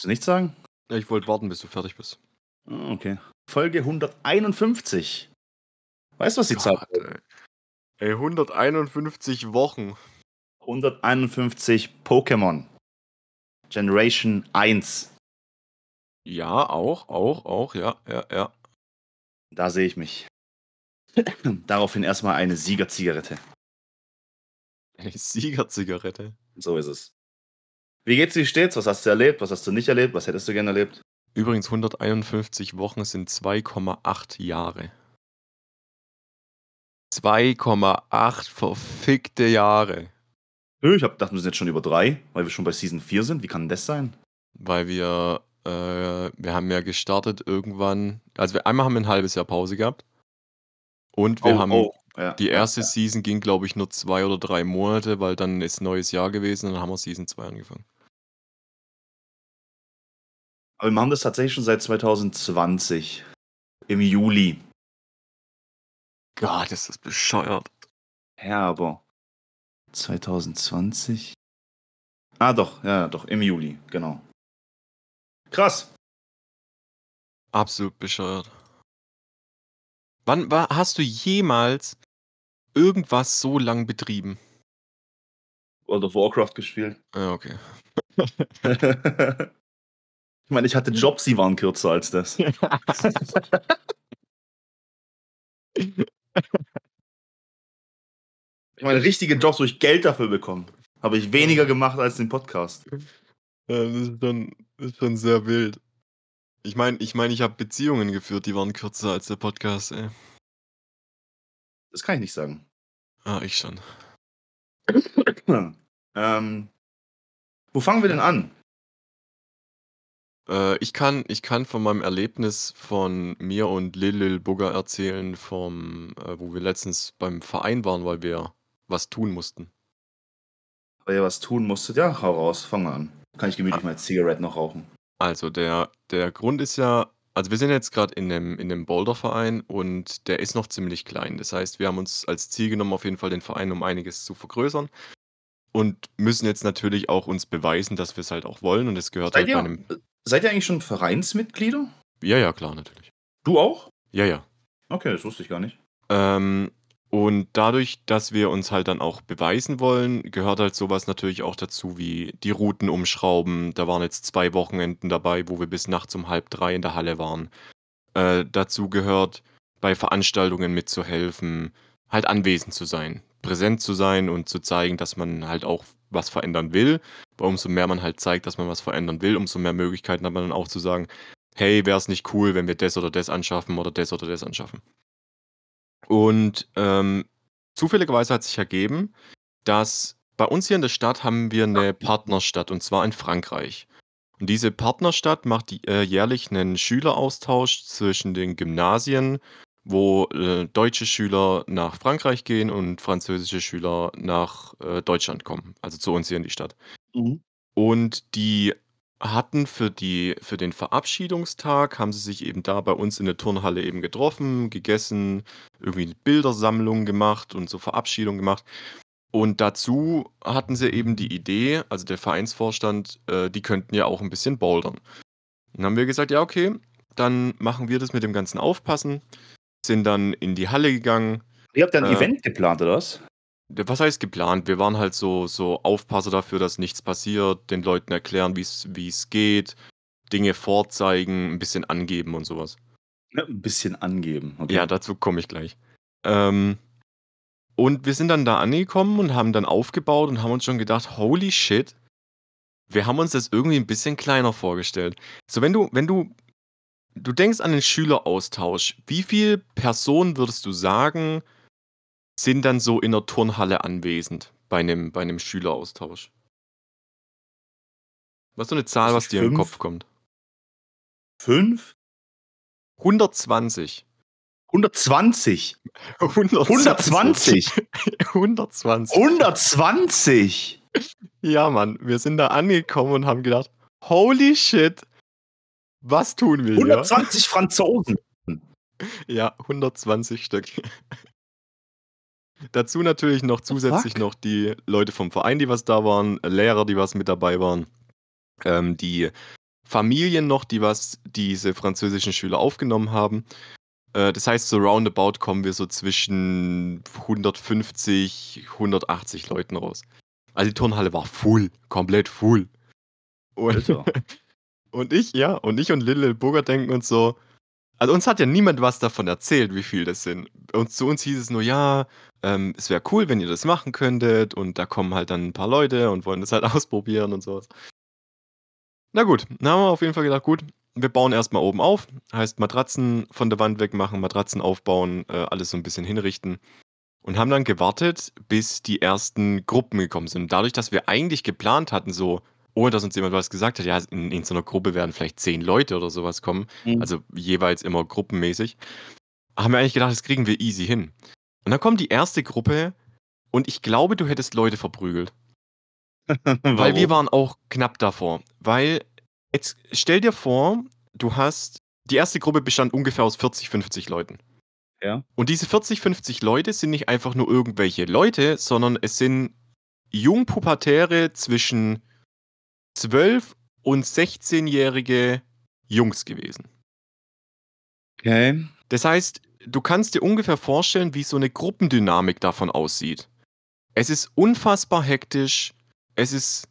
Willst du nichts sagen? Ja, ich wollte warten, bis du fertig bist. Ah, Okay. Folge 151. Weißt du, was die Zahl ey. ey, 151 Wochen. 151 Pokémon. Generation 1. Ja, auch, auch, auch, ja, ja, ja. Da sehe ich mich. Daraufhin erstmal eine Siegerzigarette. Eine Siegerzigarette. So ist es. Wie geht's dir stets? Was hast du erlebt? Was hast du nicht erlebt? Was hättest du gerne erlebt? Übrigens, 151 Wochen sind 2,8 Jahre. 2,8 verfickte Jahre. Ich hab gedacht, wir sind jetzt schon über drei, weil wir schon bei Season 4 sind. Wie kann das sein? Weil wir, äh, wir haben ja gestartet irgendwann, also wir, einmal haben wir ein halbes Jahr Pause gehabt. Und wir haben, ja, die erste ja. Season ging, glaube ich, nur zwei oder drei Monate, weil dann ist neues Jahr gewesen und dann haben wir Season 2 angefangen. Aber wir machen das tatsächlich schon seit 2020. Im Juli. Gott, ist das bescheuert. Ja, aber 2020? Ah, doch, ja, doch, im Juli, genau. Krass. Absolut bescheuert. Wann war, hast du jemals irgendwas so lang betrieben? World of Warcraft gespielt. Ah, okay. ich meine, ich hatte Jobs, die waren kürzer als das. Ich meine, richtige Jobs, wo ich Geld dafür bekomme, habe ich weniger gemacht als den Podcast. Ja, das ist schon, das ist schon sehr wild. Ich meine, ich, mein, ich habe Beziehungen geführt, die waren kürzer als der Podcast, ey. Das kann ich nicht sagen. Ah, ich schon. ähm, wo fangen wir denn an? Äh, ich, kann, ich kann von meinem Erlebnis von mir und Lil Lil Bugger erzählen, vom, äh, wo wir letztens beim Verein waren, weil wir was tun mussten. Weil ihr was tun musstet. Ja, hau raus, fang mal an. Kann ich gemütlich mal Zigarette noch rauchen. Also der, der Grund ist ja, also wir sind jetzt gerade in dem, in dem Boulder-Verein und der ist noch ziemlich klein. Das heißt, wir haben uns als Ziel genommen, auf jeden Fall den Verein um einiges zu vergrößern und müssen jetzt natürlich auch uns beweisen, dass wir es halt auch wollen und es gehört Seid halt bei ihr, einem. seid ihr eigentlich schon Vereinsmitglieder? Ja, ja, klar, natürlich. Du auch? Ja, ja. Okay, das wusste ich gar nicht. Ähm, und dadurch, dass wir uns halt dann auch beweisen wollen, gehört halt sowas natürlich auch dazu wie die Routen umschrauben. Da waren jetzt zwei Wochenenden dabei, wo wir bis nachts um halb drei in der Halle waren. Äh, dazu gehört, bei Veranstaltungen mitzuhelfen, halt anwesend zu sein, präsent zu sein und zu zeigen, dass man halt auch was verändern will. Weil umso mehr man halt zeigt, dass man was verändern will, umso mehr Möglichkeiten hat man dann auch zu sagen, hey, wäre es nicht cool, wenn wir das oder das anschaffen oder das oder das anschaffen. Und ähm, zufälligerweise hat sich ergeben, dass bei uns hier in der Stadt haben wir eine Partnerstadt und zwar in Frankreich. Und diese Partnerstadt macht die, äh, jährlich einen Schüleraustausch zwischen den Gymnasien, wo äh, deutsche Schüler nach Frankreich gehen und französische Schüler nach äh, Deutschland kommen, also zu uns hier in die Stadt. Und die hatten für, die, für den Verabschiedungstag, haben sie sich eben da bei uns in der Turnhalle eben getroffen, gegessen, irgendwie eine Bildersammlung gemacht und so Verabschiedung gemacht. Und dazu hatten sie eben die Idee, also der Vereinsvorstand, äh, die könnten ja auch ein bisschen bouldern. Dann haben wir gesagt, ja, okay, dann machen wir das mit dem ganzen Aufpassen, sind dann in die Halle gegangen. Ihr habt ja ein Äh, Event geplant, oder was? Was heißt geplant? Wir waren halt so, so Aufpasser dafür, dass nichts passiert, den Leuten erklären, wie es geht, Dinge vorzeigen, ein bisschen angeben und sowas. Ja, ein bisschen angeben. Okay. Ja, dazu komme ich gleich. Ähm, und wir sind dann da angekommen und haben dann aufgebaut und haben uns schon gedacht, holy shit, wir haben uns das irgendwie ein bisschen kleiner vorgestellt. So, wenn du, wenn du, du denkst an den Schüleraustausch, wie viele Personen würdest du sagen, sind dann so in der Turnhalle anwesend bei einem, bei einem Schüleraustausch? Was ist so eine Zahl, was dir in den fünf? Kopf kommt? Fünf? 120. 120. 120. 120. 120. 120. Ja, Mann, wir sind da angekommen und haben gedacht, holy shit, was tun wir hier? 120 Franzosen. Ja, 120 Stück. Dazu natürlich noch zusätzlich noch die Leute vom Verein, die was da waren, Lehrer, die was mit dabei waren, ähm, die Familien noch, die was diese französischen Schüler aufgenommen haben. Äh, das heißt, so roundabout kommen wir so zwischen 150, 180 Leuten raus. Also die Turnhalle war full, komplett full. Und, Alter. und ich, ja, und ich und Little Burger denken uns so, also uns hat ja niemand was davon erzählt, wie viel das sind. Und zu uns hieß es nur, ja, ähm, es wäre cool, wenn ihr das machen könntet. Und da kommen halt dann ein paar Leute und wollen das halt ausprobieren und sowas. Na gut, dann haben wir auf jeden Fall gedacht, gut, wir bauen erstmal oben auf. Heißt Matratzen von der Wand wegmachen, Matratzen aufbauen, äh, alles so ein bisschen hinrichten. Und haben dann gewartet, bis die ersten Gruppen gekommen sind. Dadurch, dass wir eigentlich geplant hatten, so, ohne dass uns jemand was gesagt hat, ja, in, in so einer Gruppe werden vielleicht zehn Leute oder sowas kommen, Mhm. also jeweils immer gruppenmäßig, haben wir eigentlich gedacht, das kriegen wir easy hin. Und dann kommt die erste Gruppe und ich glaube, du hättest Leute verprügelt. Weil wir waren auch knapp davor. Weil, jetzt stell dir vor, du hast, die erste Gruppe bestand ungefähr aus 40, 50 Leuten. Ja. Und diese 40, 50 Leute sind nicht einfach nur irgendwelche Leute, sondern es sind Jungpubertäre zwischen 12 und 16-jährige Jungs gewesen. Okay. Das heißt, du kannst dir ungefähr vorstellen, wie so eine Gruppendynamik davon aussieht. Es ist unfassbar hektisch. Es ist.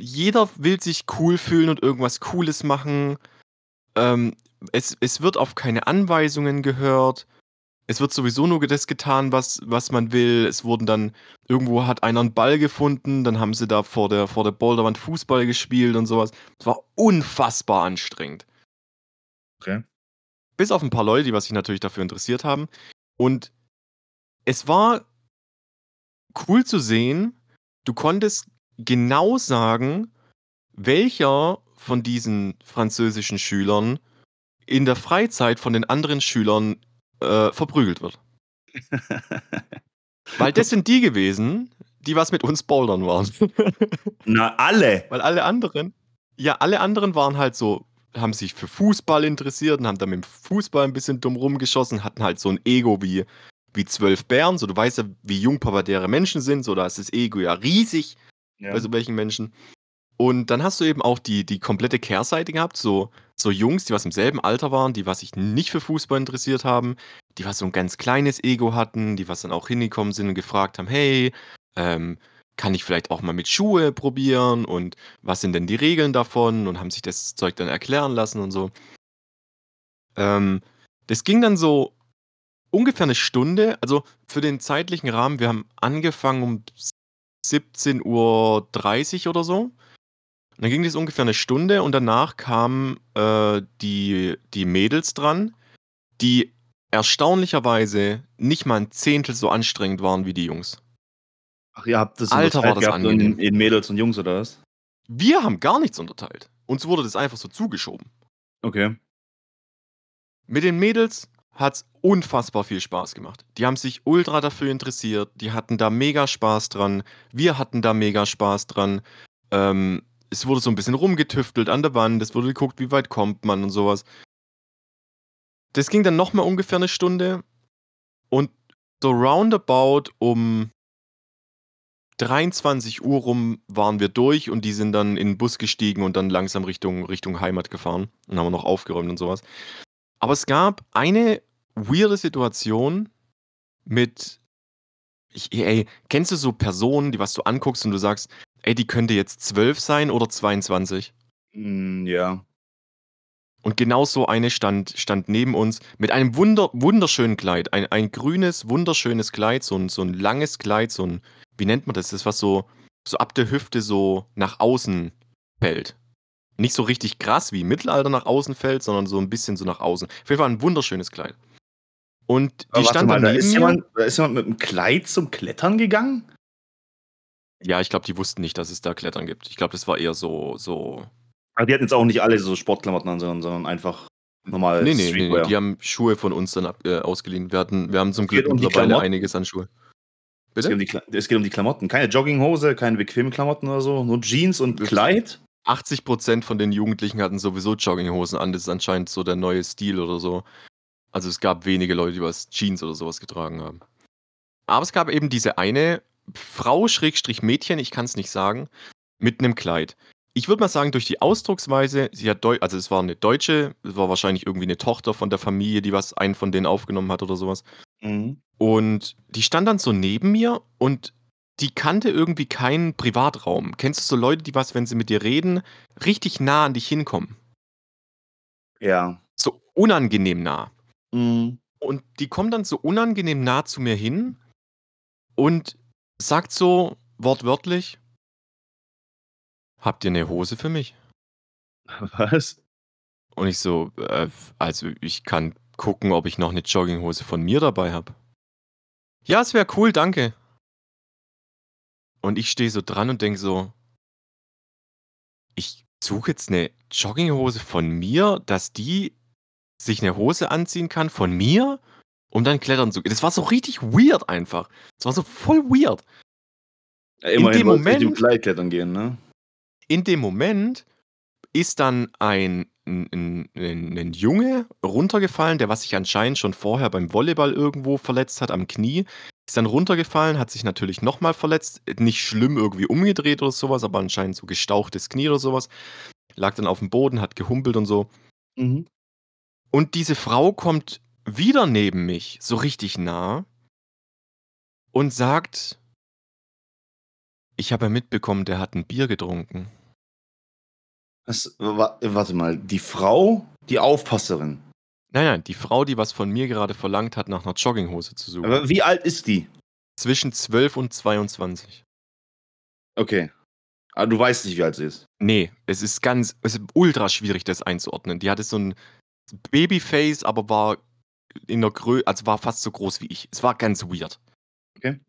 Jeder will sich cool fühlen und irgendwas Cooles machen. Ähm, es, es wird auf keine Anweisungen gehört. Es wird sowieso nur das getan, was, was man will. Es wurden dann, irgendwo hat einer einen Ball gefunden, dann haben sie da vor der, vor der Boulderwand Fußball gespielt und sowas. Es war unfassbar anstrengend. Okay. Bis auf ein paar Leute, die was sich natürlich dafür interessiert haben. Und es war cool zu sehen, du konntest genau sagen, welcher von diesen französischen Schülern in der Freizeit von den anderen Schülern äh, verprügelt wird. Weil das sind die gewesen, die was mit uns bouldern waren. Na, alle. Weil alle anderen, ja, alle anderen waren halt so, haben sich für Fußball interessiert und haben dann mit dem Fußball ein bisschen dumm rumgeschossen, hatten halt so ein Ego wie, wie zwölf Bären. So, du weißt ja, wie jungpubertäre Menschen sind, so da ist das Ego ja riesig Ja. bei so welchen Menschen. Und dann hast du eben auch die, die komplette Kehrseite gehabt, so, so Jungs, die was im selben Alter waren, die was sich nicht für Fußball interessiert haben, die was so ein ganz kleines Ego hatten, die was dann auch hingekommen sind und gefragt haben, hey, ähm, kann ich vielleicht auch mal mit Schuhe probieren und was sind denn die Regeln davon und haben sich das Zeug dann erklären lassen und so. Ähm, das ging dann so ungefähr eine Stunde, also für den zeitlichen Rahmen, wir haben angefangen um 17.30 Uhr oder so. Und dann ging das ungefähr eine Stunde und danach kamen äh, die, die Mädels dran, die erstaunlicherweise nicht mal ein Zehntel so anstrengend waren wie die Jungs. Ach, ihr habt das Alter, war das gehabt in, angenehm. in Mädels und Jungs, oder was? Wir haben gar nichts unterteilt. Uns wurde das einfach so zugeschoben. Okay. Mit den Mädels hat's unfassbar viel Spaß gemacht. Die haben sich ultra dafür interessiert, die hatten da mega Spaß dran, wir hatten da mega Spaß dran. Ähm, es wurde so ein bisschen rumgetüftelt an der Wand, es wurde geguckt, wie weit kommt man und sowas. Das ging dann nochmal ungefähr eine Stunde und so roundabout um 23 Uhr rum waren wir durch und die sind dann in den Bus gestiegen und dann langsam Richtung, Richtung Heimat gefahren und haben noch aufgeräumt und sowas. Aber es gab eine weirde Situation mit. Ich, ey, kennst du so Personen, die was du anguckst und du sagst, ey, die könnte jetzt 12 sein oder 22? Mm, ja. Und genau so eine stand, stand neben uns mit einem wunder, wunderschönen Kleid. Ein, ein grünes, wunderschönes Kleid, so ein, so ein langes Kleid, so ein, wie nennt man das? Das, was so, so ab der Hüfte so nach außen fällt. Nicht so richtig krass wie im Mittelalter nach außen fällt, sondern so ein bisschen so nach außen. Auf jeden Fall ein wunderschönes Kleid. Und die Aber warte stand mal, da ist jemand, da ist jemand mit einem Kleid zum Klettern gegangen? Ja, ich glaube, die wussten nicht, dass es da Klettern gibt. Ich glaube, das war eher so, so. Aber die hatten jetzt auch nicht alle so Sportklamotten an, sondern, sondern einfach normal Nee, nee, nee, nee. Streetwear. Die haben Schuhe von uns dann ab, äh, ausgeliehen. Wir, hatten, wir haben zum Glück um mittlerweile einiges an Schuhe. es, geht um Bitte? es geht um die Klamotten. Keine Jogginghose, keine bequemen Klamotten oder so, nur Jeans und? Kleid. 80% von den Jugendlichen hatten sowieso Jogginghosen an. Das ist anscheinend so der neue Stil oder so. Also es gab wenige Leute, die was Jeans oder sowas getragen haben. Aber es gab eben diese eine Frau, Schrägstrich Mädchen, ich kann es nicht sagen, mit einem Kleid. Ich würde mal sagen, durch die Ausdrucksweise, sie hat Deu also es war eine Deutsche, es war wahrscheinlich irgendwie eine Tochter von der Familie, die was einen von denen aufgenommen hat oder sowas. Mhm. Und die stand dann so neben mir und die kannte irgendwie keinen Privatraum. Kennst du so Leute, die was, wenn sie mit dir reden, richtig nah an dich hinkommen? Ja. So unangenehm nah. Mhm. Und die kommt dann so unangenehm nah zu mir hin und sagt so wortwörtlich: „Habt ihr 'ne Hose für mich?“ Was? Und ich so: „Äh, also, ich kann gucken, ob ich noch 'ne Jogginghose von mir dabei habe.“ „Ja, es wäre cool, danke.“ Und ich stehe so dran und denke so „Ich suche jetzt 'ne Jogginghose von mir, dass die sich 'ne Hose anziehen kann von mir, um dann klettern zu gehen.“ Das war so richtig weird einfach. Das war so voll weird. Ja, immerhin dem dem Moment Kleid klettern gehen, ne? In dem Moment ist dann ein 'n 'n 'nen 'nen Junge runtergefallen, der was sich anscheinend schon vorher beim Volleyball irgendwo verletzt hat am Knie. Ist dann runtergefallen, hat sich natürlich noch mal verletzt. Nicht schlimm irgendwie umgedreht oder so was, aber anscheinend so gestauchtes Knie oder so was. Lag dann aufm Boden, hat gehumpelt und so. Mhm. Und diese Frau kommt wieder neben mich, so richtig nah und sagt „Ich habe ja mitbekommen, der hat 'n Bier getrunken.“ Was wa warte mal, die Frau, die Aufpasserin? Nein, nein, die Frau, die was von mir gerade verlangt hat, nach 'ner Jogginghose zu suchen. Aber wie alt ist die? Zwischen 12 und 22. Okay. Aber du weißt nicht, wie alt sie ist? Ne, es ist ganz es ist ultra schwierig, das einzuordnen. Die hatte so 'n Babyface, aber war in der Grö also, war fast so groß wie ich. Es war ganz weird. Okay.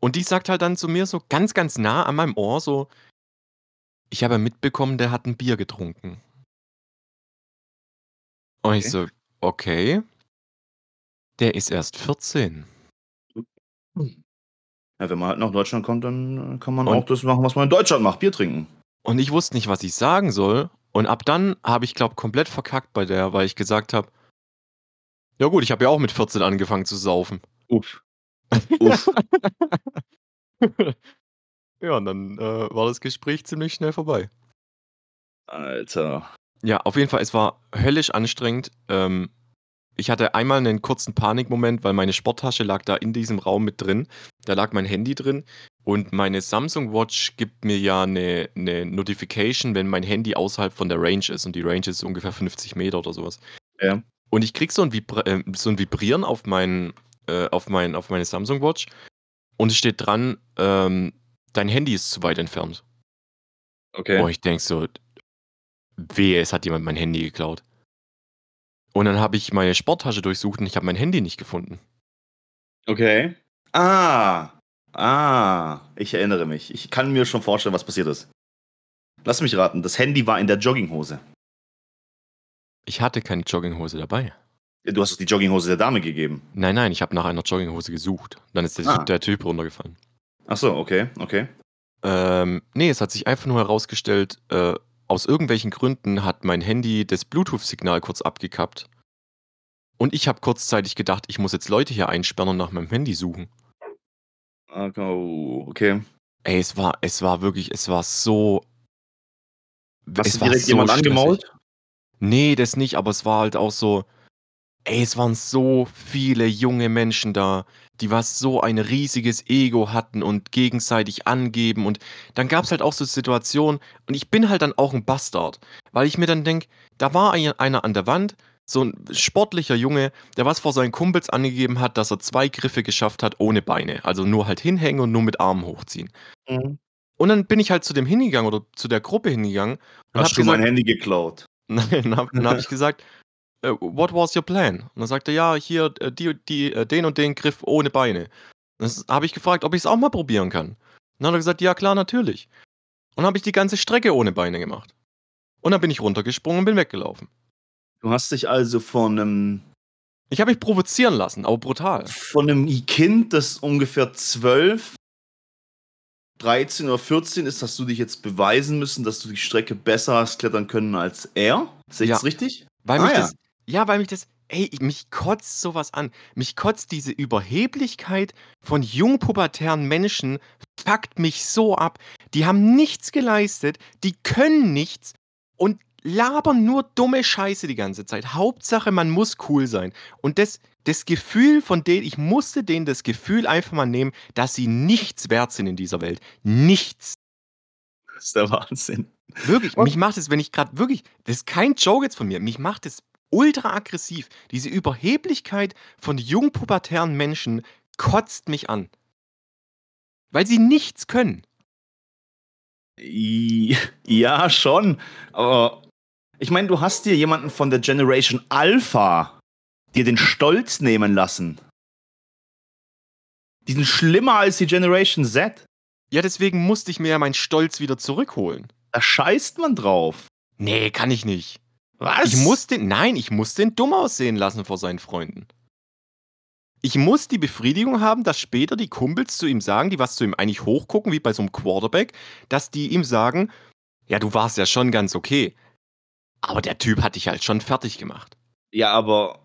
Und die sagt halt dann zu mir so ganz, ganz nah an meinem Ohr so: „Ich habe mitbekommen, der hat 'n Bier getrunken.“ Und ich Okay. so: „Okay.“ „Der ist erst 14.“ Ja, wenn man halt nach Deutschland kommt, dann, äh, kann man auch Und das machen, was man in Deutschland macht, Bier trinken. Und ich wusste nicht, was ich sagen soll. Und ab dann habe ich, glaube komplett verkackt bei der, weil ich gesagt habe „Ja gut, ich habe ja auch mit 14 angefangen zu saufen.“ Uff. Uff. Ja, und dann, äh, war das Gespräch ziemlich schnell vorbei. Alter. Ja, auf jeden Fall, es war höllisch anstrengend. Ähm, ich hatte einmal 'nen kurzen Panikmoment, weil meine Sporttasche lag da in diesem Raum mit drin. Da lag mein Handy drin und meine Samsung Watch gibt mir ja 'ne 'ne Notification, wenn mein Handy außerhalb von der Range ist und die Range ist ungefähr 50 Meter oder so was. Ja. Und ich kriege so 'n Vibr äh, so 'n Vibrieren auf meinen äh, auf mein auf meine Samsung Watch und es steht dran, ähm: „Dein Handy ist zu weit entfernt.“ Okay. Und ich denke so: „Wehe, es hat jemand mein Handy geklaut.“ Und dann habe ich meine Sporttasche durchsucht und ich habe mein Handy nicht gefunden. Okay. Ah. Ah, ich erinnere mich. Ich kann mir schon vorstellen, was passiert ist. Lass mich raten, das Handy war in der Jogginghose. Ich hatte keine Jogginghose dabei. Du hast doch die Jogginghose der Dame gegeben. Nein, nein, ich habe nach einer Jogginghose gesucht. Dann ist der Ah. Typ der Typ runtergefallen. Ach so, okay, okay. Ähm, ne, es hat sich einfach nur herausgestellt, äh, aus irgendwelchen Gründen hat mein Handy das Bluetooth-Signal kurz abgekappt. Und ich habe kurzzeitig gedacht, ich muss jetzt Leute hier einsperren und nach meinem Handy suchen. Ah, oh, okay. Ey, es war es war wirklich es war so Hast es du war direkt so jemand angemault? Ne, das nicht, aber es war halt auch so ey, es waren so viele junge Menschen da, die was so ein riesiges Ego hatten und gegenseitig angeben. Und dann gab's halt auch so Situationen und ich bin halt dann auch 'n Bastard, weil ich mir dann denke, da war ei einer an der Wand, so 'n sportlicher Junge, der was vor seinen Kumpels angegeben hat, dass er 2 Griffe geschafft hat ohne Beine. Also, nur halt hinhängen und nur mit Armen hochziehen. Mhm. Und dann bin ich halt zu dem hingegangen oder zu der Gruppe hingegangen und Hast du mein gesagt Handy geklaut? Nein, dann habe ich gesagt: „Äh, what was your plan?“ Und dann sagt er: „Ja, hier, äh, die die äh, den und den Griff ohne Beine.“ Das habe ich gefragt, ob ich's auch mal probieren kann. Dann hat er gesagt: „Ja klar, natürlich.“ Und dann habe ich die ganze Strecke ohne Beine gemacht. Und dann bin ich runtergesprungen und bin weggelaufen. Du hast dich also von 'nem Ich habe mich provozieren lassen, aber brutal. von 'nem i Kind, das ungefähr 12 13 oder 14 ist, hast du dich jetzt beweisen müssen, dass du die Strecke besser hast klettern können als er? Sehe ich Ja. das richtig? Weil Ah mich ja. das ja, weil mich das Ey, mich kotzt sowas an. Mich kotzt diese Überheblichkeit von jungpubertären Menschen fuckt mich so ab. Die haben nichts geleistet, die können nichts und labern nur dumme Scheiße die ganze Zeit. Hauptsache, man muss cool sein. Und das, das Gefühl von denen, ich musste denen das Gefühl einfach mal nehmen, dass sie nichts wert sind in dieser Welt. Nichts. Das ist der Wahnsinn. Wirklich, mich macht es, wenn ich gerade wirklich, das ist kein Joke jetzt von mir, mich macht es ultra aggressiv. Diese Überheblichkeit von jungpubertären Menschen kotzt mich an. Weil sie nichts können. Ja, schon. Aber ich meine, du hast dir jemanden von der Generation Alpha dir den Stolz nehmen lassen. Die sind schlimmer als die Generation Z. Ja, deswegen musste ich mir ja meinen Stolz wieder zurückholen. Da scheißt man drauf. Nee, kann ich nicht. Was? Ich muss den, nein, ich muss den dumm aussehen lassen vor seinen Freunden. Ich muss die Befriedigung haben, dass später die Kumpels zu ihm sagen, die was zu ihm eigentlich hochgucken, wie bei so einem Quarterback, dass die ihm sagen, ja, du warst ja schon ganz okay. Aber der Typ hat dich halt schon fertig gemacht. Ja, aber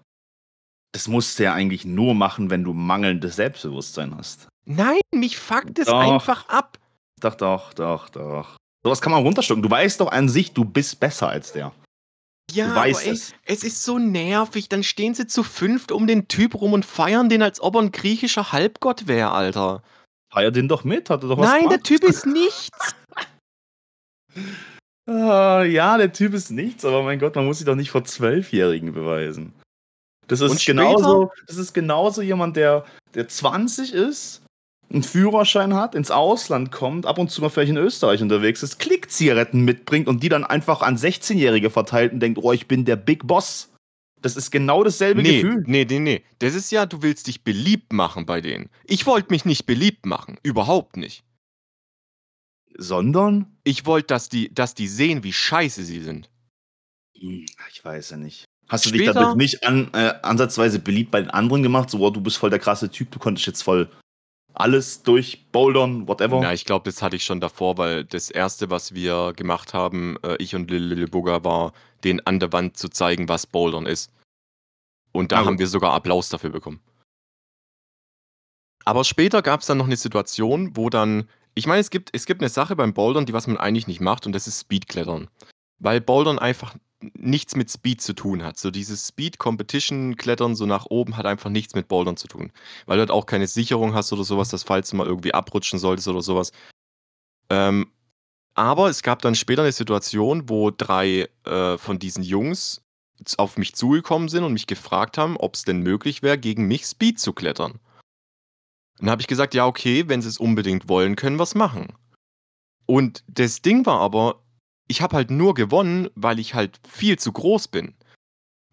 das musst du ja eigentlich nur machen, wenn du mangelndes Selbstbewusstsein hast. Nein, mich fuckt es einfach ab. Doch, doch, doch, doch. Sowas kann man runterstocken. Du weißt doch an sich, du bist besser als der. Ja, Du weißt aber ey, es. es ist so nervig. Dann stehen sie zu fünft um den Typ rum und feiern den, als ob er ein griechischer Halbgott wäre, Alter. Feier den doch mit, hat er doch was Nein, der gemacht. Typ ist nichts. Ah, ja, der Typ ist nichts, aber mein Gott, man muss sich doch nicht vor Zwölfjährigen beweisen. Das ist genauso, das ist genauso jemand, der, der 20 ist, einen Führerschein hat, ins Ausland kommt, ab und zu mal vielleicht in Österreich unterwegs ist, Klickzigaretten mitbringt und die dann einfach an 16-Jährige verteilt und denkt, oh, ich bin der Big Boss. Das ist genau dasselbe Nee, Gefühl. nee, nee, nee. Das ist ja, du willst dich beliebt machen bei denen. Ich wollte mich nicht beliebt machen. Überhaupt nicht. Sondern? Ich wollte, dass die, dass die sehen, wie scheiße sie sind. Hm, Ich weiß ja nicht. Hast du dich Später- dadurch nicht an, äh, ansatzweise beliebt bei den anderen gemacht? So, oh, du bist voll der krasse Typ, du konntest jetzt voll alles durch Bouldern, whatever. Ja, ich glaube, das hatte ich schon davor, weil das erste, was wir gemacht haben, äh, ich und Lil Lil Bugger, war, den an der Wand zu zeigen, was Bouldern ist. Und da gut. haben wir sogar Applaus dafür bekommen. Aber später gab es dann noch eine Situation, wo dann, ich meine, es gibt, es gibt eine Sache beim Bouldern, die was man eigentlich nicht macht, und das ist Speedklettern. Weil Bouldern einfach nichts mit Speed zu tun hat. So dieses Speed-Competition-Klettern so nach oben hat einfach nichts mit Bouldern zu tun. Weil du halt auch keine Sicherung hast oder sowas, dass falls du mal irgendwie abrutschen solltest oder sowas. Ähm, aber es gab dann später eine Situation, wo drei äh, von diesen Jungs auf mich zugekommen sind und mich gefragt haben, ob es denn möglich wäre, gegen mich Speed zu klettern. Dann habe ich gesagt, ja, okay, wenn sie es unbedingt wollen, können wir es machen. Und das Ding war aber, ich habe halt nur gewonnen, weil ich halt viel zu groß bin.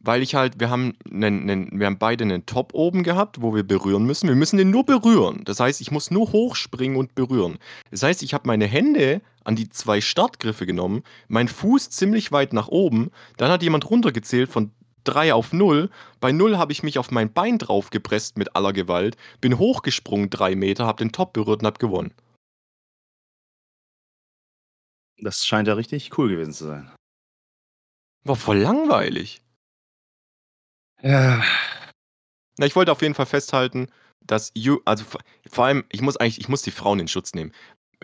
Weil ich halt, wir haben, einen, einen, wir haben beide einen Top oben gehabt, wo wir berühren müssen. Wir müssen den nur berühren. Das heißt, ich muss nur hochspringen und berühren. Das heißt, ich habe meine Hände an die zwei Startgriffe genommen, mein Fuß ziemlich weit nach oben, dann hat jemand runtergezählt von 3 auf 0. Bei 0 habe ich mich auf mein Bein draufgepresst mit aller Gewalt, bin hochgesprungen drei Meter, habe den Top berührt und habe gewonnen. Das scheint ja richtig cool gewesen zu sein. War voll langweilig. Ja. Na, ich wollte auf jeden Fall festhalten, dass you, also vor- vor allem, ich muss eigentlich, ich muss die Frauen in Schutz nehmen.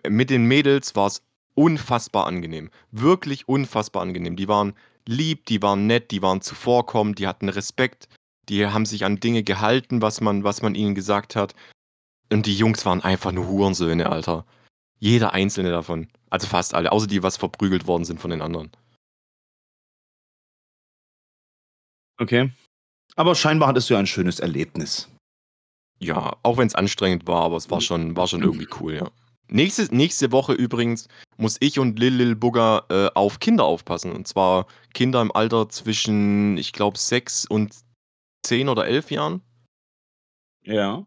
Mit den Mädels war es unfassbar angenehm. Wirklich unfassbar angenehm. Die waren lieb, die waren nett, die waren zuvorkommend, die hatten Respekt, die haben sich an Dinge gehalten, was man, was man ihnen gesagt hat. Und die Jungs waren einfach nur Hurensöhne, Alter. Jeder einzelne davon. Also fast alle, außer die, was verprügelt worden sind von den anderen. Okay. Aber scheinbar hattest du ja ein schönes Erlebnis. Ja, auch wenn es anstrengend war, aber es war schon, war schon irgendwie cool, ja. Nächste, nächste Woche übrigens muss ich und Lil Lil Bugger äh, auf Kinder aufpassen. Und zwar Kinder im Alter zwischen, ich glaube, sechs und zehn oder elf Jahren. Ja.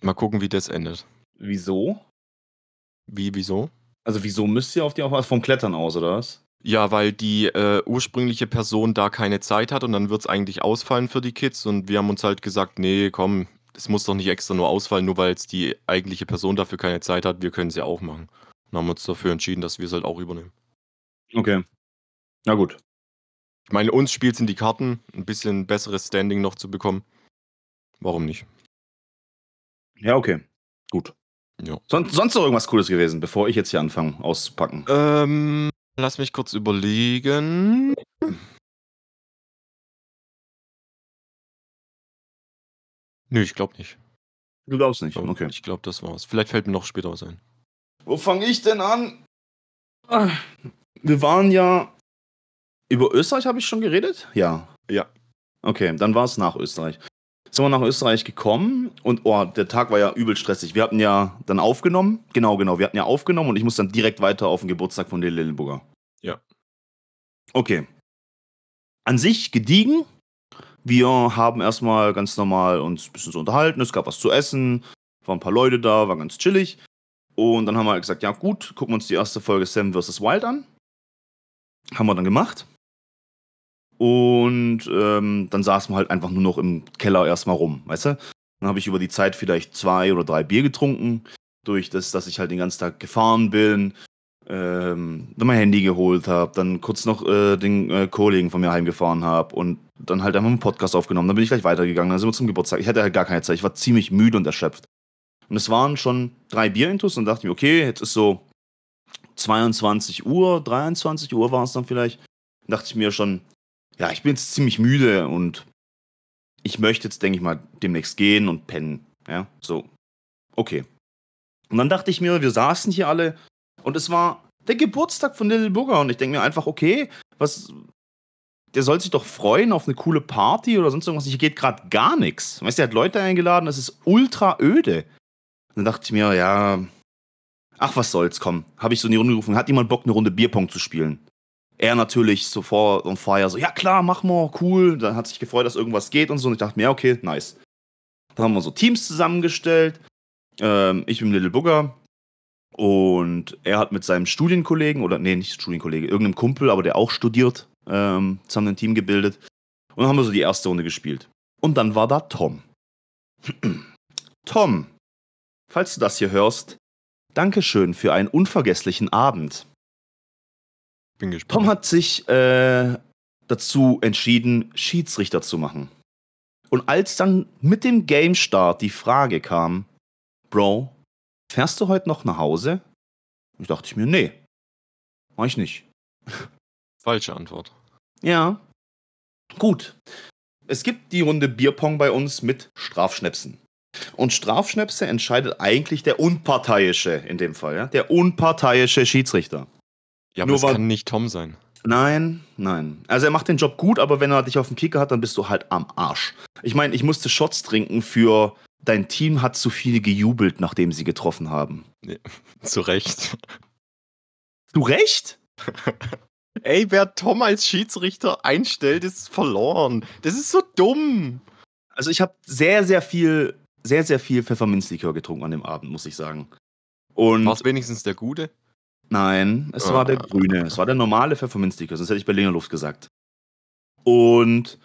Mal gucken, wie das endet. Wieso? Wie, wieso? Also wieso müsst ihr auf die aufpassen? Vom Klettern aus, oder was? Ja, weil die äh, ursprüngliche Person da keine Zeit hat und dann wird es eigentlich ausfallen für die Kids. Und wir haben uns halt gesagt, nee, komm, es muss doch nicht extra nur ausfallen, nur weil jetzt die eigentliche Person dafür keine Zeit hat. Wir können es ja auch machen. Und haben uns dafür entschieden, dass wir es halt auch übernehmen. Okay. Na gut. Ich meine, uns spielt es in die Karten, ein bisschen besseres Standing noch zu bekommen. Warum nicht? Ja, okay. Gut. Ja. Son sonst noch irgendwas Cooles gewesen, bevor ich jetzt hier anfange auszupacken? Ähm, lass mich kurz überlegen. Nö, ich glaube nicht. Du glaubst nicht. Glaub- Okay. Ich glaube, das war's. Vielleicht fällt mir noch später was ein. Wo fange ich denn an? Ah, Wir waren ja. Über Österreich habe ich schon geredet? Ja. Ja. Okay, dann war es nach Österreich. Sind wir nach Österreich gekommen und oh, der Tag war ja übel stressig. Wir hatten ja dann aufgenommen. Genau, genau. Wir hatten ja aufgenommen und ich muss dann direkt weiter auf den Geburtstag von Lille Lillenburger. Ja. Okay. An sich gediegen. Wir haben erstmal ganz normal uns ein bisschen so unterhalten. Es gab was zu essen. Waren ein paar Leute da, war ganz chillig. Und dann haben wir halt gesagt, ja gut, gucken wir uns die erste Folge Sam vs. Wild an. Haben wir dann gemacht. Und ähm, dann saßen wir halt einfach nur noch im Keller erstmal rum, weißt du? Dann habe ich über die Zeit vielleicht zwei oder drei Bier getrunken, durch das, dass ich halt den ganzen Tag gefahren bin, ähm, dann mein Handy geholt habe, dann kurz noch äh, den äh, Kollegen von mir heimgefahren habe und dann halt einfach einen Podcast aufgenommen. Dann bin ich gleich weitergegangen, dann sind wir zum Geburtstag. Ich hatte halt gar keine Zeit, ich war ziemlich müde und erschöpft. Und es waren schon drei Bierintus und dachte ich, okay, jetzt ist so 22 Uhr, 23 Uhr war es dann vielleicht. Dann dachte ich mir schon, ja, ich bin jetzt ziemlich müde und ich möchte jetzt, denke ich mal, demnächst gehen und pennen. Ja, so. Okay. Und dann dachte ich mir, wir saßen hier alle und es war der Geburtstag von Little Booger und ich denke mir einfach, okay, was. Der soll sich doch freuen auf eine coole Party oder sonst irgendwas. Hier geht gerade gar nichts. Weißt du, er hat Leute eingeladen, das ist ultra öde. Dann dachte ich mir, ja, ach, was soll's, komm. Habe ich so in die Runde gerufen, hat jemand Bock, eine Runde Bierpong zu spielen? Er natürlich sofort on fire, so, ja klar, mach mal, cool. Dann hat sich gefreut, dass irgendwas geht und so. Und ich dachte mir, ja, okay, nice. Dann haben wir so Teams zusammengestellt. Ähm, ich bin Little Booger. Und er hat mit seinem Studienkollegen, oder nee, nicht Studienkollege, irgendeinem Kumpel, aber der auch studiert, ähm, zusammen ein Team gebildet. Und dann haben wir so die erste Runde gespielt. Und dann war da Tom. Tom, falls du das hier hörst, Dankeschön für einen unvergesslichen Abend. Bin gespannt. Tom hat sich äh, dazu entschieden, Schiedsrichter zu machen. Und als dann mit dem Game Start die Frage kam, Bro, fährst du heute noch nach Hause? Ich dachte ich mir, nee, mach ich nicht. Falsche Antwort. Ja. Gut. Es gibt die Runde Bierpong bei uns mit Strafschnäpsen. Und Strafschnäpse entscheidet eigentlich der Unparteiische in dem Fall, ja? Der unparteiische Schiedsrichter. Ja, aber Nur weil- kann nicht Tom sein. Nein, nein. Also er macht den Job gut, aber wenn er dich auf dem Kicker hat, dann bist du halt am Arsch. Ich meine, ich musste Shots trinken für dein Team hat zu viele gejubelt, nachdem sie getroffen haben. Zu Recht. Du recht? Ey, wer Tom als Schiedsrichter einstellt, ist verloren. Das ist so dumm. Also ich habe sehr, sehr viel, sehr, sehr viel Pfefferminzlikör getrunken an dem Abend, muss ich sagen. War es wenigstens der Gute? Nein, es Ah. war der grüne. Es war der normale Pfefferminzlikör, sonst hätte ich Berliner Luft gesagt. Und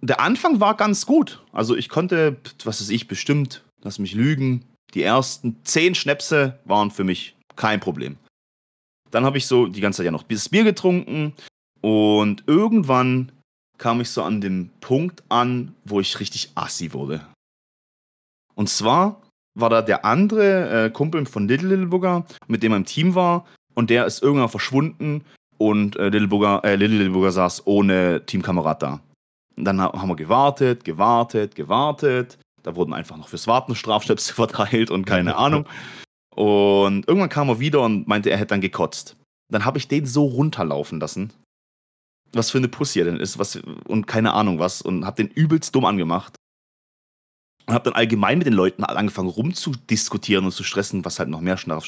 der Anfang war ganz gut. Also ich konnte, was weiß ich, bestimmt, lass mich lügen, die ersten zehn Schnäpse waren für mich kein Problem. Dann habe ich so die ganze Zeit ja noch das Bier getrunken und irgendwann kam ich so an dem Punkt an, wo ich richtig assi wurde. Und zwar war da der andere äh, Kumpel von Little Little Booger, mit dem er im Team war, und der ist irgendwann verschwunden und äh, Little, Booger, äh, Little Little Booger saß ohne Teamkamerad da. Und dann ha- haben wir gewartet, gewartet, gewartet. Da wurden einfach noch fürs Warten Strafstöpsel verteilt und keine Ahnung. Und irgendwann kam er wieder und meinte, er hätte dann gekotzt. Dann habe ich den so runterlaufen lassen. Was für eine Pussy er denn ist, was und keine Ahnung was und habe den übelst dumm angemacht. Und habe dann allgemein mit den Leuten angefangen rumzudiskutieren und zu stressen, was halt noch mehr Straf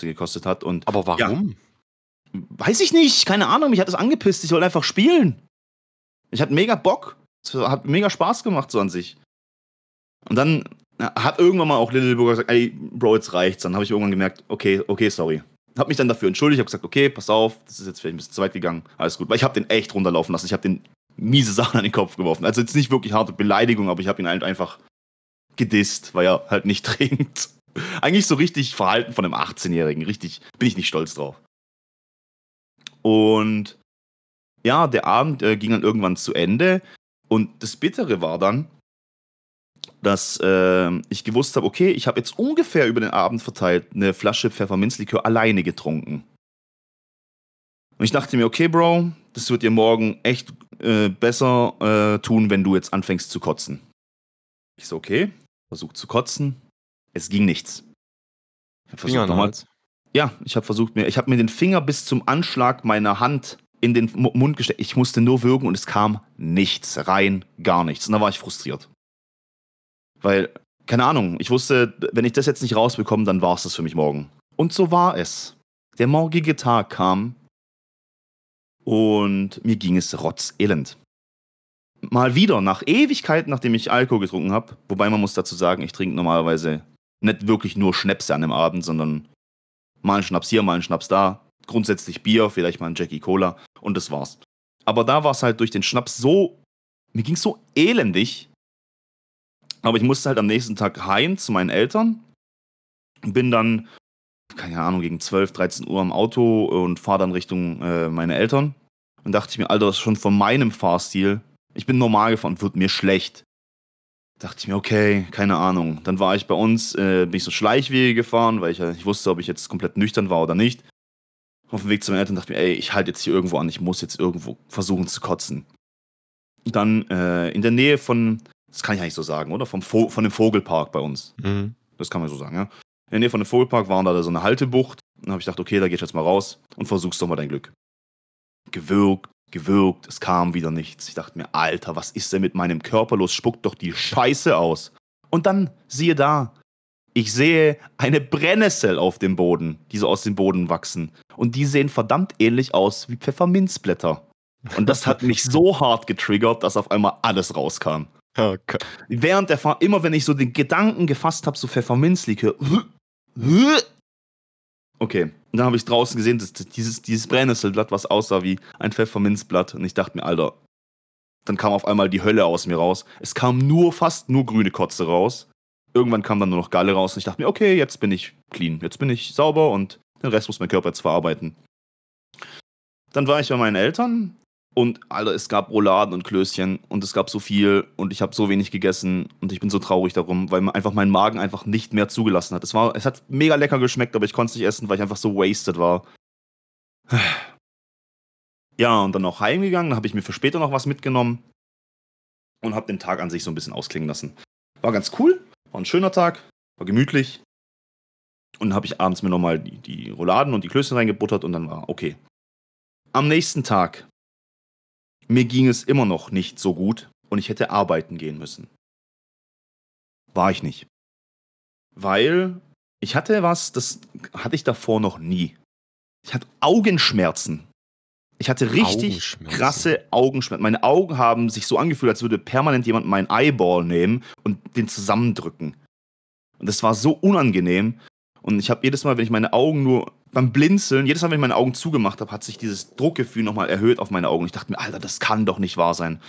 gekostet hat. Und Aber warum? weiß ich nicht, keine Ahnung, mich hat das angepisst. Ich wollte einfach spielen. Ich hatte mega Bock. Es hat mega Spaß gemacht so an sich. Und dann ja, hat irgendwann mal auch Little Burger gesagt, ey, Bro, jetzt reicht's. Dann habe ich irgendwann gemerkt, okay, okay, sorry. Hab mich dann dafür entschuldigt, hab gesagt, okay, pass auf, das ist jetzt vielleicht ein bisschen zu weit gegangen. Alles gut. Weil ich habe den echt runterlaufen lassen. Ich habe den miese Sachen an den Kopf geworfen. Also jetzt nicht wirklich harte Beleidigung, aber ich habe ihn halt einfach gedisst, weil er halt nicht trinkt. Eigentlich so richtig Verhalten von einem 18-Jährigen. Richtig, bin ich nicht stolz drauf. Und ja, der Abend äh, ging dann irgendwann zu Ende. Und das Bittere war dann, dass äh, ich gewusst habe, okay, ich habe jetzt ungefähr über den Abend verteilt eine Flasche Pfefferminzlikör alleine getrunken. Und ich dachte mir, okay, Bro, das wird dir morgen echt äh, besser äh, tun, wenn du jetzt anfängst zu kotzen. Ich so, okay, versuch zu kotzen. Es ging nichts. Ich hab versucht, nochmal, ja, ich habe versucht mir, ich habe mir den Finger bis zum Anschlag meiner Hand in den Mund gesteckt. Ich musste nur würgen und es kam nichts rein, gar nichts. Und da war ich frustriert. Weil, keine Ahnung, ich wusste, wenn ich das jetzt nicht rausbekomme, dann war es das für mich morgen. Und so war es. Der morgige Tag kam und mir ging es rotzelend. Mal wieder, nach Ewigkeiten, nachdem ich Alkohol getrunken habe, wobei man muss dazu sagen, ich trinke normalerweise nicht wirklich nur Schnäpse an dem Abend, sondern mal einen Schnaps hier, mal einen Schnaps da, grundsätzlich Bier, vielleicht mal ein Jackie Cola und das war's. Aber da war es halt durch den Schnaps so, mir ging es so elendig, aber ich musste halt am nächsten Tag heim zu meinen Eltern. Bin dann, keine Ahnung, gegen 12, 13 Uhr am Auto und fahre dann Richtung äh, meine Eltern. Und dachte ich mir, Alter, das ist schon von meinem Fahrstil. Ich bin normal gefahren, wird mir schlecht. Dachte ich mir, okay, keine Ahnung. Dann war ich bei uns, äh, bin ich so Schleichwege gefahren, weil ich ja wusste, ob ich jetzt komplett nüchtern war oder nicht. Auf dem Weg zu meinen Eltern dachte ich mir, ey, ich halte jetzt hier irgendwo an, ich muss jetzt irgendwo versuchen zu kotzen. Dann äh, in der Nähe von das kann ich eigentlich so sagen, oder? Vom Vo von dem Vogelpark bei uns. Mhm. Das kann man so sagen, ja. In der Nähe von dem Vogelpark waren da so eine Haltebucht. Dann habe ich gedacht, okay, da gehst du jetzt mal raus und versuchst doch mal dein Glück. Gewürgt, gewürgt, es kam wieder nichts. Ich dachte mir, Alter, was ist denn mit meinem Körper los? Spuckt doch die Scheiße aus. Und dann, siehe da, ich sehe eine Brennnessel auf dem Boden, die so aus dem Boden wachsen. Und die sehen verdammt ähnlich aus wie Pfefferminzblätter. Und das hat mich so hart getriggert, dass auf einmal alles rauskam. Okay. Während der Fahrt, immer wenn ich so den Gedanken gefasst habe, so Pfefferminzlikör. Okay, und dann habe ich draußen gesehen, dass dieses, dieses Brennnesselblatt, was aussah wie ein Pfefferminzblatt. Und ich dachte mir, Alter, dann kam auf einmal die Hölle aus mir raus. Es kam nur, fast nur grüne Kotze raus. Irgendwann kam dann nur noch Galle raus und ich dachte mir, okay, jetzt bin ich clean, jetzt bin ich sauber und den Rest muss mein Körper jetzt verarbeiten. Dann war ich bei meinen Eltern und Alter, es gab Rouladen und Klößchen und es gab so viel und ich habe so wenig gegessen und ich bin so traurig darum, weil einfach mein Magen einfach nicht mehr zugelassen hat. Es, war, es hat mega lecker geschmeckt, aber ich konnte es nicht essen, weil ich einfach so wasted war. Ja, und dann noch heimgegangen, dann habe ich mir für später noch was mitgenommen und habe den Tag an sich so ein bisschen ausklingen lassen. War ganz cool, war ein schöner Tag, war gemütlich. Und dann habe ich abends mir nochmal die, die Rouladen und die Klößchen reingebuttert und dann war okay. Am nächsten Tag mir ging es immer noch nicht so gut und ich hätte arbeiten gehen müssen. War ich nicht. Weil ich hatte was, das hatte ich davor noch nie. Ich hatte Augenschmerzen. Ich hatte richtig krasse Augenschmerzen. Meine Augen haben sich so angefühlt, als würde permanent jemand meinen Eyeball nehmen und den zusammendrücken. Und das war so unangenehm. Und ich habe jedes Mal, wenn ich meine Augen nur beim Blinzeln, jedes Mal, wenn ich meine Augen zugemacht habe, hat sich dieses Druckgefühl nochmal erhöht auf meine Augen. Ich dachte mir, Alter, das kann doch nicht wahr sein.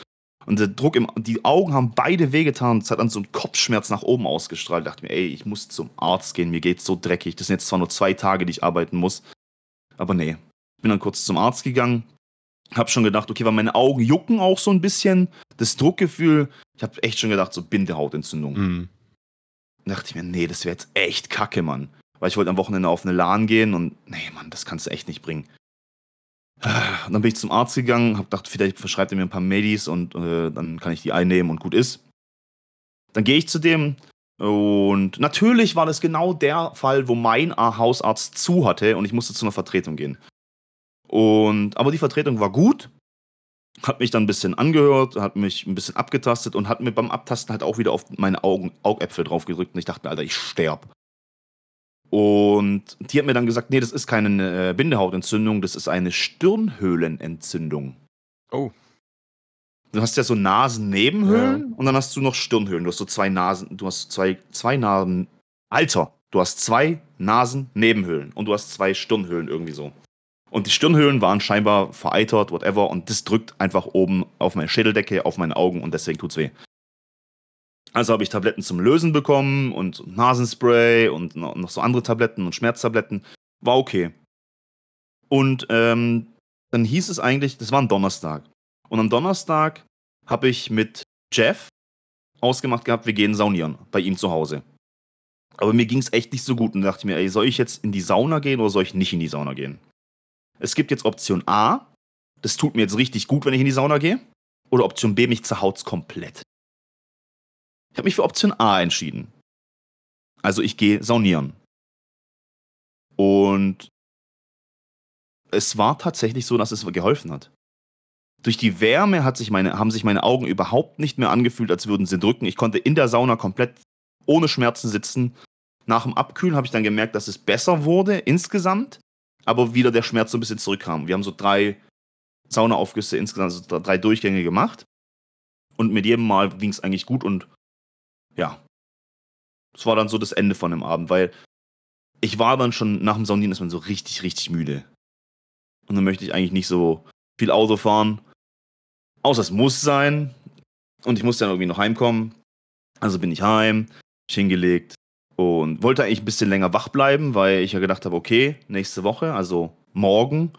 Und der Druck im, die Augen haben beide wehgetan. Es hat dann so einen Kopfschmerz nach oben ausgestrahlt. Ich dachte mir, ey, ich muss zum Arzt gehen. Mir geht's so dreckig. Das sind jetzt zwar nur zwei Tage, die ich arbeiten muss. Aber nee. Ich bin dann kurz zum Arzt gegangen. Hab schon gedacht, okay, weil meine Augen jucken auch so ein bisschen. Das Druckgefühl, ich habe echt schon gedacht, so Bindehautentzündung. Mhm. Da dachte ich mir, nee, das wäre jetzt echt kacke, Mann. Weil ich wollte am Wochenende auf eine LAN gehen und nee, Mann, das kannst du echt nicht bringen. Und dann bin ich zum Arzt gegangen, hab gedacht, vielleicht verschreibt er mir ein paar Medis und äh, dann kann ich die einnehmen und gut ist. Dann gehe ich zu dem und natürlich war das genau der Fall, wo mein Hausarzt zu hatte und ich musste zu einer Vertretung gehen. Und aber die Vertretung war gut, hat mich dann ein bisschen angehört, hat mich ein bisschen abgetastet und hat mir beim Abtasten halt auch wieder auf meine Augen, Augäpfel drauf gedrückt und ich dachte Alter, ich sterb. Und die hat mir dann gesagt, nee, das ist keine äh, Bindehautentzündung, das ist eine Stirnhöhlenentzündung. Oh. Du hast ja so Nasennebenhöhlen ja. und dann hast du noch Stirnhöhlen. Du hast so zwei Nasen, du hast zwei, zwei Nasen. Alter, du hast zwei Nasennebenhöhlen und du hast zwei Stirnhöhlen irgendwie so. Und die Stirnhöhlen waren scheinbar vereitert, whatever, und das drückt einfach oben auf meine Schädeldecke, auf meine Augen und deswegen tut's weh. Also habe ich Tabletten zum Lösen bekommen und Nasenspray und noch so andere Tabletten und Schmerztabletten. War okay. Und ähm, dann hieß es eigentlich, das war ein Donnerstag. Und am Donnerstag habe ich mit Jeff ausgemacht gehabt, wir gehen saunieren bei ihm zu Hause. Aber mir ging es echt nicht so gut und dachte mir, ey, soll ich jetzt in die Sauna gehen oder soll ich nicht in die Sauna gehen? Es gibt jetzt Option A, das tut mir jetzt richtig gut, wenn ich in die Sauna gehe. Oder Option B, mich zerhaut's komplett. Ich habe mich für Option A entschieden. Also ich gehe saunieren. Und es war tatsächlich so, dass es geholfen hat. Durch die Wärme hat sich meine, haben sich meine Augen überhaupt nicht mehr angefühlt, als würden sie drücken. Ich konnte in der Sauna komplett ohne Schmerzen sitzen. Nach dem Abkühlen habe ich dann gemerkt, dass es besser wurde insgesamt, aber wieder der Schmerz so ein bisschen zurückkam. Wir haben so drei Saunaaufgüsse insgesamt, also drei Durchgänge gemacht. Und mit jedem Mal ging es eigentlich gut und ja, das war dann so das Ende von dem Abend, weil ich war dann schon nach dem Saunieren ist man so richtig, richtig müde. Und dann möchte ich eigentlich nicht so viel Auto fahren. Außer es muss sein. Und ich muss dann irgendwie noch heimkommen. Also bin ich heim, mich hingelegt und wollte eigentlich ein bisschen länger wach bleiben, weil ich ja gedacht habe, okay, nächste Woche, also morgen,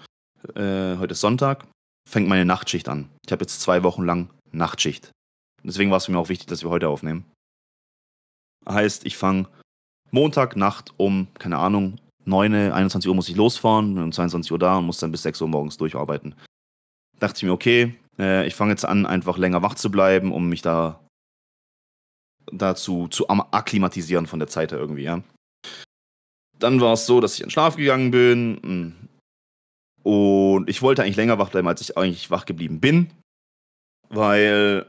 äh, heute ist Sonntag, fängt meine Nachtschicht an. Ich habe jetzt zwei Wochen lang Nachtschicht. Deswegen war es mich auch wichtig, dass wir heute aufnehmen. Heißt, ich fange Montagnacht um, keine Ahnung, 9, 21 Uhr muss ich losfahren, um 22 Uhr da und muss dann bis 6 Uhr morgens durcharbeiten. Dachte ich mir, okay, äh, ich fange jetzt an, einfach länger wach zu bleiben, um mich da dazu zu akklimatisieren von der Zeit her irgendwie, ja. Dann war es so, dass ich in Schlaf gegangen bin hm. und ich wollte eigentlich länger wach bleiben, als ich eigentlich wach geblieben bin, weil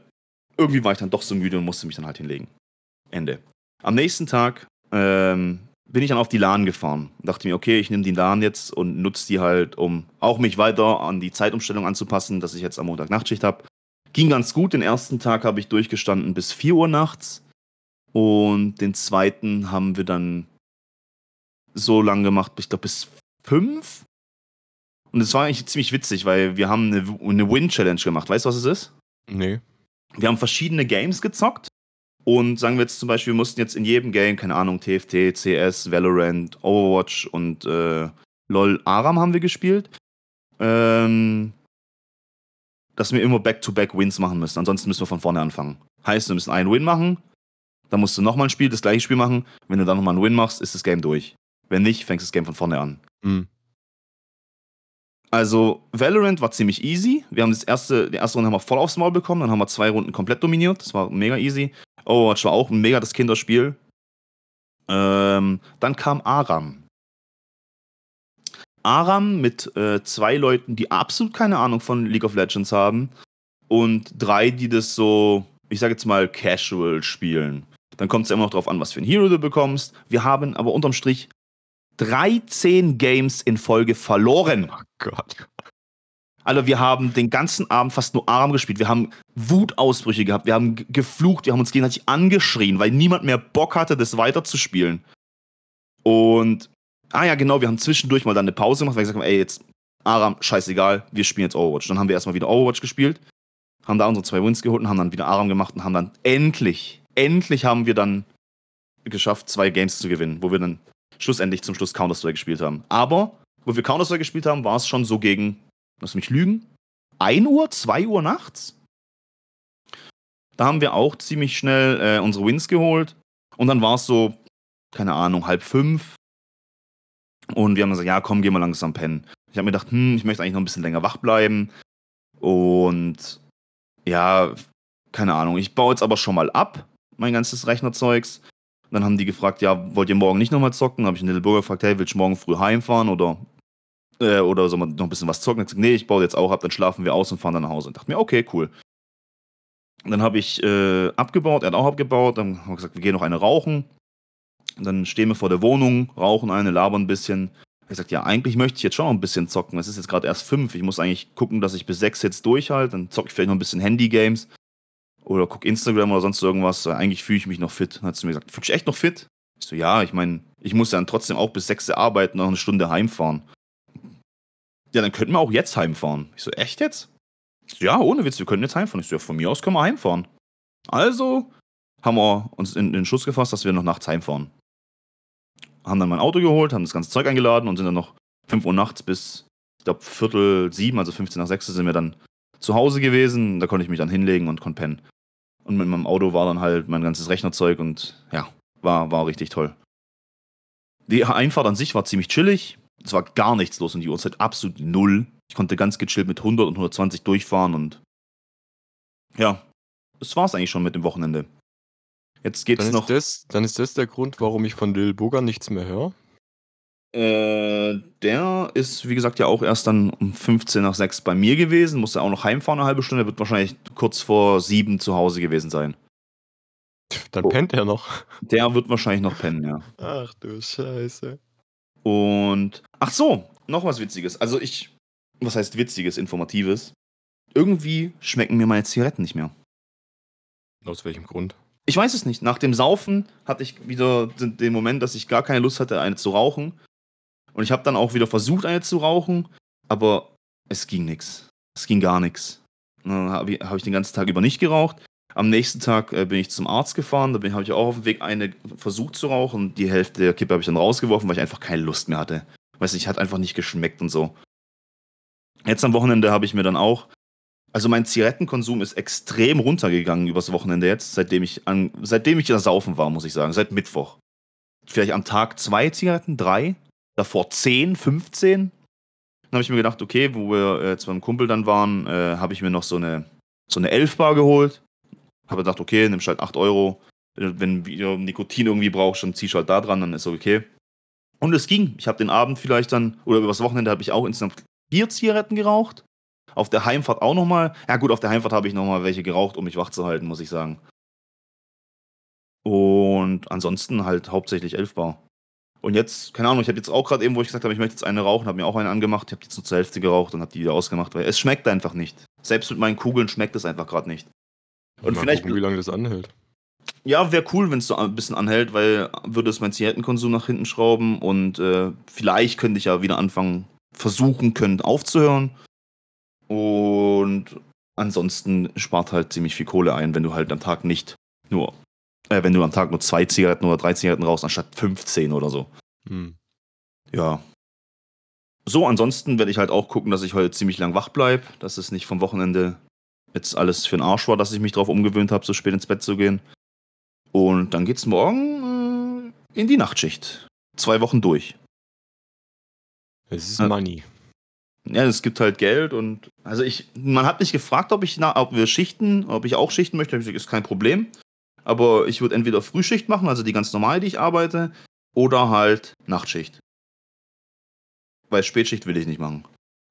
irgendwie war ich dann doch so müde und musste mich dann halt hinlegen. Ende. Am nächsten Tag ähm, bin ich dann auf die LAN gefahren. Dachte mir, okay, ich nehme die LAN jetzt und nutze die halt, um auch mich weiter an die Zeitumstellung anzupassen, dass ich jetzt am Montag Nachtschicht habe. Ging ganz gut. Den ersten Tag habe ich durchgestanden bis 4 Uhr nachts. Und den zweiten haben wir dann so lang gemacht, ich glaube bis 5. Und es war eigentlich ziemlich witzig, weil wir haben eine, eine Win-Challenge gemacht. Weißt du, was es ist? Nee. Wir haben verschiedene Games gezockt und sagen wir jetzt zum Beispiel, wir mussten jetzt in jedem Game, keine Ahnung, TFT, CS, Valorant, Overwatch und äh, LOL Aram haben wir gespielt. Ähm, dass wir immer Back-to-Back-Wins machen müssen. Ansonsten müssen wir von vorne anfangen. Heißt, wir müssen einen Win machen, dann musst du nochmal ein Spiel, das gleiche Spiel machen. Wenn du dann nochmal einen Win machst, ist das Game durch. Wenn nicht, fängst du das Game von vorne an. Mhm. Also, Valorant war ziemlich easy. Wir haben das erste, die erste Runde haben wir voll aufs Maul bekommen, dann haben wir zwei Runden komplett dominiert. Das war mega easy. Overwatch war auch ein mega das Kinderspiel. Ähm, dann kam Aram. Aram mit äh, zwei Leuten, die absolut keine Ahnung von League of Legends haben und drei, die das so, ich sag jetzt mal, casual spielen. Dann kommt es immer noch drauf an, was für ein Hero du bekommst. Wir haben aber unterm Strich 13 Games in Folge verloren. Oh Gott. Also wir haben den ganzen Abend fast nur arm gespielt. Wir haben Wutausbrüche gehabt. Wir haben geflucht. Wir haben uns gegenseitig angeschrien, weil niemand mehr Bock hatte, das weiterzuspielen. Und, ah ja, genau, wir haben zwischendurch mal dann eine Pause gemacht, weil ich gesagt habe, ey, jetzt, Aram, scheißegal, wir spielen jetzt Overwatch. Dann haben wir erstmal wieder Overwatch gespielt, haben da unsere zwei Wins geholt und haben dann wieder Aram gemacht und haben dann endlich, endlich haben wir dann geschafft, zwei Games zu gewinnen, wo wir dann schlussendlich zum Schluss Counter-Strike gespielt haben. Aber, wo wir Counter-Strike gespielt haben, war es schon so gegen lass mich lügen, 1 Uhr, 2 Uhr nachts. Da haben wir auch ziemlich schnell äh, unsere Wins geholt. Und dann war es so, keine Ahnung, halb fünf. Und wir haben gesagt, ja, komm, geh mal langsam pennen. Ich habe mir gedacht, hm, ich möchte eigentlich noch ein bisschen länger wach bleiben. Und ja, keine Ahnung, ich baue jetzt aber schon mal ab, mein ganzes Rechnerzeugs. Dann haben die gefragt, ja, wollt ihr morgen nicht nochmal zocken? Habe ich den Little gefragt, hey, willst du morgen früh heimfahren oder äh, oder soll man noch ein bisschen was zocken? Gesagt, nee, ich baue jetzt auch ab, dann schlafen wir aus und fahren dann nach Hause. Und dachte mir, okay, cool. Dann habe ich äh, abgebaut, er hat auch abgebaut, dann haben wir gesagt, wir gehen noch eine rauchen. Dann stehen wir vor der Wohnung, rauchen eine, labern ein bisschen. Ich gesagt, ja, eigentlich möchte ich jetzt schon noch ein bisschen zocken. Es ist jetzt gerade erst fünf. Ich muss eigentlich gucken, dass ich bis sechs jetzt durchhalte. Dann zocke ich vielleicht noch ein bisschen Handy-Games. Oder gucke Instagram oder sonst irgendwas. Eigentlich fühle ich mich noch fit. Dann hat sie mir gesagt, fühlst du dich echt noch fit? Ich so, ja, ich meine, ich muss dann trotzdem auch bis sechs arbeiten, noch eine Stunde heimfahren ja, dann könnten wir auch jetzt heimfahren. Ich so, echt jetzt? Ja, ohne Witz, wir können jetzt heimfahren. Ich so, ja, von mir aus können wir heimfahren. Also haben wir uns in den Schuss gefasst, dass wir noch nachts heimfahren. Haben dann mein Auto geholt, haben das ganze Zeug eingeladen und sind dann noch 5 Uhr nachts bis ich glaube, Viertel sieben, also 15 nach sechs sind wir dann zu Hause gewesen. Da konnte ich mich dann hinlegen und konnte pennen. Und mit meinem Auto war dann halt mein ganzes Rechnerzeug und ja, war, war richtig toll. Die Einfahrt an sich war ziemlich chillig. Es war gar nichts los und die Uhrzeit absolut null. Ich konnte ganz gechillt mit 100 und 120 durchfahren und ja, das war's eigentlich schon mit dem Wochenende. Jetzt geht's Dann noch. ist, das, dann ist das der Grund, warum ich von Lil Booger nichts mehr höre. Äh, der ist, wie gesagt, ja auch erst dann um 15 nach 6 bei mir gewesen. Musste auch noch heimfahren eine halbe Stunde. Wird wahrscheinlich kurz vor 7 zu Hause gewesen sein. Dann Oh. pennt er noch. Der wird wahrscheinlich noch pennen, ja. Ach du Scheiße. Und. Ach so, noch was Witziges. Also ich. Was heißt Witziges, Informatives? Irgendwie schmecken mir meine Zigaretten nicht mehr. Aus welchem Grund? Ich weiß es nicht. Nach dem Saufen hatte ich wieder den Moment, dass ich gar keine Lust hatte, eine zu rauchen. Und ich habe dann auch wieder versucht, eine zu rauchen, aber es ging nichts. Es ging gar nichts. Dann habe ich, hab ich den ganzen Tag über nicht geraucht. Am nächsten Tag äh, bin ich zum Arzt gefahren. Da habe ich auch auf dem Weg eine versucht zu rauchen. Die Hälfte der Kippe habe ich dann rausgeworfen, weil ich einfach keine Lust mehr hatte. Weiß nicht, hat einfach nicht geschmeckt und so. Jetzt am Wochenende habe ich mir dann auch also mein Zigarettenkonsum ist extrem runtergegangen übers Wochenende jetzt, seitdem ich an, seitdem ich da saufen war, muss ich sagen, seit Mittwoch. Vielleicht am Tag zwei Zigaretten, drei, davor zehn, 15. Dann habe ich mir gedacht, okay, wo wir äh, jetzt beim Kumpel dann waren, äh, habe ich mir noch so eine, so eine 11 Bar geholt. Habe gedacht, okay, nimmst halt 8 Euro. Wenn wenn du Nikotin irgendwie brauchst, dann ziehst du halt da dran, dann ist okay. Und es ging. Ich habe den Abend vielleicht dann, oder übers Wochenende habe ich auch insgesamt vier Zigaretten geraucht. Auf der Heimfahrt auch nochmal. Ja, gut, auf der Heimfahrt habe ich nochmal welche geraucht, um mich wach zu halten, muss ich sagen. Und ansonsten halt hauptsächlich 11 Bar. Und jetzt, keine Ahnung, ich habe jetzt auch gerade eben, wo ich gesagt habe, ich möchte jetzt eine rauchen, habe mir auch eine angemacht. Ich habe jetzt nur zur Hälfte geraucht und habe die wieder ausgemacht, weil es schmeckt einfach nicht. Selbst mit meinen Kugeln schmeckt es einfach gerade nicht. Und Mal vielleicht, gucken, wie lange das anhält. ja, wäre cool, wenn es so ein bisschen anhält, weil würde es meinen Zigarettenkonsum nach hinten schrauben und äh, vielleicht könnte ich ja wieder anfangen, versuchen können, aufzuhören. Und ansonsten spart halt ziemlich viel Kohle ein, wenn du halt am Tag nicht nur, äh, wenn du am Tag nur zwei Zigaretten oder drei Zigaretten rauchst, anstatt 15 oder so. Hm. Ja. So, ansonsten werde ich halt auch gucken, dass ich heute ziemlich lang wach bleibe, dass es nicht vom Wochenende jetzt alles für den Arsch war, dass ich mich darauf umgewöhnt habe, so spät ins Bett zu gehen. Und dann geht's morgen äh, in die Nachtschicht. Zwei Wochen durch. Es ist. Money. Ja, es gibt halt Geld und also ich, man hat mich gefragt, ob ich na, ob wir schichten, ob ich auch schichten möchte. Ich gesagt, ist kein Problem. Aber ich würde entweder Frühschicht machen, also die ganz normale, die ich arbeite, oder halt Nachtschicht. Weil Spätschicht will ich nicht machen.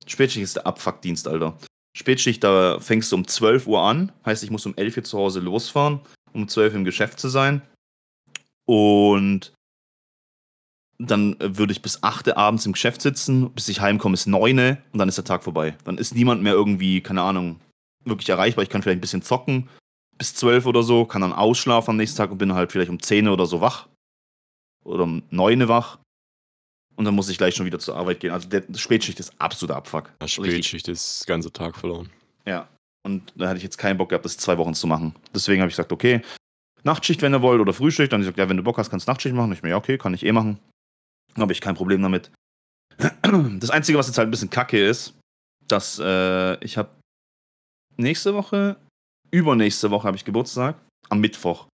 Spätschicht ist der Abfuckdienst, Alter. Spätschicht, da fängst du um 12 Uhr an, heißt, ich muss um 11 Uhr zu Hause losfahren, um 12 Uhr im Geschäft zu sein. Und dann äh, würde ich bis 8 Uhr abends im Geschäft sitzen, bis ich heimkomme ist 9 Uhr und dann ist der Tag vorbei. Dann ist niemand mehr irgendwie, keine Ahnung, wirklich erreichbar. Ich kann vielleicht ein bisschen zocken bis 12 oder so, kann dann ausschlafen am nächsten Tag und bin halt vielleicht um 10 oder so wach. Oder um 9 wach. Und dann muss ich gleich schon wieder zur Arbeit gehen. Also der Spätschicht ist absoluter Abfuck. Ja, Richtig. Spätschicht ist der ganze Tag verloren. Ja. Und da hatte ich jetzt keinen Bock gehabt, das zwei Wochen zu machen. Deswegen habe ich gesagt, okay, Nachtschicht, wenn ihr wollt, oder Frühschicht. Dann habe ich gesagt, ja, wenn du Bock hast, kannst du Nachtschicht machen. Ich mir, ja, okay, kann ich eh machen. Dann habe ich kein Problem damit. Das Einzige, was jetzt halt ein bisschen kacke ist, dass äh, ich habe nächste Woche, übernächste Woche habe ich Geburtstag, am Mittwoch.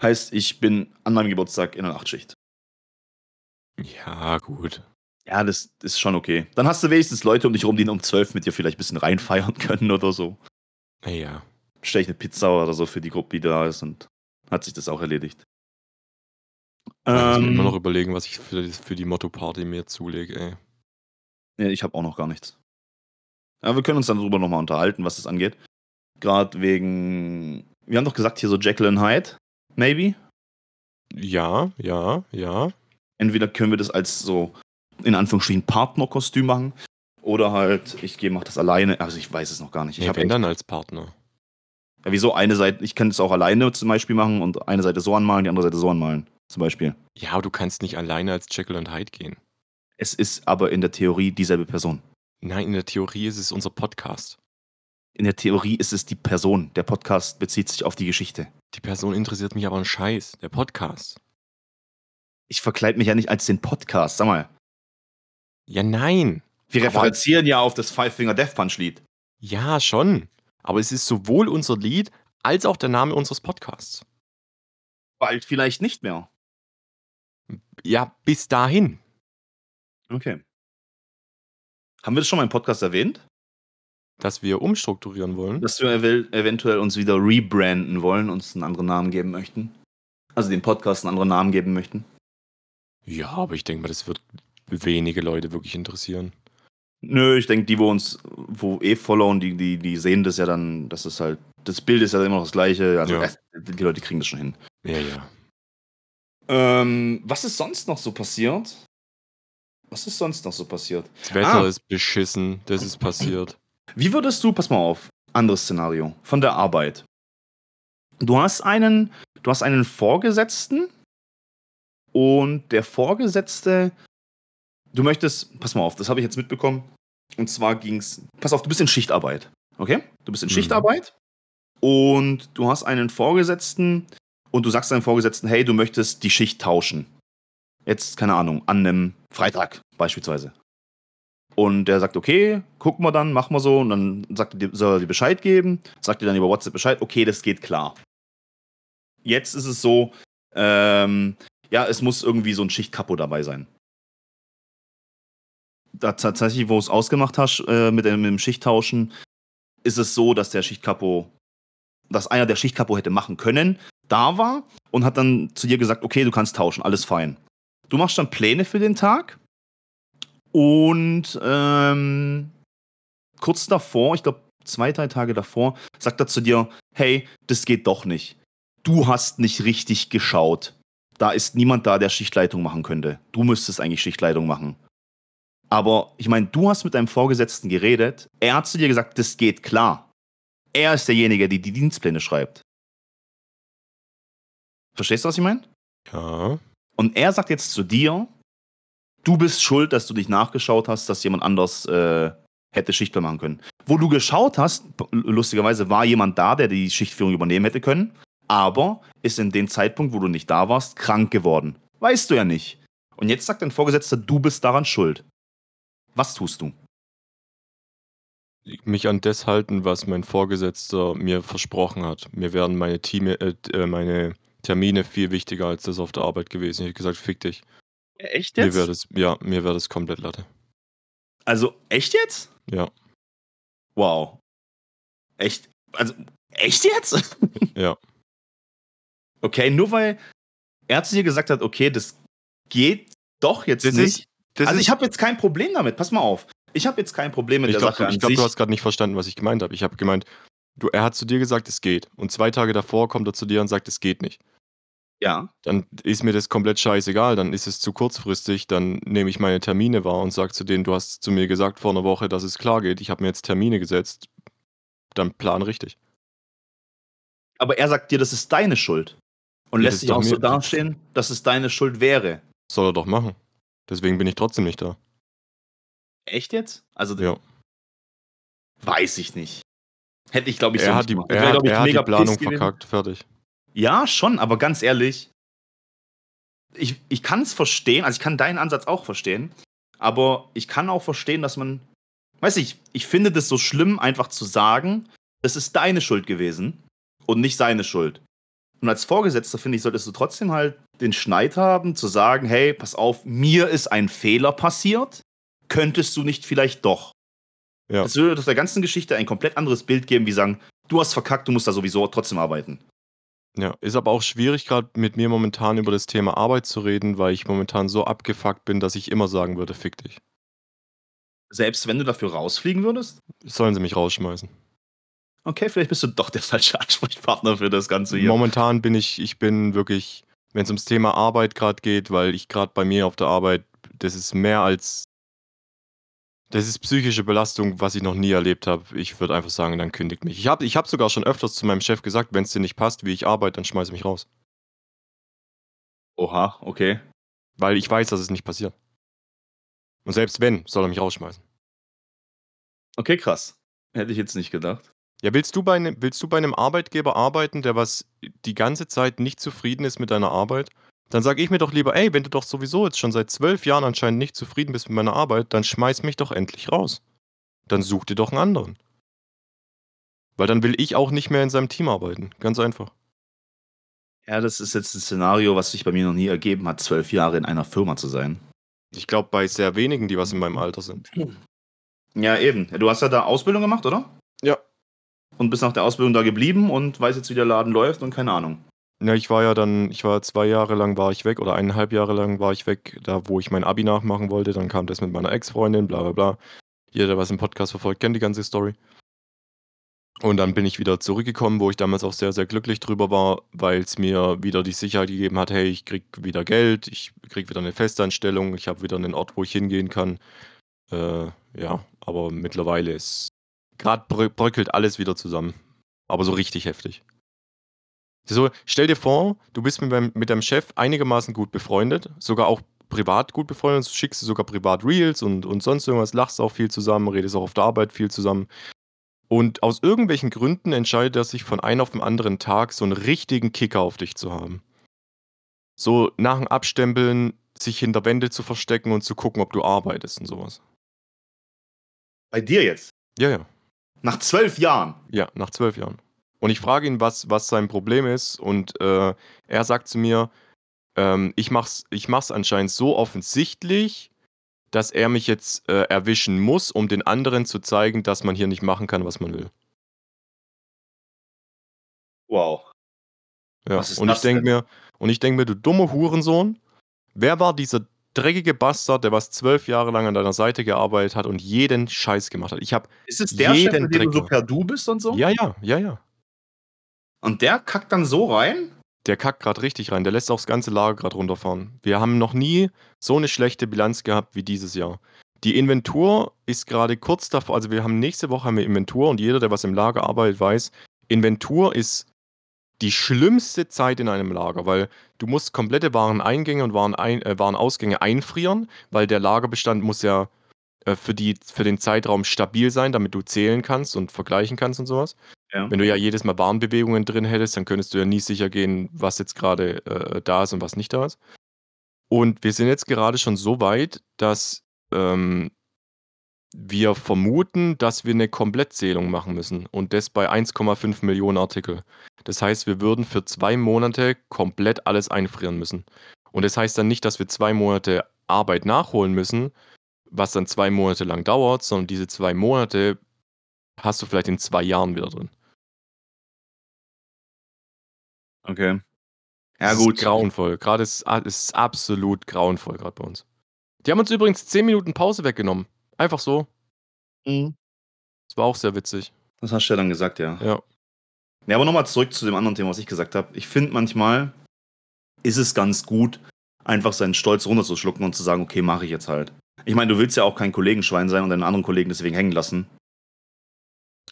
Heißt, ich bin an meinem Geburtstag in der Nachtschicht. Ja, gut. Ja, das ist schon okay. Dann hast du wenigstens Leute um dich rum, die um 12 mit dir vielleicht ein bisschen reinfeiern können oder so. Naja. Stell ich eine Pizza oder so für die Gruppe, die da ist und hat sich das auch erledigt. Ich muss mir Ähm, immer noch überlegen, was ich für, für die Motto-Party mir zulege, ey. nee, ich habe auch noch gar nichts. Aber wir können uns dann darüber nochmal unterhalten, was das angeht. Gerade wegen. Wir haben doch gesagt, hier so Jekyll and Hyde. Maybe. Ja, ja, ja. Entweder können wir das als so, in Anführungsstrichen, Partnerkostüm machen. Oder halt, ich gehe, mach das alleine. Also ich weiß es noch gar nicht. Ich Nee, hab wenn echt- dann als Partner. Ja, wieso eine Seite, ich kann das auch alleine zum Beispiel machen und eine Seite so anmalen, die andere Seite so anmalen. Zum Beispiel. Ja, aber du kannst nicht alleine als Jekyll und Hyde gehen. Es ist aber in der Theorie dieselbe Person. Nein, in der Theorie ist es unser Podcast. In der Theorie ist es die Person. Der Podcast bezieht sich auf die Geschichte. Die Person interessiert mich aber ein Scheiß. Der Podcast. Ich verkleide mich ja nicht als den Podcast. Sag mal. Ja, nein. Wir Aber- referenzieren ja auf das Five Finger Death Punch Lied. Ja, schon. Aber es ist sowohl unser Lied als auch der Name unseres Podcasts. Bald vielleicht nicht mehr. Ja, bis dahin. Okay. Haben wir das schon mal im Podcast erwähnt? Dass wir umstrukturieren wollen. Dass wir evel- eventuell uns wieder rebranden wollen, uns einen anderen Namen geben möchten? Also dem Podcast einen anderen Namen geben möchten? Ja, aber ich denke mal, das wird wenige Leute wirklich interessieren. Nö, ich denke, die, wo uns, wo eh followen, die, die, die sehen das ja dann, das ist halt, das Bild ist ja immer noch das gleiche. Also Ja. äh, die Leute kriegen das schon hin. Ja, ja. Ähm, was ist sonst noch so passiert? Was ist sonst noch so passiert? Das Wetter Ah. ist beschissen, das ist passiert. Wie würdest du, pass mal auf, anderes Szenario, von der Arbeit. Du hast einen, du hast einen Vorgesetzten und der Vorgesetzte, du möchtest, pass mal auf, das habe ich jetzt mitbekommen. Und zwar ging's, pass auf, du bist in Schichtarbeit, okay? Du bist in Mhm. Schichtarbeit und du hast einen Vorgesetzten und du sagst deinem Vorgesetzten, hey, du möchtest die Schicht tauschen. Jetzt, keine Ahnung, an einem Freitag beispielsweise. Und der sagt, okay, gucken wir dann, machen wir so. Und dann sagt er, soll er dir Bescheid geben, sagt dir dann über WhatsApp Bescheid, okay, das geht klar. Jetzt ist es so, ähm, ja, es muss irgendwie so ein Schichtkapo dabei sein. Da tatsächlich, wo du es ausgemacht hast äh, mit, mit dem Schichttauschen, ist es so, dass der Schichtkapo, dass einer der Schichtkapo hätte machen können, da war und hat dann zu dir gesagt, okay, du kannst tauschen, alles fein. Du machst dann Pläne für den Tag und ähm, kurz davor, ich glaube zwei, drei Tage davor, sagt er zu dir, hey, das geht doch nicht. Du hast nicht richtig geschaut. Da ist niemand da, der Schichtleitung machen könnte. Du müsstest eigentlich Schichtleitung machen. Aber ich meine, du hast mit deinem Vorgesetzten geredet. Er hat zu dir gesagt, das geht klar. Er ist derjenige, der die Dienstpläne schreibt. Verstehst du, was ich meine? Ja. Und er sagt jetzt zu dir, du bist schuld, dass du nicht nachgeschaut hast, dass jemand anders äh, hätte Schichtplan machen können. Wo du geschaut hast, lustigerweise war jemand da, der die Schichtführung übernehmen hätte können, aber ist in dem Zeitpunkt, wo du nicht da warst, krank geworden. Weißt du ja nicht. Und jetzt sagt dein Vorgesetzter, du bist daran schuld. Was tust du? Mich an das halten, was mein Vorgesetzter mir versprochen hat. Mir wären meine, Team, äh, äh, meine Termine viel wichtiger als das auf der Arbeit gewesen. Ich hätte gesagt, fick dich. Echt Mir wäre das, ja, mir wäre das komplett Latte. Also, echt jetzt? Ja, Wow. Echt? Also, echt jetzt? ja. Okay, nur weil er zu dir gesagt hat, okay, das geht doch jetzt Das nicht. ist, das also ist, ich habe jetzt kein Problem damit, pass mal auf. Ich habe jetzt kein Problem mit ich der glaube, Sache an glaub, sich. du hast gerade nicht verstanden, was ich gemeint habe. Ich habe gemeint, du, er hat zu dir gesagt, es geht. Und zwei Tage davor kommt er zu dir und sagt, es geht nicht. Ja. Dann ist mir das komplett scheißegal, dann ist es zu kurzfristig, dann nehme ich meine Termine wahr und sage zu denen, du hast zu mir gesagt vor einer Woche, dass es klar geht, ich habe mir jetzt Termine gesetzt, dann plan richtig. Aber er sagt dir, das ist deine Schuld. Und Ja, lässt sich auch so dastehen, dass es deine Schuld wäre. Soll er doch machen. Deswegen bin ich trotzdem nicht da. Echt jetzt? Also, Ja. weiß ich nicht. Hätte ich, glaube ich, so Er hat die, gemacht. Er hat, er hat die Planung verkackt, fertig. Ja, schon, aber ganz ehrlich, ich, ich kann es verstehen, also ich kann deinen Ansatz auch verstehen, aber ich kann auch verstehen, dass man, weiß ich, ich finde das so schlimm, einfach zu sagen, es ist deine Schuld gewesen und nicht seine Schuld. Und als Vorgesetzter, finde ich, solltest du trotzdem halt den Schneid haben, zu sagen, hey, pass auf, mir ist ein Fehler passiert, könntest du nicht vielleicht doch. Ja. Das würde aus der ganzen Geschichte ein komplett anderes Bild geben, wie sagen, du hast verkackt, du musst da sowieso trotzdem arbeiten. Ja, ist aber auch schwierig, gerade mit mir momentan über das Thema Arbeit zu reden, weil ich momentan so abgefuckt bin, dass ich immer sagen würde, fick dich. Selbst wenn du dafür rausfliegen würdest? Sollen sie mich rausschmeißen. Okay, vielleicht bist du doch der falsche Ansprechpartner für das Ganze hier. Momentan bin ich, ich bin wirklich, wenn es ums Thema Arbeit gerade geht, weil ich gerade bei mir auf der Arbeit, das ist mehr als, das ist psychische Belastung, was ich noch nie erlebt habe. Ich würde einfach sagen, dann kündigt mich. Ich habe ich hab sogar schon öfters zu meinem Chef gesagt, wenn es dir nicht passt, wie ich arbeite, dann schmeiße mich raus. Oha, okay. Weil ich weiß, dass es nicht passiert. Und selbst wenn, soll er mich rausschmeißen. Okay, krass. Hätte ich jetzt nicht gedacht. Ja, willst du, bei einem, willst du bei einem Arbeitgeber arbeiten, der was die ganze Zeit nicht zufrieden ist mit deiner Arbeit, Dann sage ich mir doch lieber, ey, wenn du doch sowieso jetzt schon seit zwölf Jahren anscheinend nicht zufrieden bist mit meiner Arbeit, dann schmeiß mich doch endlich raus. Dann such dir doch einen anderen. Weil dann will ich auch nicht mehr in seinem Team arbeiten. Ganz einfach. Ja, das ist jetzt ein Szenario, was sich bei mir noch nie ergeben hat, zwölf Jahre in einer Firma zu sein. Ich glaube, bei sehr wenigen, die was in meinem Alter sind. Ja, eben. Du hast ja da Ausbildung gemacht, oder? Ja. Und bist nach der Ausbildung da geblieben und weißt jetzt, wie der Laden läuft und keine Ahnung. Ja, ich war ja dann, ich war zwei Jahre lang war ich weg oder eineinhalb Jahre lang war ich weg, da wo ich mein Abi nachmachen wollte. Dann kam das mit meiner Ex-Freundin, bla bla bla. Jeder, der was im Podcast verfolgt, kennt die ganze Story. Und dann bin ich wieder zurückgekommen, wo ich damals auch sehr, sehr glücklich drüber war, weil es mir wieder die Sicherheit gegeben hat, hey, ich krieg wieder Geld, ich krieg wieder eine Festanstellung, ich habe wieder einen Ort, wo ich hingehen kann. Äh, ja, aber mittlerweile ist gerade bröckelt alles wieder zusammen. Aber so richtig heftig. So, stell dir vor, du bist mit, deinem, mit deinem Chef einigermaßen gut befreundet, sogar auch privat gut befreundet, schickst du sogar privat Reels und, und sonst irgendwas, lachst auch viel zusammen, redest auch auf der Arbeit viel zusammen. Und aus irgendwelchen Gründen entscheidet er sich von einem auf den anderen Tag, so einen richtigen Kicker auf dich zu haben. So nach dem Abstempeln, sich hinter Wände zu verstecken und zu gucken, ob du arbeitest und sowas. Bei dir jetzt? Ja, ja. Nach zwölf Jahren? Ja, nach zwölf Jahren. Und ich frage ihn, was, was sein Problem ist. Und äh, er sagt zu mir, ähm, ich mach's, ich mach's anscheinend so offensichtlich, dass er mich jetzt äh, erwischen muss, um den anderen zu zeigen, dass man hier nicht machen kann, was man will. Wow. Ja, und ich denke mir, und ich denke mir, du dumme Hurensohn, wer war dieser dreckige Bastard, der was zwölf Jahre lang an deiner Seite gearbeitet hat und jeden Scheiß gemacht hat? Ich habe Ist es der Chef, mit dem du so per Du bist und so? Ja, ja, ja, ja. Und der kackt dann so rein? Der kackt gerade richtig rein. Der lässt auch das ganze Lager gerade runterfahren. Wir haben noch nie so eine schlechte Bilanz gehabt wie dieses Jahr. Die Inventur ist gerade kurz davor, also wir haben nächste Woche haben Inventur und jeder, der was im Lager arbeitet, weiß, Inventur ist die schlimmste Zeit in einem Lager, weil du musst komplette Wareneingänge und äh, Warenausgänge einfrieren, weil der Lagerbestand muss ja äh, für, die, für den Zeitraum stabil sein, damit du zählen kannst und vergleichen kannst und sowas. Ja. Wenn du ja jedes Mal Warenbewegungen drin hättest, dann könntest du ja nie sicher gehen, was jetzt gerade äh, da ist und was nicht da ist. Und wir sind jetzt gerade schon so weit, dass ähm, wir vermuten, dass wir eine Komplettzählung machen müssen und das bei 1,5 Millionen Artikel. Das heißt, wir würden für zwei Monate komplett alles einfrieren müssen. Und das heißt dann nicht, dass wir zwei Monate Arbeit nachholen müssen, was dann zwei Monate lang dauert, sondern diese zwei Monate hast du vielleicht in zwei Jahren wieder drin. Okay. Ja, das gut. Ist grauenvoll. Gerade ist es absolut grauenvoll, gerade bei uns. Die haben uns übrigens 10 Minuten Pause weggenommen. Einfach so. Mhm. Das war auch sehr witzig. Das hast du ja dann gesagt, ja. Ja. Ja, aber nochmal zurück zu dem anderen Thema, was ich gesagt habe. Ich finde manchmal ist es ganz gut, einfach seinen Stolz runterzuschlucken und zu sagen, okay, mache ich jetzt halt. Ich meine, du willst ja auch kein Kollegenschwein sein und deinen anderen Kollegen deswegen hängen lassen.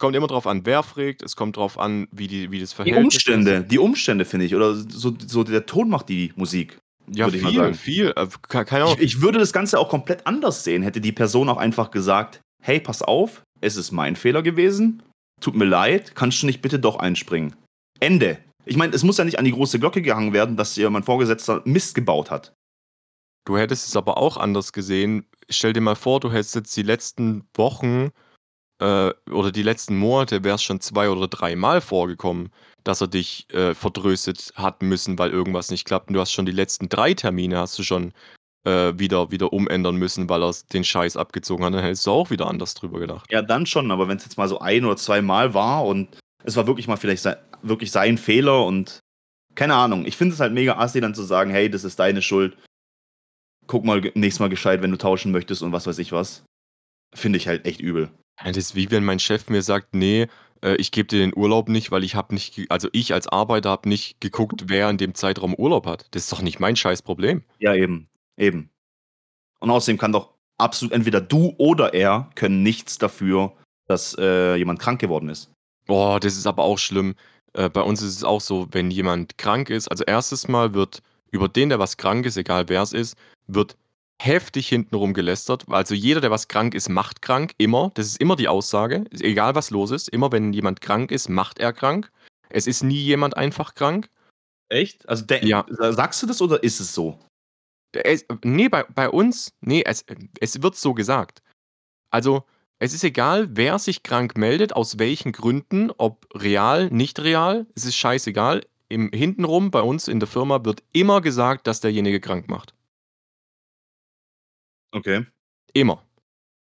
Es kommt immer drauf an, wer fragt, es kommt drauf an, wie, die, wie das Verhältnis Die Umstände, ist. die Umstände finde ich, oder so, so der Ton macht die Musik. Ja, viel, viel. Äh, keine Ahnung. Ich, ich würde das Ganze auch komplett anders sehen, hätte die Person auch einfach gesagt, hey, pass auf, es ist mein Fehler gewesen, tut mir leid, kannst du nicht bitte doch einspringen. Ende. Ich meine, es muss ja nicht an die große Glocke gehangen werden, dass hier mein Vorgesetzter Mist gebaut hat. Du hättest es aber auch anders gesehen. Stell dir mal vor, du hättest jetzt die letzten Wochen äh, oder die letzten Monate wäre es schon zwei oder dreimal vorgekommen, dass er dich äh, verdröstet hat müssen, weil irgendwas nicht klappt. Und du hast schon die letzten drei Termine hast du schon äh, wieder, wieder umändern müssen, weil er den Scheiß abgezogen hat. Dann hättest du auch wieder anders drüber gedacht. Ja, dann schon, aber wenn es jetzt mal so ein oder zwei Mal war und es war wirklich mal vielleicht sein, wirklich sein Fehler und keine Ahnung. Ich finde es halt mega assi, dann zu sagen, hey, das ist deine Schuld. Guck mal nächstes Mal gescheit, wenn du tauschen möchtest und was weiß ich was. Finde ich halt echt übel. Das ist wie wenn mein Chef mir sagt, nee, äh, ich gebe dir den Urlaub nicht, weil ich habe nicht, also ich als Arbeiter habe nicht geguckt, wer in dem Zeitraum Urlaub hat. Das ist doch nicht mein scheiß Problem. Ja, eben, eben. Und außerdem kann doch absolut entweder du oder er können nichts dafür, dass äh, jemand krank geworden ist. Boah, das ist aber auch schlimm. Äh, bei uns ist es auch so, wenn jemand krank ist, also erstes Mal wird über den, der was krank ist, egal wer es ist, wird heftig hintenrum gelästert. Also jeder, der was krank ist, macht krank. Immer. Das ist immer die Aussage. Egal was los ist. Immer wenn jemand krank ist, macht er krank. Es ist nie jemand einfach krank. Echt? Also der, Ja. sagst du das oder ist es so? Es, nee, bei, bei uns, nee, es, es wird so gesagt. Also, es ist egal, wer sich krank meldet, aus welchen Gründen, ob real, nicht real, es ist scheißegal. Im hintenrum bei uns in der Firma wird immer gesagt, dass derjenige krank macht. Okay. Immer.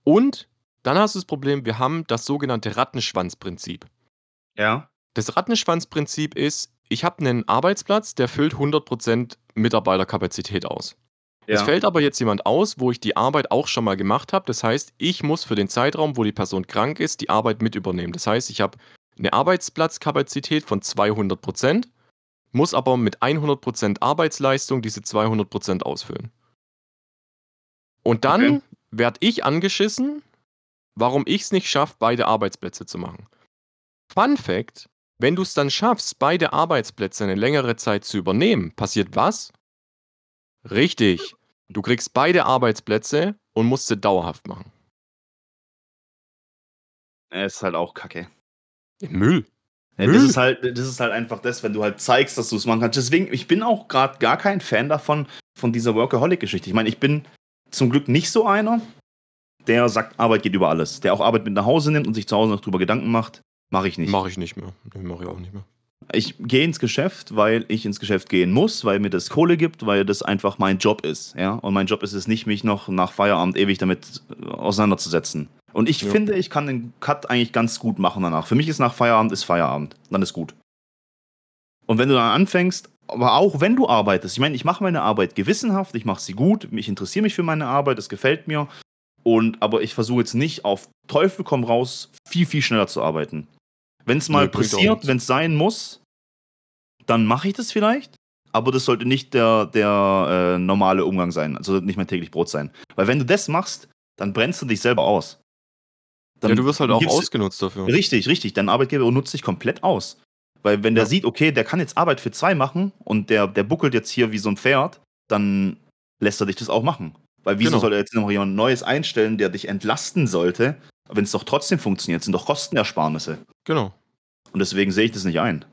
Und dann hast du das Problem, wir haben das sogenannte Rattenschwanzprinzip. Ja. Das Rattenschwanzprinzip ist, ich habe einen Arbeitsplatz, der füllt 100% Mitarbeiterkapazität aus. Es Ja. fällt aber jetzt jemand aus, wo ich die Arbeit auch schon mal gemacht habe. Das heißt, ich muss für den Zeitraum, wo die Person krank ist, die Arbeit mit übernehmen. Das heißt, ich habe eine Arbeitsplatzkapazität von 200%, muss aber mit 100% Arbeitsleistung diese 200% ausfüllen. Und dann Okay. werde ich angeschissen, warum ich es nicht schaffe, beide Arbeitsplätze zu machen. Fun Fact: Wenn du es dann schaffst, beide Arbeitsplätze eine längere Zeit zu übernehmen, passiert was? Richtig. Du kriegst beide Arbeitsplätze und musst sie dauerhaft machen. Er ist halt auch kacke. Müll. Ja, das, ist halt, das ist halt einfach das, wenn du halt zeigst, dass du es machen kannst. Deswegen, ich bin auch gerade gar kein Fan davon, von dieser Workaholic-Geschichte. Ich meine, ich bin zum Glück nicht so einer, der sagt, Arbeit geht über alles. Der auch Arbeit mit nach Hause nimmt und sich zu Hause noch drüber Gedanken macht. Mache ich nicht. Mache ich nicht mehr. Nee, mache ich auch nicht mehr. Ich gehe ins Geschäft, weil ich ins Geschäft gehen muss, weil mir das Kohle gibt, weil das einfach mein Job ist. Ja? Und mein Job ist es nicht, mich noch nach Feierabend ewig damit äh, auseinanderzusetzen. Und ich Ja. finde, ich kann den Cut eigentlich ganz gut machen danach. Für mich ist nach Feierabend ist Feierabend. Dann ist gut. Und wenn du dann anfängst, aber auch wenn du arbeitest, ich meine, ich mache meine Arbeit gewissenhaft, ich mache sie gut, ich interessiere mich für meine Arbeit, es gefällt mir. Und aber ich versuche jetzt nicht auf Teufel komm raus, viel, viel schneller zu arbeiten. Wenn es mal Nee, passiert, wenn es sein muss, dann mache ich das vielleicht. Aber das sollte nicht der, der äh, normale Umgang sein, also nicht mein täglich Brot sein. Weil wenn du das machst, dann brennst du dich selber aus. Dann ja, du wirst halt auch ausgenutzt dafür. Richtig, richtig. Dein Arbeitgeber nutzt dich komplett aus. Weil wenn der Ja. sieht, okay, der kann jetzt Arbeit für zwei machen und der, der buckelt jetzt hier wie so ein Pferd, dann lässt er dich das auch machen. Weil wieso Genau. soll er jetzt noch jemand Neues einstellen, der dich entlasten sollte, wenn es doch trotzdem funktioniert? sind doch Kostenersparnisse. Genau. Und deswegen sehe ich das nicht ein.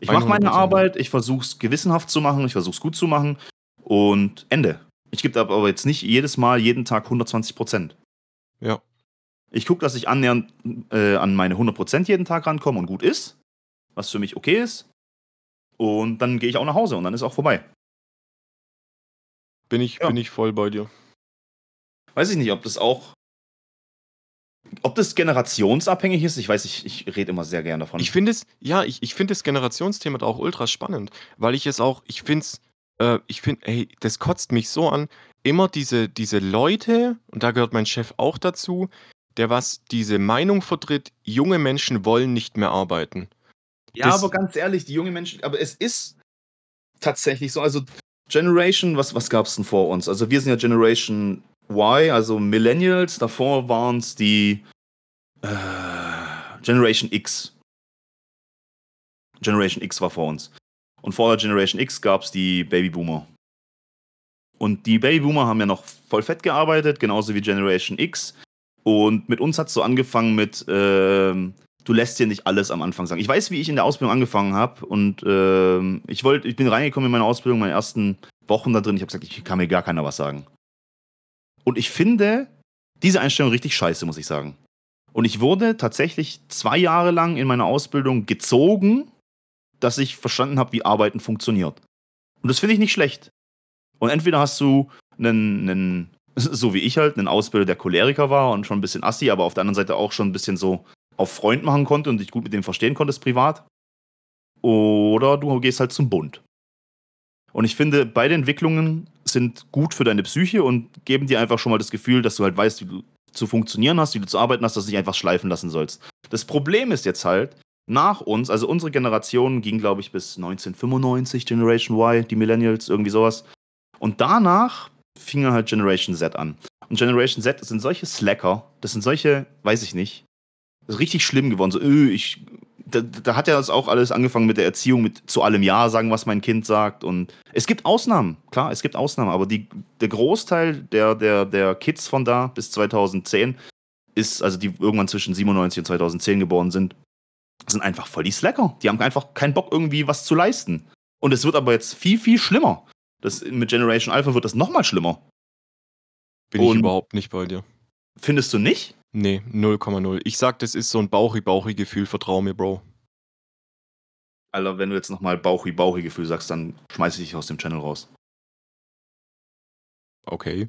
Ich mache meine 100%. Arbeit, ich versuche es gewissenhaft zu machen, ich versuche es gut zu machen und Ende. Ich gebe aber jetzt nicht jedes Mal, jeden Tag 120 Prozent. Ja. Ich gucke, dass ich annähernd äh, an meine 100% jeden Tag rankomme und gut ist, was für mich okay ist. Und dann gehe ich auch nach Hause und dann ist auch vorbei. Bin ich, Ja. bin ich voll bei dir. Weiß ich nicht, ob das auch. Ob das generationsabhängig ist, ich weiß, ich, ich rede immer sehr gern davon. Ich finde es, ja, ich, ich finde das Generationsthema da auch ultra spannend, weil ich es auch, ich finde es, äh, ich finde, ey, das kotzt mich so an, immer diese, diese Leute, und da gehört mein Chef auch dazu, der was diese Meinung vertritt, junge Menschen wollen nicht mehr arbeiten. Ja, das- aber ganz ehrlich, die jungen Menschen, aber es ist tatsächlich so, also Generation, was, was gab es denn vor uns? Also wir sind ja Generation Y, also Millennials, davor waren es die äh, Generation X. Generation X war vor uns. Und vor der Generation X gab es die Babyboomer. Und die Babyboomer haben ja noch voll fett gearbeitet, genauso wie Generation X. Und mit uns hat es so angefangen mit, ähm, du lässt dir nicht alles am Anfang sagen. Ich weiß, wie ich in der Ausbildung angefangen habe und ähm, ich wollte, ich bin reingekommen in meine Ausbildung, meine ersten Wochen da drin. Ich habe gesagt, ich kann mir gar keiner was sagen. Und ich finde diese Einstellung richtig scheiße, muss ich sagen. Und ich wurde tatsächlich zwei Jahre lang in meiner Ausbildung gezogen, dass ich verstanden habe, wie Arbeiten funktioniert. Und das finde ich nicht schlecht. Und entweder hast du einen, einen, so wie ich halt, einen Ausbilder, der Choleriker war und schon ein bisschen assi, aber auf der anderen Seite auch schon ein bisschen so auf Freund machen konnte und dich gut mit dem verstehen konntest privat. Oder du gehst halt zum Bund. Und ich finde, beide Entwicklungen sind gut für deine Psyche und geben dir einfach schon mal das Gefühl, dass du halt weißt, wie du zu funktionieren hast, wie du zu arbeiten hast, dass du dich einfach schleifen lassen sollst. Das Problem ist jetzt halt, nach uns, also unsere Generation ging, glaube ich, bis 1995, Generation Y, die Millennials, irgendwie sowas. Und danach fing halt Generation Z an. Und Generation Z sind solche Slacker, das sind solche, weiß ich nicht, richtig schlimm geworden. So, öh, ich, da, da hat ja das auch alles angefangen mit der Erziehung, mit zu allem Ja sagen, was mein Kind sagt. Und es gibt Ausnahmen, klar, es gibt Ausnahmen, aber die, der Großteil der, der, der Kids von da bis 2010 ist, also die irgendwann zwischen 97 und 2010 geboren sind, sind einfach voll die Slacker. Die haben einfach keinen Bock, irgendwie was zu leisten. Und es wird aber jetzt viel, viel schlimmer. Das, mit Generation Alpha wird das nochmal schlimmer. Bin ich Und- überhaupt nicht bei dir. Findest du nicht? Nee, 0,0. Ich sag, das ist so ein Bauchi-Bauchi-Gefühl, vertrau mir, Bro. Alter, wenn du jetzt nochmal Bauchi-Bauchi-Gefühl sagst, dann schmeiß ich dich aus dem Channel raus. Okay.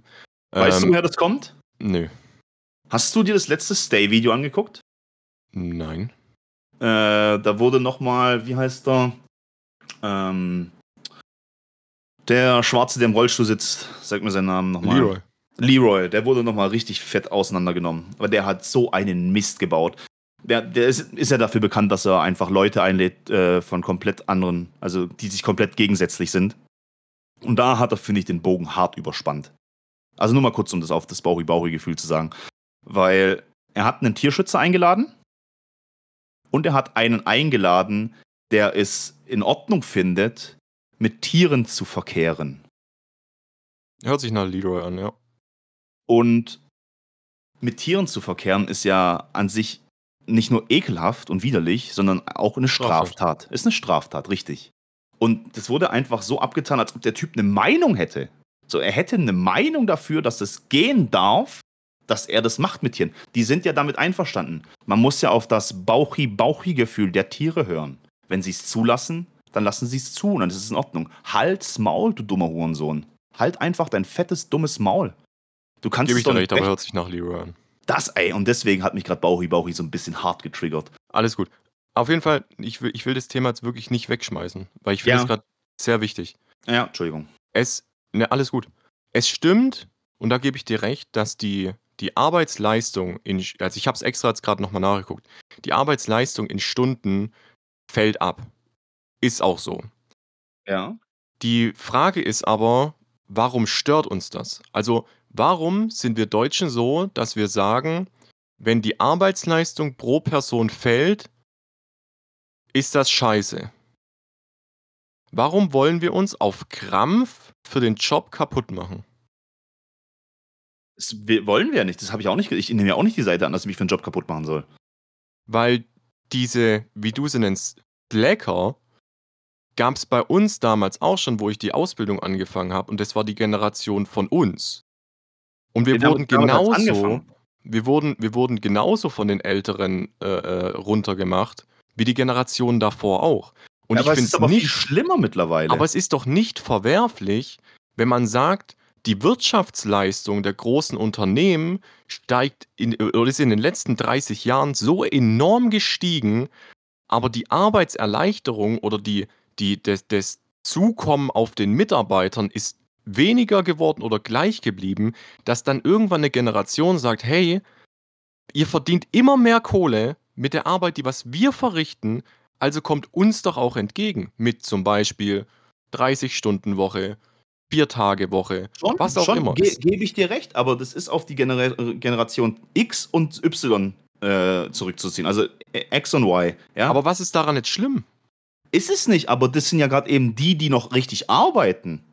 Weißt du, Ähm, woher das kommt? Nö. Hast du dir das letzte Stay-Video angeguckt? Nein. Äh, da wurde nochmal, wie heißt er? Ähm, der Schwarze, der im Rollstuhl sitzt, sag mir seinen Namen nochmal. Leroy. Leroy, der wurde nochmal richtig fett auseinandergenommen. Aber der hat so einen Mist gebaut. Der, der ist, ist ja dafür bekannt, dass er einfach Leute einlädt äh, von komplett anderen, also die sich komplett gegensätzlich sind. Und da hat er, finde ich, den Bogen hart überspannt. Also nur mal kurz, um das auf das Bauchi-Bauchi-Gefühl zu sagen. Weil er hat einen Tierschützer eingeladen und er hat einen eingeladen, der es in Ordnung findet, mit Tieren zu verkehren. Hört sich nach Leroy an, ja. Und mit Tieren zu verkehren ist ja an sich nicht nur ekelhaft und widerlich, sondern auch eine Straftat. Ist eine Straftat, richtig. Und das wurde einfach so abgetan, als ob der Typ eine Meinung hätte. So, er hätte eine Meinung dafür, dass es gehen darf, dass er das macht mit Tieren. Die sind ja damit einverstanden. Man muss ja auf das Bauchi-Bauchi-Gefühl der Tiere hören. Wenn sie es zulassen, dann lassen sie es zu und dann ist es in Ordnung. Halt's Maul, du dummer Hurensohn. Halt einfach dein fettes, dummes Maul. Du kannst Gebe ich dir recht, nicht aber hört sich nach Leroy an. das, ey, und deswegen hat mich gerade Bauchi Bauchi so ein bisschen hart getriggert. Alles gut. Auf jeden Fall, ich will, ich will das Thema jetzt wirklich nicht wegschmeißen, weil ich finde Ja. es gerade sehr wichtig. Ja, Entschuldigung. Es, ne, alles gut. Es stimmt, und da gebe ich dir recht, dass die, die Arbeitsleistung in, also ich habe es extra jetzt gerade nochmal nachgeguckt, die Arbeitsleistung in Stunden fällt ab. Ist auch so. Ja. Die Frage ist aber, warum stört uns das? Also, warum sind wir Deutschen so, dass wir sagen, wenn die Arbeitsleistung pro Person fällt, ist das scheiße? Warum wollen wir uns auf Krampf für den Job kaputt machen? Das wollen wir ja nicht. Das habe ich auch nicht. Ich nehme ja auch nicht die Seite an, dass ich mich für einen Job kaputt machen soll. Weil diese, wie du sie nennst, Slacker, gab es bei uns damals auch schon, wo ich die Ausbildung angefangen habe. Und das war die Generation von uns. Und wir haben- wurden genauso, wir wurden, wir wurden genauso von den Älteren äh, äh, runtergemacht, wie die Generation davor auch. Und Ja, ich finde ist es nicht schlimmer mittlerweile. aber es ist doch nicht verwerflich, wenn man sagt, die Wirtschaftsleistung der großen Unternehmen steigt in, oder ist in den letzten 30 Jahren so enorm gestiegen, aber die Arbeitserleichterung oder die, die, des, das Zukommen auf den Mitarbeitern ist weniger geworden oder gleich geblieben, dass dann irgendwann eine Generation sagt, hey, ihr verdient immer mehr Kohle mit der Arbeit, die was wir verrichten, also kommt uns doch auch entgegen mit zum Beispiel 30-Stunden-Woche, 4-Tage-Woche, schon, was auch schon immer. ge gebe ich dir recht, aber das ist auf die Genera Generation X und Y äh, zurückzuziehen. Also äh, X und Y. Ja? Aber was ist daran jetzt schlimm? Ist es nicht, aber das sind ja gerade eben die, die noch richtig arbeiten.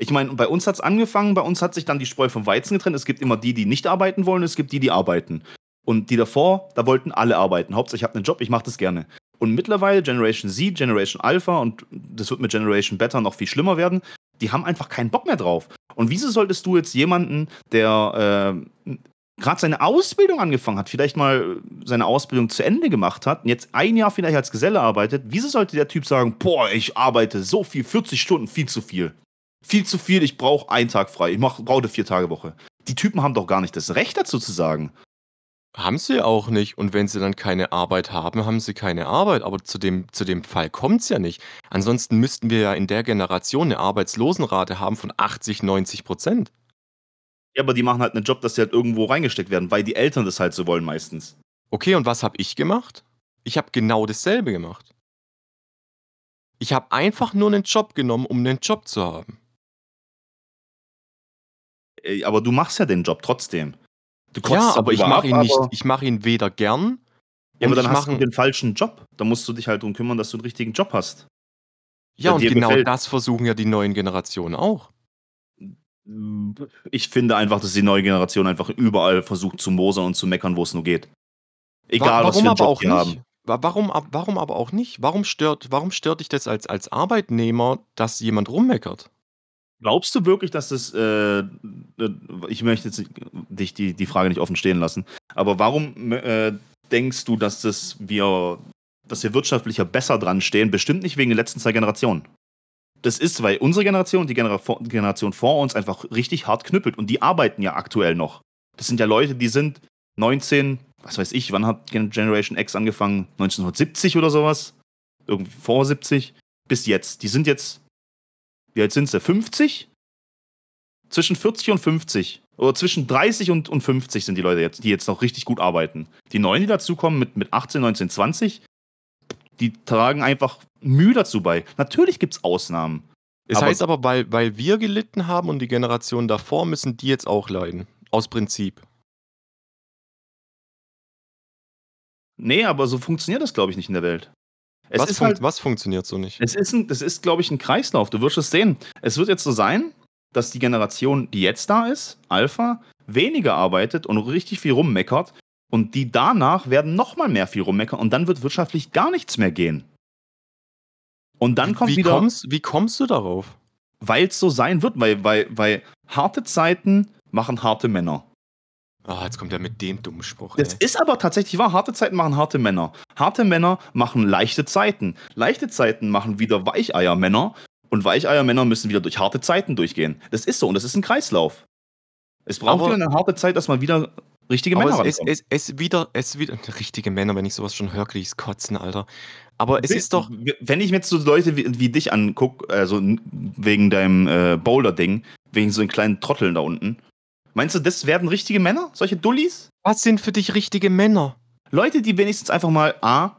Ich meine, bei uns hat es angefangen, bei uns hat sich dann die Spreu vom Weizen getrennt. Es gibt immer die, die nicht arbeiten wollen, es gibt die, die arbeiten. Und die davor, da wollten alle arbeiten. Hauptsache, ich habe einen Job, ich mache das gerne. Und mittlerweile Generation Z, Generation Alpha und das wird mit Generation Beta noch viel schlimmer werden, die haben einfach keinen Bock mehr drauf. Und wieso solltest du jetzt jemanden, der äh, gerade seine Ausbildung angefangen hat, vielleicht mal seine Ausbildung zu Ende gemacht hat und jetzt ein Jahr vielleicht als Geselle arbeitet, wieso sollte der Typ sagen, boah, ich arbeite so viel, 40 Stunden, viel zu viel. Viel zu viel, ich brauche einen Tag frei, ich brauche eine Vier-Tage-Woche. Die Typen haben doch gar nicht das Recht dazu zu sagen. Haben sie auch nicht. Und wenn sie dann keine Arbeit haben, haben sie keine Arbeit. Aber zu dem, zu dem Fall kommt es ja nicht. Ansonsten müssten wir ja in der Generation eine Arbeitslosenrate haben von 80, 90 Prozent. Ja, aber die machen halt einen Job, dass sie halt irgendwo reingesteckt werden, weil die Eltern das halt so wollen meistens. Okay, und was habe ich gemacht? Ich habe genau dasselbe gemacht. Ich habe einfach nur einen Job genommen, um einen Job zu haben. Ey, Aber du machst ja den Job trotzdem. Du kotzt Ja, aber ich mache ihn nicht. aber- Ich mache ihn weder gern. Ja, aber dann hast du den falschen Job. Da musst du dich halt drum kümmern, dass du einen richtigen Job hast. ja und genau gefällt. das versuchen ja die neuen Generationen auch. Ich finde einfach, dass die neue Generation einfach überall versucht zu mosern und zu meckern, wo es nur geht. Egal, Wa- was für einen aber Job auch die nicht? haben. Wa warum warum aber auch nicht? Warum stört warum stört dich das als als Arbeitnehmer, dass jemand rummeckert? Glaubst du wirklich, dass das, äh, äh, ich möchte jetzt dich die, die Frage nicht offen stehen lassen, aber warum äh, denkst du, dass das wir, dass wir wirtschaftlicher besser dran stehen? Bestimmt nicht wegen den letzten zwei Generationen. Das ist, weil unsere Generation und die Genera Generation vor uns einfach richtig hart knüppelt und die arbeiten ja aktuell noch. Das sind ja Leute, die sind 19, was weiß ich, wann hat Generation X angefangen? 1970 oder sowas? Irgendwie vor 70 bis jetzt. Die sind jetzt wie alt sind sie? 50? Zwischen 40 und 50. Oder zwischen 30 und, und 50 sind die Leute jetzt, die jetzt noch richtig gut arbeiten. Die Neuen, die dazukommen mit, mit 18, 19, 20, die tragen einfach Mühe dazu bei. Natürlich gibt es Ausnahmen. Es aber heißt aber, weil, weil wir gelitten haben und die Generation davor, müssen die jetzt auch leiden. Aus Prinzip. Nee, aber so funktioniert das, glaube ich, nicht in der Welt. Was, fun halt, was, funktioniert so nicht? Es ist, ein, das ist, glaube ich, ein Kreislauf. Du wirst es sehen. Es wird jetzt so sein, dass die Generation, die jetzt da ist, Alpha, weniger arbeitet und richtig viel rummeckert. Und die danach werden nochmal mehr viel rummeckern. Und dann wird wirtschaftlich gar nichts mehr gehen. Und dann kommt wie wieder. Kommst, wie kommst du darauf? Weil es so sein wird, weil, weil, weil harte Zeiten machen harte Männer. Ah, jetzt kommt er mit dem dummen Spruch. Das ey. ist aber tatsächlich wahr. Harte Zeiten machen harte Männer. Harte Männer machen leichte Zeiten. Leichte Zeiten machen wieder Weicheiermänner. Und Weicheiermänner müssen wieder durch harte Zeiten durchgehen. Das ist so und das ist ein Kreislauf. Es braucht aber, wieder eine harte Zeit, dass man wieder richtige Männer es, es, es, wieder, es wieder, richtige Männer, wenn ich sowas schon höre, kriege ich kotzen, Alter. Aber es ist doch. Wenn ich mir jetzt so Leute wie, wie dich angucke, also wegen deinem äh, Boulder-Ding, wegen so einen kleinen Trotteln da unten, Meinst du, das werden richtige Männer? Solche Dullis? Was sind für dich richtige Männer? Leute, die wenigstens einfach mal A.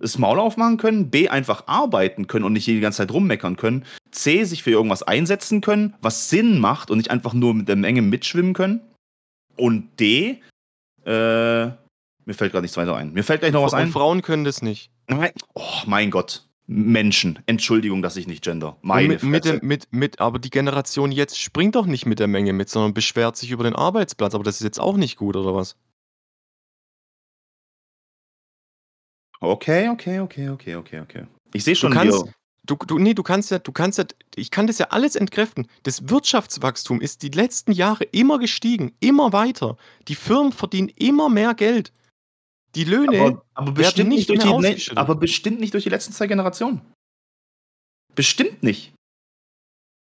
das Maul aufmachen können, B. einfach arbeiten können und nicht die ganze Zeit rummeckern können, C. sich für irgendwas einsetzen können, was Sinn macht und nicht einfach nur mit der Menge mitschwimmen können und D. Äh, mir fällt gerade nichts weiter ein. Mir fällt gleich noch was ein. Frauen können das nicht. Oh, mein Gott. Menschen. Entschuldigung, dass ich nicht gender. Meine mit, mit, mit, mit, aber die Generation jetzt springt doch nicht mit der Menge mit, sondern beschwert sich über den Arbeitsplatz. Aber das ist jetzt auch nicht gut, oder was? Okay, okay, okay, okay, okay, okay. Ich sehe schon, du kannst, du, du, nee, du kannst ja, du kannst ja, ich kann das ja alles entkräften. Das Wirtschaftswachstum ist die letzten Jahre immer gestiegen, immer weiter. Die Firmen verdienen immer mehr Geld. Die Löhne aber, aber bestimmt nicht durch die, aber bestimmt nicht durch die letzten zwei Generationen. Bestimmt nicht.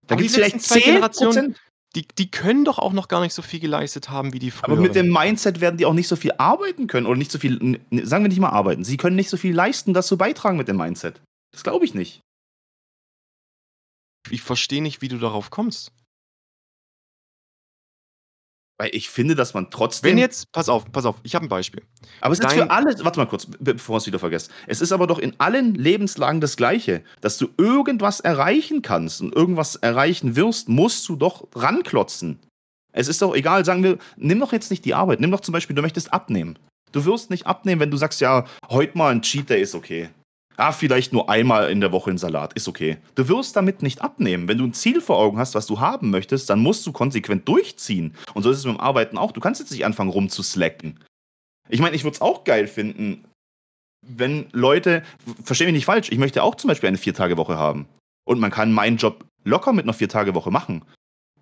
Da gibt es vielleicht zwei Generationen. Die, die können doch auch noch gar nicht so viel geleistet haben wie die früher. Aber mit dem Mindset werden die auch nicht so viel arbeiten können oder nicht so viel, sagen wir nicht mal arbeiten. Sie können nicht so viel leisten, dazu beitragen mit dem Mindset. Das glaube ich nicht. Ich verstehe nicht, wie du darauf kommst. Weil ich finde, dass man trotzdem. Wenn jetzt, pass auf, pass auf, ich habe ein Beispiel. Aber es Dein, ist für alle, warte mal kurz, bevor es wieder vergesst. Es ist aber doch in allen Lebenslagen das Gleiche. Dass du irgendwas erreichen kannst und irgendwas erreichen wirst, musst du doch ranklotzen. Es ist doch egal, sagen wir, nimm doch jetzt nicht die Arbeit. Nimm doch zum Beispiel, du möchtest abnehmen. Du wirst nicht abnehmen, wenn du sagst, ja, heute mal ein Cheat Day ist okay. Ah, vielleicht nur einmal in der Woche ein Salat, ist okay. Du wirst damit nicht abnehmen. Wenn du ein Ziel vor Augen hast, was du haben möchtest, dann musst du konsequent durchziehen. Und so ist es mit dem Arbeiten auch. Du kannst jetzt nicht anfangen rumzuslacken. Ich meine, ich würde es auch geil finden, wenn Leute, versteh mich nicht falsch, ich möchte auch zum Beispiel eine Vier-Tage-Woche haben. Und man kann meinen Job locker mit einer Vier-Tage-Woche machen.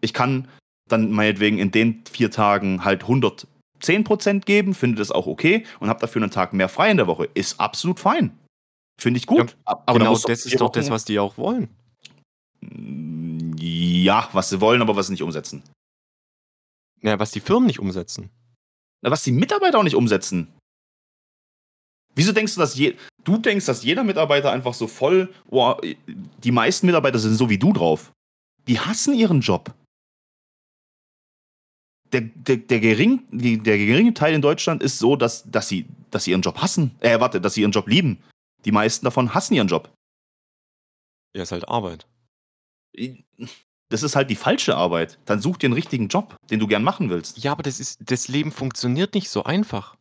Ich kann dann meinetwegen in den vier Tagen halt 110% geben, finde das auch okay und habe dafür einen Tag mehr frei in der Woche. Ist absolut fein. Finde ich gut. Ja, aber genau das ist doch das, was die auch wollen. Ja, was sie wollen, aber was sie nicht umsetzen. Ja, was die Firmen nicht umsetzen. Na, was die Mitarbeiter auch nicht umsetzen. Wieso denkst du, dass je du denkst, dass jeder Mitarbeiter einfach so voll, oh, die meisten Mitarbeiter sind so wie du drauf. Die hassen ihren Job. Der, der, der, gering, der geringe Teil in Deutschland ist so, dass, dass, sie, dass sie ihren Job hassen. Äh, warte, dass sie ihren Job lieben. Die meisten davon hassen ihren Job. Ja, ist halt Arbeit. Das ist halt die falsche Arbeit. Dann such dir einen richtigen Job, den du gern machen willst. Ja, aber das ist, das Leben funktioniert nicht so einfach.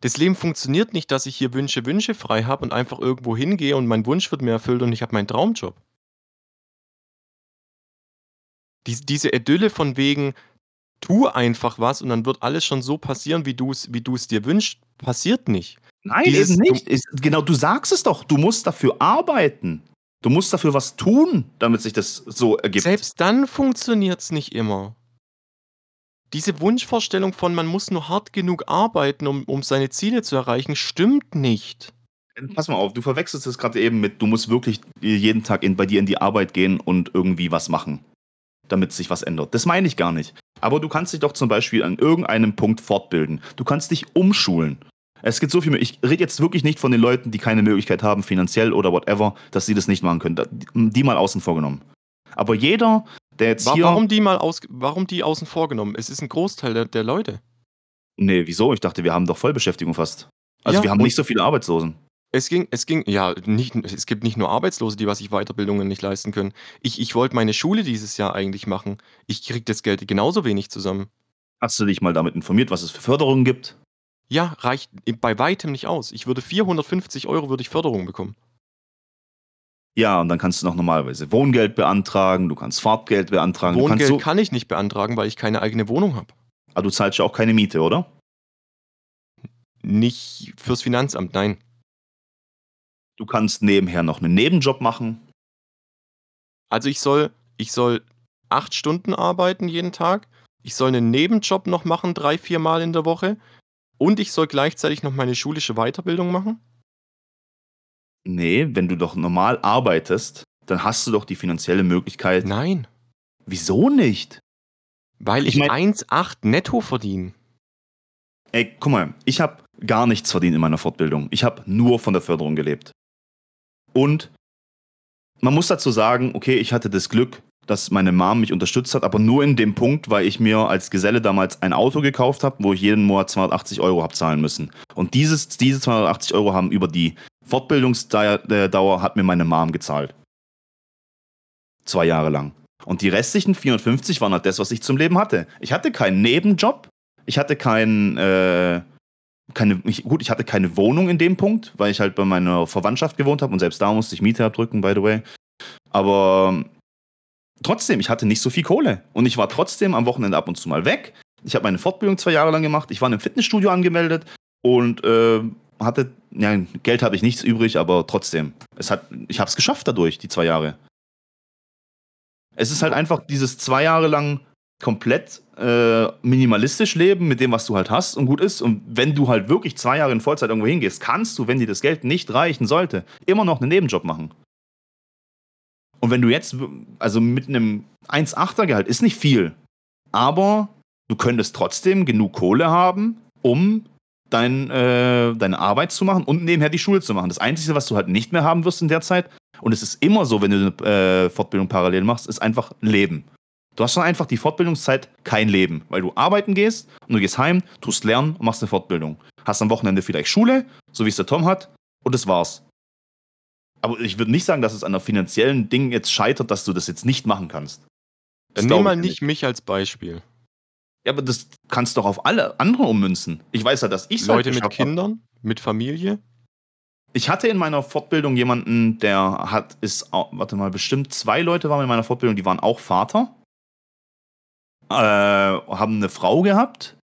Das Leben funktioniert nicht, dass ich hier Wünsche, Wünsche frei habe und einfach irgendwo hingehe und mein Wunsch wird mir erfüllt und ich habe meinen Traumjob. Dies, diese Idylle von wegen, tu einfach was und dann wird alles schon so passieren, wie du es wie dir wünschst, passiert nicht. Nein, Dieses eben du nicht. Ist, genau, du sagst es doch. Du musst dafür arbeiten. Du musst dafür was tun, damit sich das so ergibt. selbst dann funktioniert's nicht immer. Diese Wunschvorstellung von, man muss nur hart genug arbeiten, um um seine Ziele zu erreichen, stimmt nicht. Pass mal auf, du verwechselst es gerade eben mit, du musst wirklich jeden Tag in, bei dir in die Arbeit gehen und irgendwie was machen, damit sich was ändert. Das meine ich gar nicht. Aber du kannst dich doch zum Beispiel an irgendeinem Punkt fortbilden. Du kannst dich umschulen. Es gibt so viel. Ich rede jetzt wirklich nicht von den Leuten, die keine Möglichkeit haben, finanziell oder whatever, dass sie das nicht machen können. Die mal außen vorgenommen. Aber jeder, der jetzt Wa hier. warum die mal aus warum die außen vor genommen? Es ist ein Großteil der der Leute. Nee, wieso? Ich dachte, wir haben doch Vollbeschäftigung fast. Also Ja, wir haben nicht so viele Arbeitslosen. Es ging es ging ja, nicht es gibt nicht nur Arbeitslose, die was sich Weiterbildungen nicht leisten können. Ich ich wollte meine Schule dieses Jahr eigentlich machen. Ich kriege das Geld genauso wenig zusammen. Hast du dich mal damit informiert, was es für Förderungen gibt? Ja, reicht bei weitem nicht aus. Ich würde 450 Euro würde ich Förderung bekommen. Ja, und dann kannst du noch normalerweise Wohngeld beantragen, du kannst Fahrtgeld beantragen. Wohngeld so, kann ich nicht beantragen, weil ich keine eigene Wohnung habe. aber du zahlst ja auch keine Miete, oder? Nicht fürs Finanzamt, nein. Du kannst nebenher noch einen Nebenjob machen. Also ich soll ich soll 8 Stunden arbeiten jeden Tag. Ich soll einen Nebenjob noch machen, 3, 4 Mal in der Woche. Und ich soll gleichzeitig noch meine schulische Weiterbildung machen? Nee, wenn du doch normal arbeitest, dann hast du doch die finanzielle Möglichkeit. Nein, Wieso nicht? weil Ich ich mein- 1,8 netto verdiene. Ey, guck mal, ich habe gar nichts verdient in meiner Fortbildung. Ich habe nur von der Förderung gelebt. Und man muss dazu sagen, okay, ich hatte das Glück, dass meine Mom mich unterstützt hat, aber nur in dem Punkt, weil ich mir als Geselle damals ein Auto gekauft habe, wo ich jeden Monat 280 Euro habe zahlen müssen. Und dieses, diese 280 Euro haben über die Fortbildungsdauer hat mir meine Mom gezahlt. Zwei Jahre lang. Und die restlichen 450 waren halt das, was ich zum Leben hatte. Ich hatte keinen Nebenjob, ich hatte kein, äh, keine, ich, gut, ich hatte keine Wohnung in dem Punkt, weil ich halt bei meiner Verwandtschaft gewohnt habe und selbst da musste ich Miete abdrücken, by the way. Aber trotzdem, ich hatte nicht so viel Kohle. Und ich war trotzdem am Wochenende ab und zu mal weg. Ich habe meine Fortbildung zwei Jahre lang gemacht. Ich war in einem Fitnessstudio angemeldet und äh, hatte, ja, Geld hatte ich nichts übrig, aber trotzdem. Es hat, ich habe es geschafft dadurch, die zwei Jahre. Es ist halt einfach dieses zwei Jahre lang komplett äh, minimalistisch leben mit dem, was du halt hast und gut ist. Und wenn du halt wirklich zwei Jahre in Vollzeit irgendwo hingehst, kannst du, wenn dir das Geld nicht reichen sollte, immer noch einen Nebenjob machen. Und wenn du jetzt, also mit einem 1,8er Gehalt, ist nicht viel, aber du könntest trotzdem genug Kohle haben, um dein, äh, deine Arbeit zu machen und nebenher die Schule zu machen. Das Einzige, was du halt nicht mehr haben wirst in der Zeit, und es ist immer so, wenn du eine äh, Fortbildung parallel machst, ist einfach Leben. Du hast dann einfach die Fortbildungszeit kein Leben, weil du arbeiten gehst und du gehst heim, tust lernen und machst eine Fortbildung. Hast am Wochenende vielleicht Schule, so wie es der Tom hat, und das war's. Aber ich würde nicht sagen, dass es an der finanziellen Ding jetzt scheitert, dass du das jetzt nicht machen kannst. Das Dann nimm mal ich nicht mich als Beispiel. Ja, aber das kannst du doch auf alle anderen ummünzen. Ich weiß ja, dass ich Leute mit Kindern, mit Familie. Ich hatte in meiner Fortbildung jemanden, der hat, ist, warte mal, bestimmt zwei Leute waren in meiner Fortbildung, die waren auch Vater, äh, haben eine Frau gehabt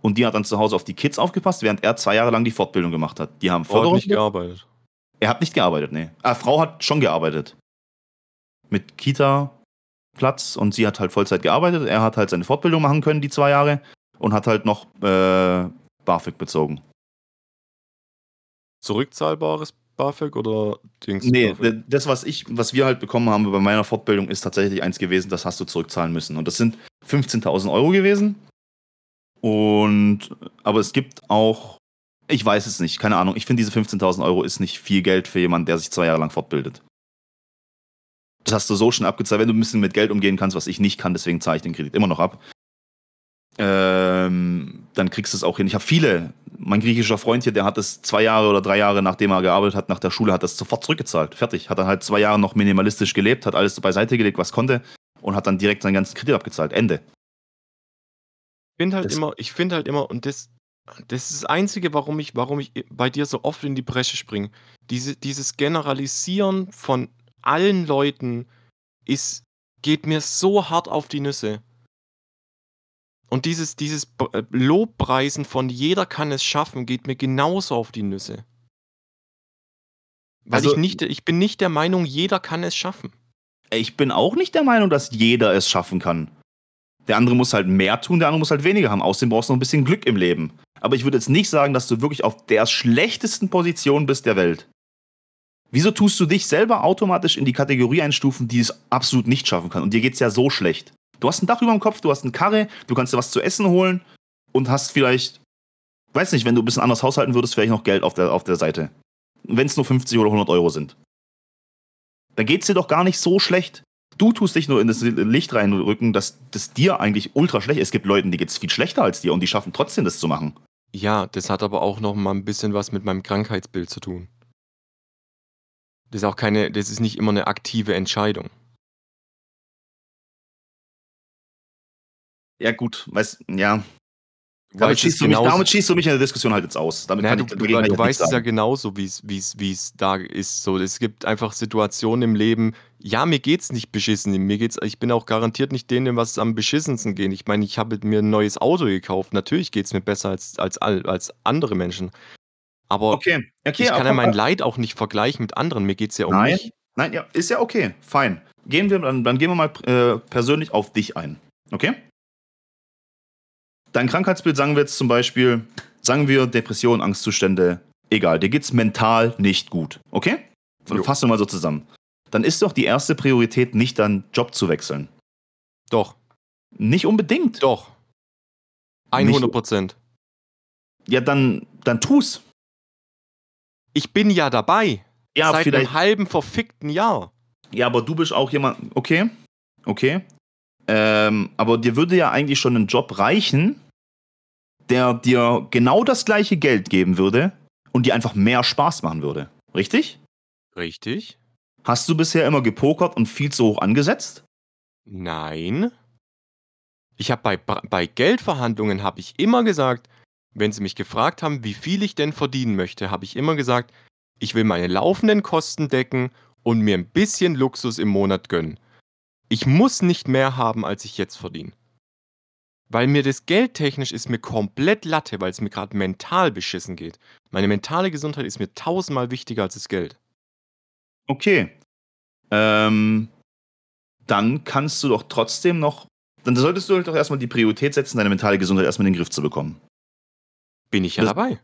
und die hat dann zu Hause auf die Kids aufgepasst, während er zwei Jahre lang die Fortbildung gemacht hat. Die haben Förderung. nicht gearbeitet. Er hat nicht gearbeitet, nee. Ah, Frau hat schon gearbeitet. Mit Kita-Platz und sie hat halt Vollzeit gearbeitet. Er hat halt seine Fortbildung machen können, die zwei Jahre, und hat halt noch äh, BAföG bezogen. Zurückzahlbares BAföG oder Dings? Nee, BAföG? das, was ich, was wir halt bekommen haben bei meiner Fortbildung, ist tatsächlich eins gewesen, das hast du zurückzahlen müssen. Und das sind 15.000 Euro gewesen. Und, aber es gibt auch, ich weiß es nicht, keine Ahnung, ich finde diese 15.000 Euro ist nicht viel Geld für jemanden, der sich zwei Jahre lang fortbildet. Das hast du so schon abgezahlt, wenn du ein bisschen mit Geld umgehen kannst, was ich nicht kann, deswegen zahle ich den Kredit immer noch ab. Ähm, dann kriegst du es auch hin. Ich habe viele, mein griechischer Freund hier, der hat es zwei Jahre oder drei Jahre, nachdem er gearbeitet hat, nach der Schule, hat das sofort zurückgezahlt. Fertig. Hat dann halt zwei Jahre noch minimalistisch gelebt, hat alles beiseite gelegt, was konnte und hat dann direkt seinen ganzen Kredit abgezahlt. Ende. Ich finde halt Das- immer, ich finde halt immer, und das, das ist das Einzige, warum ich, warum ich bei dir so oft in die Bresche springe. Diese, dieses Generalisieren von allen Leuten ist, geht mir so hart auf die Nüsse. Und dieses, dieses äh, Lobpreisen von jeder kann es schaffen, geht mir genauso auf die Nüsse. Weil Also- ich nicht, ich bin nicht der Meinung, jeder kann es schaffen. Ich bin auch nicht der Meinung, dass jeder es schaffen kann. Der andere muss halt mehr tun, der andere muss halt weniger haben. Außerdem brauchst du noch ein bisschen Glück im Leben. Aber ich würde jetzt nicht sagen, dass du wirklich auf der schlechtesten Position bist der Welt. Wieso tust du dich selber automatisch in die Kategorie einstufen, die es absolut nicht schaffen kann? Und dir geht's ja so schlecht. Du hast ein Dach über dem Kopf, du hast eine Karre, du kannst dir was zu essen holen und hast vielleicht, weiß nicht, wenn du ein bisschen anders haushalten würdest, vielleicht noch Geld auf der, auf der Seite. Wenn es nur 50 oder 100 Euro sind. Dann geht's dir doch gar nicht so schlecht. Du tust dich nur in das Licht reinrücken, dass das dir eigentlich ultra schlecht ist. Es gibt Leuten, die geht's viel schlechter als dir und die schaffen trotzdem, das zu machen. Ja, das hat aber auch noch mal ein bisschen was mit meinem Krankheitsbild zu tun. Das ist auch keine, das ist nicht immer eine aktive Entscheidung. Ja, gut, weißt, ja. Damit es schießt, du mich, damit schießt du mich in der Diskussion halt jetzt aus. Damit Naja, kann du, ich du, dagegen du halt weißt es ja genauso, wie es da ist. So, es gibt einfach Situationen im Leben, ja, mir geht's nicht beschissen. Mir geht's, ich bin auch garantiert nicht denen, was am beschissensten geht. Ich meine, ich habe mir ein neues Auto gekauft. Natürlich geht's mir besser als, als, all- als andere Menschen. Aber Okay, okay. ich kann ja mein Leid auch nicht vergleichen mit anderen. Mir geht's ja um Nein, mich. nein, ja, ist ja okay, fein. Gehen wir, dann, dann gehen wir mal äh, persönlich auf dich ein. Okay? Dein Krankheitsbild sagen wir jetzt zum Beispiel, sagen wir Depression, Angstzustände, egal, dir geht's mental nicht gut. Okay? Jo. Fassen wir mal so zusammen. Dann ist doch die erste Priorität nicht deinen Job zu wechseln. Doch, Nicht unbedingt. doch. 100 Prozent. Ja, dann, dann tu's. Ich bin ja dabei. Ja, Seit vielleicht. einem halben verfickten Jahr. Ja, aber du bist auch jemand. Okay, okay. Ähm, aber dir würde ja eigentlich schon ein Job reichen, der dir genau das gleiche Geld geben würde und dir einfach mehr Spaß machen würde. Richtig? Richtig? Hast du bisher immer gepokert und viel zu hoch angesetzt? Nein. Ich habe bei, bei Geldverhandlungen habe ich immer gesagt, wenn sie mich gefragt haben, wie viel ich denn verdienen möchte, habe ich immer gesagt, ich will meine laufenden Kosten decken und mir ein bisschen Luxus im Monat gönnen. Ich muss nicht mehr haben, als ich jetzt verdiene. Weil mir das geldtechnisch ist mir komplett Latte, weil es mir gerade mental beschissen geht. Meine mentale Gesundheit ist mir tausendmal wichtiger als das Geld. Okay. Ähm, dann kannst du doch trotzdem noch. Dann solltest du doch erstmal die Priorität setzen, deine mentale Gesundheit erstmal in den Griff zu bekommen. Bin ich ja Das- dabei.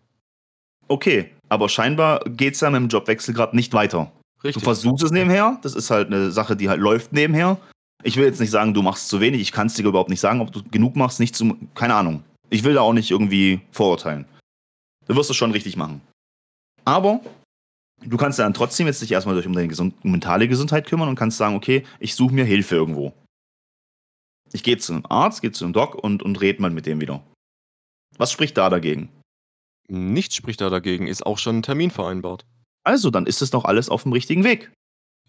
Okay, aber scheinbar geht es ja mit dem Jobwechsel gerade nicht weiter. Du Richtig. versuchst es nebenher, das ist halt eine Sache, die halt läuft nebenher. Ich will jetzt nicht sagen, du machst zu wenig, ich kann es dir überhaupt nicht sagen, ob du genug machst, nicht zu. Keine Ahnung. Ich will da auch nicht irgendwie vorurteilen. Du wirst es schon richtig machen. Aber du kannst ja dann trotzdem jetzt dich erstmal durch um deine gesund mentale Gesundheit kümmern und kannst sagen, okay, ich suche mir Hilfe irgendwo. Ich gehe zu einem Arzt, gehe zu einem Doc und, und red mal mit dem wieder. Was spricht da dagegen? Nichts spricht da dagegen, ist auch schon ein Termin vereinbart. Also, dann ist es doch alles auf dem richtigen Weg.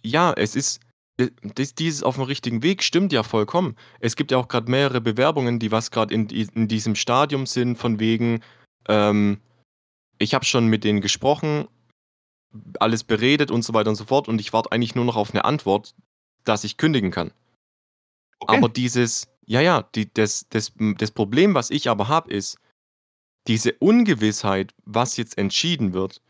Ja, es ist. Das, dieses auf dem richtigen Weg stimmt ja vollkommen. Es gibt ja auch gerade mehrere Bewerbungen, die was gerade in, in diesem Stadium sind, von wegen, ähm, ich habe schon mit denen gesprochen, alles beredet und so weiter und so fort und ich warte eigentlich nur noch auf eine Antwort, dass ich kündigen kann. Okay. Aber dieses, ja, ja, die, das, das, das Problem, was ich aber habe, ist, diese Ungewissheit, was jetzt entschieden wird,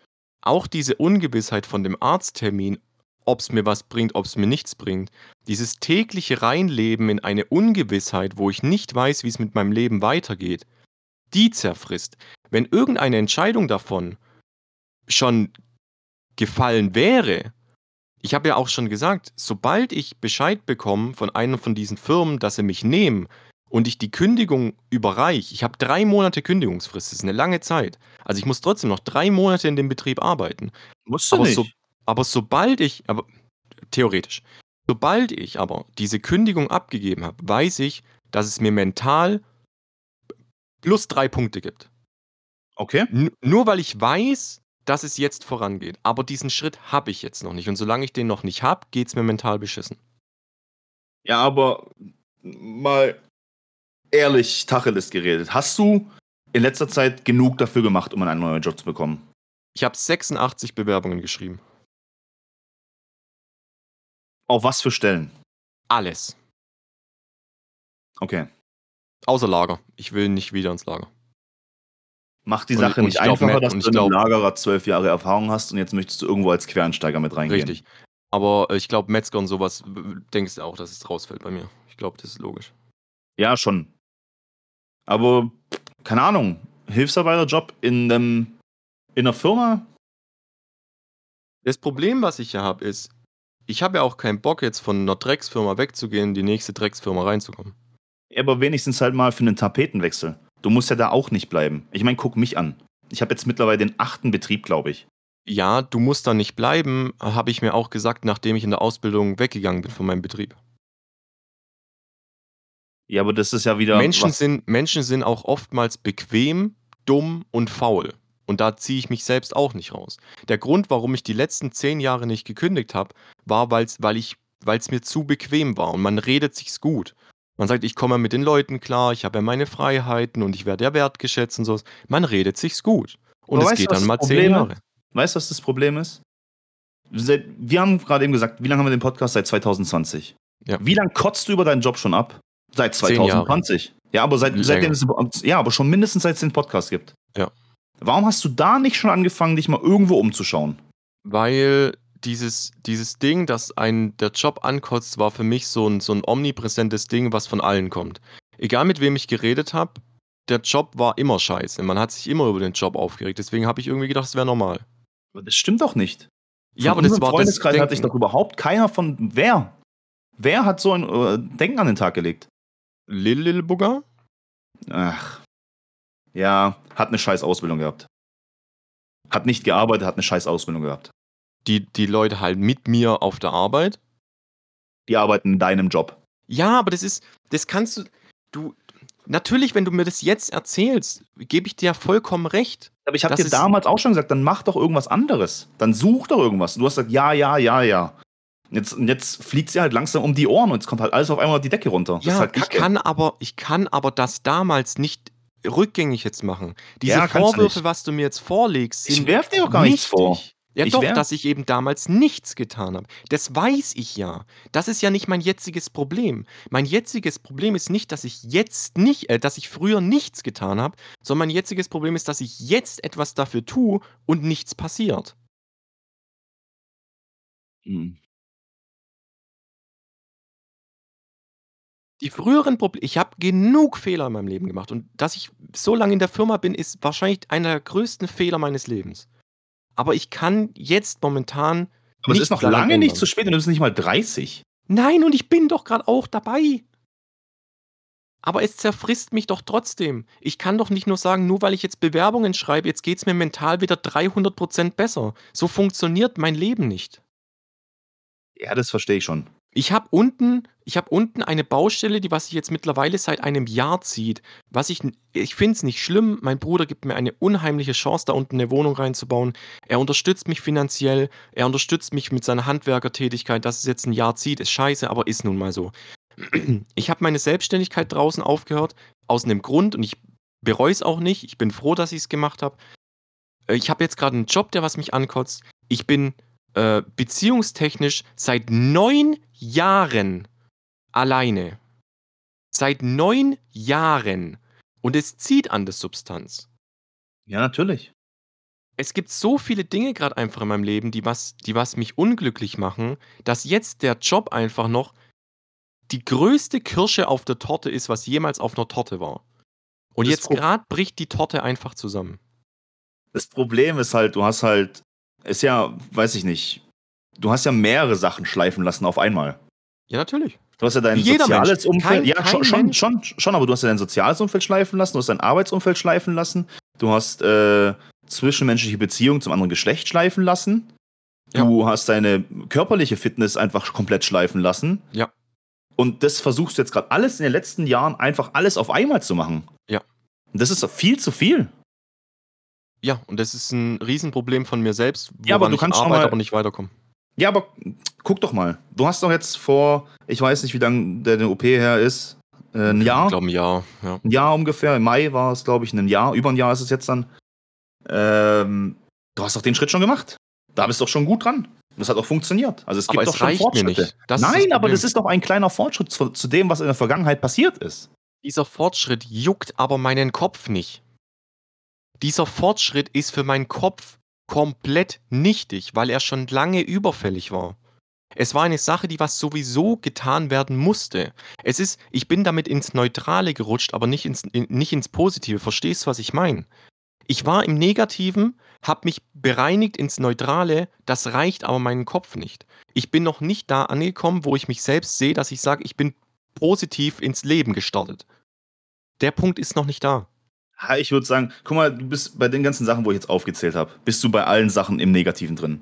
auch diese Ungewissheit von dem Arzttermin, ob es mir was bringt, ob es mir nichts bringt, dieses tägliche Reinleben in eine Ungewissheit, wo ich nicht weiß, wie es mit meinem Leben weitergeht, die zerfrisst. Wenn irgendeine Entscheidung davon schon gefallen wäre, ich habe ja auch schon gesagt, sobald ich Bescheid bekomme von einer von diesen Firmen, dass sie mich nehmen und ich die Kündigung überreiche, ich habe drei Monate Kündigungsfrist, das ist eine lange Zeit. Also ich muss trotzdem noch drei Monate in dem Betrieb arbeiten. Musst du Aber nicht. so, aber sobald ich, aber theoretisch, sobald ich aber diese Kündigung abgegeben habe, weiß ich, dass es mir mental plus drei Punkte gibt. okay. N nur weil ich weiß, dass es jetzt vorangeht. Aber diesen Schritt habe ich jetzt noch nicht. Und solange ich den noch nicht habe, geht es mir mental beschissen. Ja, aber mal ehrlich Tacheles geredet. Hast du in letzter Zeit genug dafür gemacht, um einen neuen Job zu bekommen? Ich habe 86 Bewerbungen geschrieben. Auf was für Stellen? Alles. Okay. Außer Lager. Ich will nicht wieder ins Lager. Macht die Und- Sache und nicht ich glaub, einfacher, Matt- dass und du glaub- Lagerer zwölf Jahre Erfahrung hast und jetzt möchtest du irgendwo als Quereinsteiger mit reingehen. Richtig. Aber äh, ich glaube, Metzger und sowas, denkst du auch, dass es rausfällt bei mir. Ich glaube, das ist logisch. Ja, schon. Aber, keine Ahnung, Hilfsarbeiterjob in einem, in einer Firma? Das Problem, was ich ja habe, ist, ich habe ja auch keinen Bock, jetzt von einer Drecksfirma wegzugehen, in die nächste Drecksfirma reinzukommen. Ja, aber wenigstens halt mal für einen Tapetenwechsel. Du musst ja da auch nicht bleiben. Ich meine, guck mich an. Ich habe jetzt mittlerweile den achten Betrieb, glaube ich. Ja, du musst da nicht bleiben, habe ich mir auch gesagt, nachdem ich in der Ausbildung weggegangen bin von meinem Betrieb. Ja, aber das ist ja wieder. Menschen, was- sind, Menschen sind auch oftmals bequem, dumm und faul. Und da ziehe ich mich selbst auch nicht raus. Der Grund, warum ich die letzten zehn Jahre nicht gekündigt habe, war, weil's, weil ich, weil es mir zu bequem war. Und man redet sich's gut. Man sagt, ich komme mit den Leuten klar, ich habe ja meine Freiheiten und ich werde ja wertgeschätzt und so. Man redet sich's gut. Und Aber es weißt geht dann mal das zehn Problem Jahre. Weißt du, was das Problem ist? Wir haben gerade eben gesagt, wie lange haben wir den Podcast? Seit 2020. Ja. Wie lange kotzt du über deinen Job schon ab? Seit Zehn Jahre. 2020. Ja, aber seit, seitdem es, ja, aber schon mindestens seit es den Podcast gibt. Ja. Warum hast du da nicht schon angefangen, dich mal irgendwo umzuschauen? Weil dieses, dieses Ding, dass ein der Job ankotzt, war für mich so ein, so ein omnipräsentes Ding, was von allen kommt. Egal mit wem ich geredet habe, der Job war immer scheiße. Man hat sich immer über den Job aufgeregt. Deswegen habe ich irgendwie gedacht, es wäre normal. Aber das stimmt doch nicht. Ja, Von aber das war das Freundeskreis hat sich Denken. doch überhaupt keiner von. Wer? Wer hat so ein äh, Denken an den Tag gelegt? Lil Lil Bugger? Ach. Ja, hat eine scheiß Ausbildung gehabt. Hat nicht gearbeitet, hat eine scheiß Ausbildung gehabt. Die, die Leute halt mit mir auf der Arbeit. Die arbeiten in deinem Job. Ja, aber das ist, das kannst du, du, natürlich, wenn du mir das jetzt erzählst, gebe ich dir ja vollkommen recht. Aber ich habe dir damals auch schon gesagt, dann mach doch irgendwas anderes. Dann such doch irgendwas. Du hast gesagt, ja, ja, ja, ja. Jetzt, und jetzt fliegt sie halt langsam um die Ohren und jetzt kommt halt alles auf einmal die Decke runter. Das Ja, halt ich kann aber, ich kann aber das damals nicht rückgängig jetzt machen. Diese Ja, Vorwürfe, was du mir jetzt vorlegst, sind Ich werf dir doch gar nichts vor. Ja Ich doch, werf- dass ich eben damals nichts getan habe. Das weiß ich ja. Das ist ja nicht mein jetziges Problem. Mein jetziges Problem ist nicht, dass ich jetzt nicht, äh, dass ich früher nichts getan habe, sondern mein jetziges Problem ist, dass ich jetzt etwas dafür tue und nichts passiert. Hm. Die früheren Probleme, ich habe genug Fehler in meinem Leben gemacht und dass ich so lange in der Firma bin, ist wahrscheinlich einer der größten Fehler meines Lebens. Aber ich kann jetzt momentan. Aber es ist noch lange nicht ändern. zu spät und du bist nicht mal 30. Nein, und ich bin doch gerade auch dabei. Aber es zerfrisst mich doch trotzdem. Ich kann doch nicht nur sagen, nur weil ich jetzt Bewerbungen schreibe, jetzt geht es mir mental wieder 300% besser. So funktioniert mein Leben nicht. Ja, das verstehe ich schon. Ich habe unten, ich habe unten eine Baustelle, die was sich jetzt mittlerweile seit einem Jahr zieht. Was ich, ich finde es nicht schlimm. Mein Bruder gibt mir eine unheimliche Chance, da unten eine Wohnung reinzubauen. Er unterstützt mich finanziell. Er unterstützt mich mit seiner Handwerkertätigkeit. Dass es jetzt ein Jahr zieht, ist scheiße, aber ist nun mal so. Ich habe meine Selbstständigkeit draußen aufgehört, aus einem Grund und ich bereue es auch nicht. Ich bin froh, dass ich es gemacht habe. Äh, Ich habe jetzt gerade einen Job, der was mich ankotzt. Ich bin äh, beziehungstechnisch seit neun Jahren alleine. Seit neun Jahren. Und es zieht an der Substanz. Ja, natürlich. Es gibt so viele Dinge gerade einfach in meinem Leben, die was, die was mich unglücklich machen, dass jetzt der Job einfach noch die größte Kirsche auf der Torte ist, was jemals auf einer Torte war. Und Das jetzt gerade bricht die Torte einfach zusammen. Das Problem ist halt, du hast halt, ist ja, weiß ich nicht, du hast ja mehrere Sachen schleifen lassen auf einmal. Ja, natürlich. Du hast ja dein jeder soziales Mensch. Umfeld, Kein- ja, kein schon, schon, schon, schon, aber du hast ja dein soziales Umfeld schleifen lassen, du hast dein Arbeitsumfeld schleifen lassen, du hast äh, zwischenmenschliche Beziehungen zum anderen Geschlecht schleifen lassen, du hast deine körperliche Fitness einfach komplett schleifen lassen. Ja. Und das versuchst du jetzt gerade alles in den letzten Jahren einfach alles auf einmal zu machen. Ja. Und das ist viel zu viel. Ja, und das ist ein Riesenproblem von mir selbst, woran Ja, aber du ich kannst schon arbeite, mal- aber nicht weiterkomme. Ja, aber guck doch mal. Du hast doch jetzt vor, ich weiß nicht, wie lange der OP her ist, äh, ein Jahr. Ich glaube, ein Jahr. Ja. ein Jahr ungefähr. Im Mai war es, glaube ich, ein Jahr. Über ein Jahr ist es jetzt dann. Ähm, du hast doch den Schritt schon gemacht. Da bist du doch schon gut dran. Das hat auch funktioniert. Also es Aber gibt es doch schon Fortschritte. Nein, das aber das ist doch ein kleiner Fortschritt zu, zu dem, was in der Vergangenheit passiert ist. Dieser Fortschritt juckt aber meinen Kopf nicht. Dieser Fortschritt ist für meinen Kopf komplett nichtig, weil er schon lange überfällig war. Es war eine Sache, die was sowieso getan werden musste. Es ist, ich bin damit ins Neutrale gerutscht, aber nicht ins, in, nicht ins Positive. Verstehst du, was ich meine? Ich war im Negativen, habe mich bereinigt ins Neutrale, das reicht aber meinen Kopf nicht. Ich bin noch nicht da angekommen, wo ich mich selbst sehe, dass ich sage, ich bin positiv ins Leben gestartet. Der Punkt ist noch nicht da. Ich würde sagen, guck mal, du bist bei den ganzen Sachen, wo ich jetzt aufgezählt habe, bist du bei allen Sachen im Negativen drin.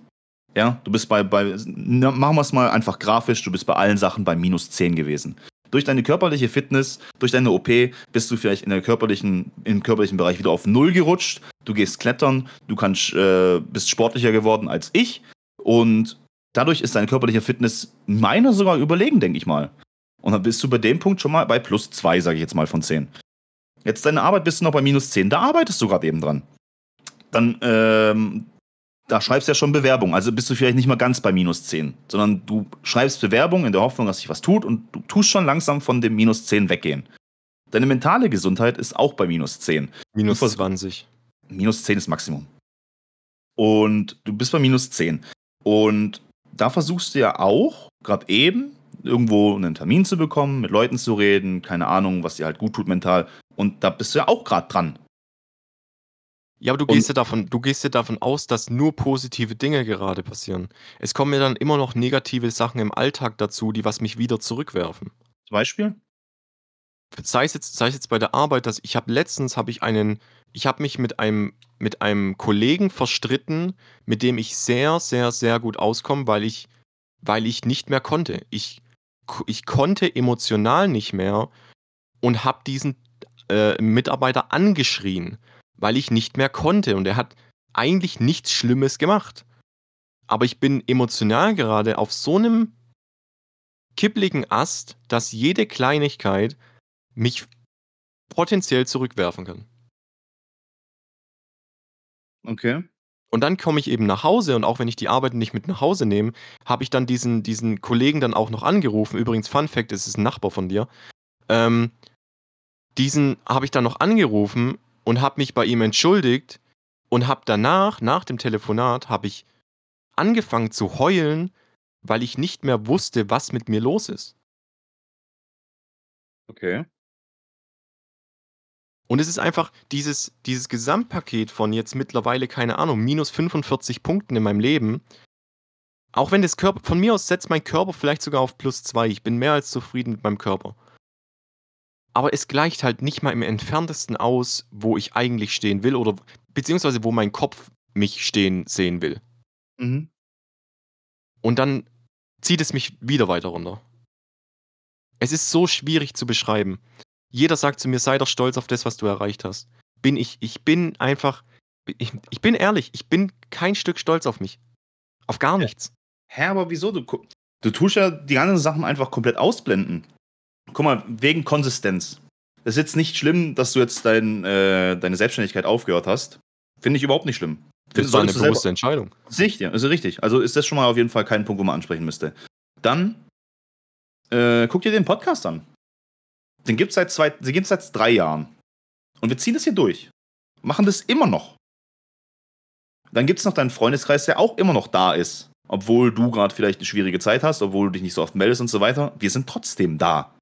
Ja, du bist bei, bei na, machen wir es mal einfach grafisch, du bist bei allen Sachen bei minus 10 gewesen. Durch deine körperliche Fitness, durch deine OP bist du vielleicht in der körperlichen, im körperlichen Bereich wieder auf Null gerutscht. Du gehst klettern, du kannst, äh, bist sportlicher geworden als ich und dadurch ist deine körperliche Fitness meiner sogar überlegen, denke ich mal. Und dann bist du bei dem Punkt schon mal bei plus 2, sage ich jetzt mal von 10. Jetzt deine Arbeit bist du noch bei minus 10, da arbeitest du gerade eben dran. Dann ähm, da schreibst du ja schon Bewerbung. Also bist du vielleicht nicht mal ganz bei minus 10, sondern du schreibst Bewerbung in der Hoffnung, dass sich was tut und du tust schon langsam von dem minus 10 weggehen. Deine mentale Gesundheit ist auch bei minus 10. Minus 20. Minus 10 ist Maximum. Und du bist bei minus 10. Und da versuchst du ja auch, gerade eben, irgendwo einen Termin zu bekommen, mit Leuten zu reden, keine Ahnung, was dir halt gut tut mental. Und da bist du ja auch gerade dran. Ja, aber du gehst ja davon du gehst ja davon aus, dass nur positive Dinge gerade passieren. Es kommen ja dann immer noch negative Sachen im Alltag dazu, die was mich wieder zurückwerfen. Zum Beispiel? Sei es jetzt sei es jetzt bei der Arbeit, dass ich habe letztens habe ich einen ich habe mich mit einem mit einem Kollegen verstritten, mit dem ich sehr, sehr, sehr gut auskomme, weil ich weil ich nicht mehr konnte. Ich ich konnte emotional nicht mehr und habe diesen, äh, Mitarbeiter angeschrien weil ich nicht mehr konnte und er hat eigentlich nichts Schlimmes gemacht. Aber ich bin emotional gerade auf so einem kippligen Ast, dass jede Kleinigkeit mich potenziell zurückwerfen kann. Okay. Und dann komme ich eben nach Hause und auch wenn ich die Arbeit nicht mit nach Hause nehme, habe ich dann diesen, diesen Kollegen dann auch noch angerufen. Übrigens, Fun Fact, es ist ein Nachbar von dir. Ähm, diesen habe ich dann noch angerufen und habe mich bei ihm entschuldigt und habe danach, nach dem Telefonat, habe ich angefangen zu heulen, weil ich nicht mehr wusste, was mit mir los ist. Okay. Und es ist einfach dieses, dieses Gesamtpaket von jetzt mittlerweile, keine Ahnung, minus 45 Punkten in meinem Leben. Auch wenn das Körper, von mir aus setzt mein Körper vielleicht sogar auf plus zwei. Ich bin mehr als zufrieden mit meinem Körper aber es gleicht halt nicht mal im entferntesten aus, wo ich eigentlich stehen will oder beziehungsweise wo mein Kopf mich stehen sehen will. Mhm. Und dann zieht es mich wieder weiter runter. Es ist so schwierig zu beschreiben. Jeder sagt zu mir, sei doch stolz auf das, was du erreicht hast. Bin ich, ich bin einfach, ich, ich bin ehrlich, ich bin kein Stück stolz auf mich. Auf gar nichts. Hä, aber wieso? Du, du tust ja die anderen Sachen einfach komplett ausblenden guck mal, wegen Konsistenz. Es ist jetzt nicht schlimm, dass du jetzt dein, äh, deine Selbstständigkeit aufgehört hast. Finde ich überhaupt nicht schlimm. Das war eine bewusste Entscheidung. Sicht, ja, ist richtig. Also ist das schon mal auf jeden Fall kein Punkt, wo man ansprechen müsste. Dann äh, guck dir den Podcast an. Den gibt es seit, zwei, den gibt's seit drei Jahren. Und wir ziehen das hier durch. Machen das immer noch. Dann gibt es noch deinen Freundeskreis, der auch immer noch da ist. Obwohl du gerade vielleicht eine schwierige Zeit hast, obwohl du dich nicht so oft meldest und so weiter. Wir sind trotzdem da.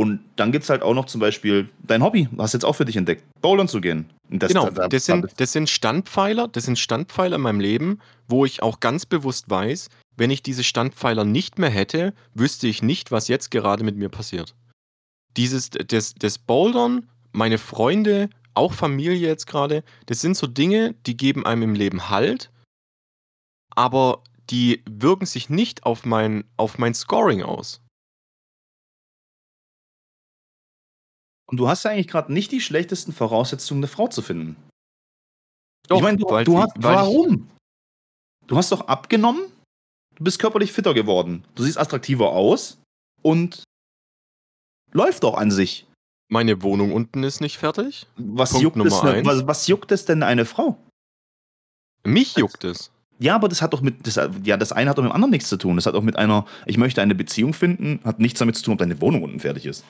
Und dann gibt es halt auch noch zum Beispiel dein Hobby, hast jetzt auch für dich entdeckt, Bowlern zu gehen. Das, genau, das, das, sind, das sind Standpfeiler, das sind Standpfeiler in meinem Leben, wo ich auch ganz bewusst weiß, wenn ich diese Standpfeiler nicht mehr hätte, wüsste ich nicht, was jetzt gerade mit mir passiert. Dieses, das, das Bouldern, meine Freunde, auch Familie jetzt gerade, das sind so Dinge, die geben einem im Leben Halt, aber die wirken sich nicht auf mein, auf mein Scoring aus. Und du hast ja eigentlich gerade nicht die schlechtesten Voraussetzungen, eine Frau zu finden. Doch, ich meine, du, du hast, warum? Du hast doch abgenommen, du bist körperlich fitter geworden, du siehst attraktiver aus und läuft doch an sich. Meine Wohnung unten ist nicht fertig. Was, juckt es, ne, was, was juckt es denn eine Frau? Mich juckt es. Ja, aber das hat doch mit, das, ja, das eine hat doch mit dem anderen nichts zu tun. Das hat auch mit einer, ich möchte eine Beziehung finden, hat nichts damit zu tun, ob deine Wohnung unten fertig ist.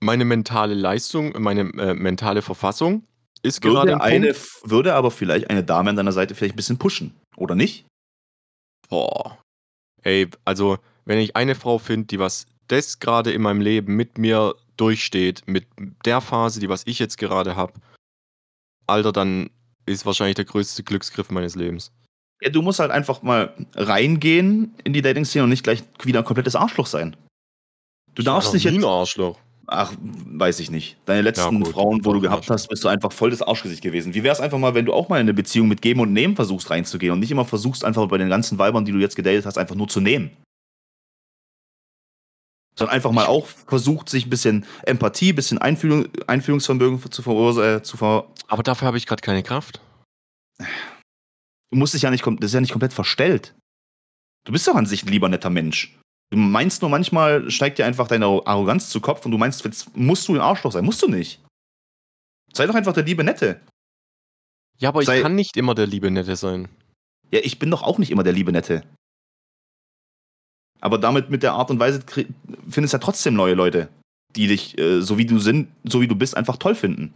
Meine mentale Leistung, meine äh, mentale Verfassung ist Würde gerade im eine Punkt. würde aber vielleicht eine Dame an deiner Seite vielleicht 'n bisschen pushen, oder nicht? Boah. Ey, also, wenn ich eine Frau finde, die was das gerade in meinem Leben mit mir durchsteht, mit der Phase, die was ich jetzt gerade habe, Alter, dann ist wahrscheinlich der größte Glücksgriff meines Lebens. Ja, du musst halt einfach mal reingehen in die Dating-Szene und nicht gleich wieder 'n komplettes Arschloch sein. Du Ich darfst nicht jetzt Arschloch. Ach, weiß ich nicht. Deine Ja letzten gut, Frauen, wo du gehabt hast, bist du einfach voll das Arschgesicht gewesen. Wie wär's einfach mal, wenn du auch mal in 'ne Beziehung mit Geben und Nehmen versuchst reinzugehen und nicht immer versuchst, einfach bei den ganzen Weibern, die du jetzt gedatet hast, einfach nur zu nehmen? Sondern einfach mal auch versucht, sich 'n bisschen Empathie, bisschen Einfühlung Einfühlungsvermögen zu verurs äh, zu ver Aber dafür habe ich grad keine Kraft. Du musst dich ja nicht das ist ja nicht komplett verstellt. Du bist doch an sich 'n lieber netter Mensch. Du meinst nur manchmal steigt dir einfach deine Arroganz zu Kopf und du meinst, jetzt musst du 'n Arschloch sein. Musst du nicht. Sei doch einfach der liebe Nette. Ja, aber ich Sei kann nicht immer der liebe Nette sein. Ja, ich bin doch auch nicht immer der liebe Nette. Aber damit mit der Art und Weise findest ja trotzdem neue Leute, die dich, äh, so wie du sind so wie du bist, einfach toll finden.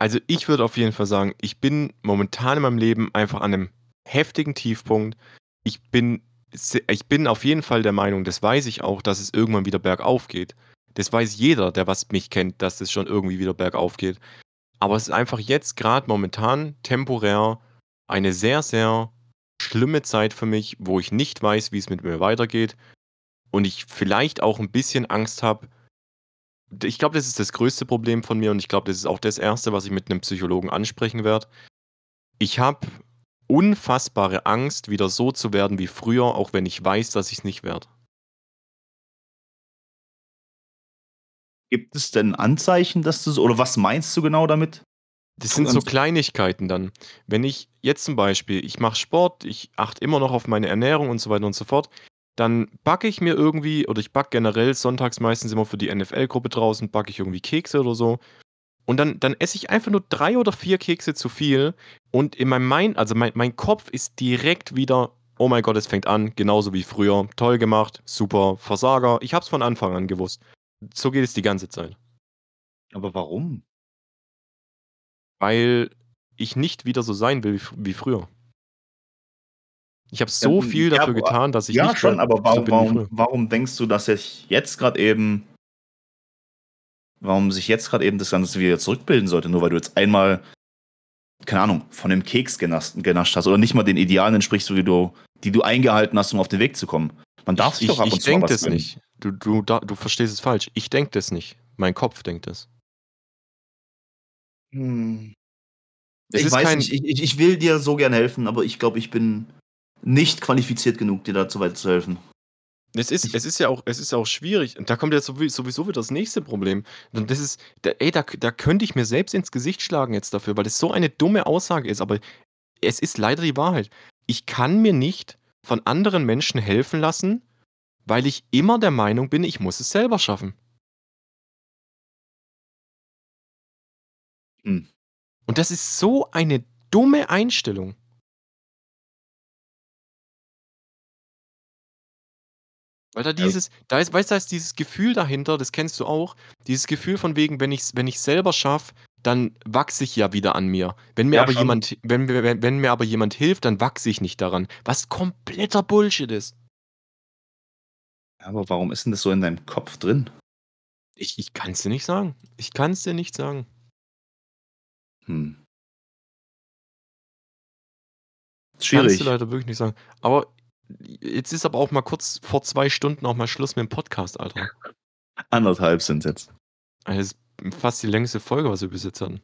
Also, ich würde auf jeden Fall sagen, ich bin momentan in meinem Leben einfach an 'nem heftigen Tiefpunkt. Ich bin ich bin auf jeden Fall der Meinung, das weiß ich auch, dass es irgendwann wieder bergauf geht. Das weiß jeder, der was mich kennt, dass es schon irgendwie wieder bergauf geht. Aber es ist einfach jetzt grad momentan temporär eine sehr, sehr schlimme Zeit für mich, wo ich nicht weiß, wie's mit mir weitergeht und ich vielleicht auch 'n bisschen Angst habe ich glaube, das ist das größte Problem von mir und ich glaube, das ist auch das Erste, was ich mit 'nem Psychologen ansprechen werde. Ich habe unfassbare Angst, wieder so zu werden wie früher, auch wenn ich weiß, dass ich's nicht werde. Gibt es denn Anzeichen, dass du so oder was meinst du genau damit? Das sind so Kleinigkeiten dann. Wenn ich jetzt zum Beispiel ich mache Sport, ich achte immer noch auf meine Ernährung und so weiter und so fort, dann backe ich mir irgendwie oder ich backe generell sonntags meistens immer für die NFL-Gruppe draußen backe ich irgendwie Kekse oder so. Und dann dann esse ich einfach nur 3 oder 4 Kekse zu viel und in meinem Mind also mein mein Kopf ist direkt wieder: „Oh mein Gott, es fängt an, genauso wie früher. Toll gemacht, super, Versager.“ Ich habe es von Anfang an gewusst. So geht es die ganze Zeit. Aber warum? Weil ich nicht wieder so sein will wie früher. Ich habe Ja, so hm, viel ja, dafür aber getan, dass ich ja, nicht schon, aber so warum bin wie warum denkst du, dass sich jetzt grad eben warum sich jetzt grad eben das Ganze wieder zurückbilden sollte, nur weil du jetzt einmal, keine Ahnung, von 'nem Keks genascht genascht hast oder nicht mal den Idealen entsprichst, wie du die du eingehalten hast, um auf den Weg zu kommen. Man darf Ich sich doch ich ab ich und zu mal denke was das nicht. Du du da du verstehst es falsch. Ich denke das nicht. Mein Kopf denkt das. Hm. Es Ich ist weiß kein nicht, ich ich ich will dir so gern helfen, aber ich glaube, ich bin nicht qualifiziert genug, dir dazu weiterzuhelfen. Es ist es ist ja auch es ist ja auch schwierig. Und da kommt sowie sowieso wieder das nächste Problem. Und das ist da ey, da da könnte ich mir selbst ins Gesicht schlagen jetzt dafür, weil das so eine dumme Aussage ist, aber es ist leider die Wahrheit. Ich kann mir nicht von anderen Menschen helfen lassen, weil ich immer der Meinung bin, ich muss es selber schaffen. Hm. Und das ist so eine dumme Einstellung. Weil da dieses da ist weißt du, da ist dieses Gefühl dahinter, das kennst du auch, dieses Gefühl von wegen, wenn ich's wenn ich's selber schaffe, dann wachse ich ja wieder an mir. Wenn mir Ja, aber schon. jemand wenn wenn wenn mir aber jemand hilft, dann wachse ich nicht daran, was kompletter Bullshit ist. Aber warum ist denn das so in deinem Kopf drin? Ich ich kann's dir nicht sagen. Ich kann's dir nicht sagen. Hm. Ich kann's dir Schwierig. leider wirklich nicht sagen. Aber jetzt ist aber auch mal kurz vor 2 Stunden auch mal Schluss mit dem Podcast, Alter. 1,5 sind's jetzt. Das ist fast die längste Folge, was wir bis jetzt hatten.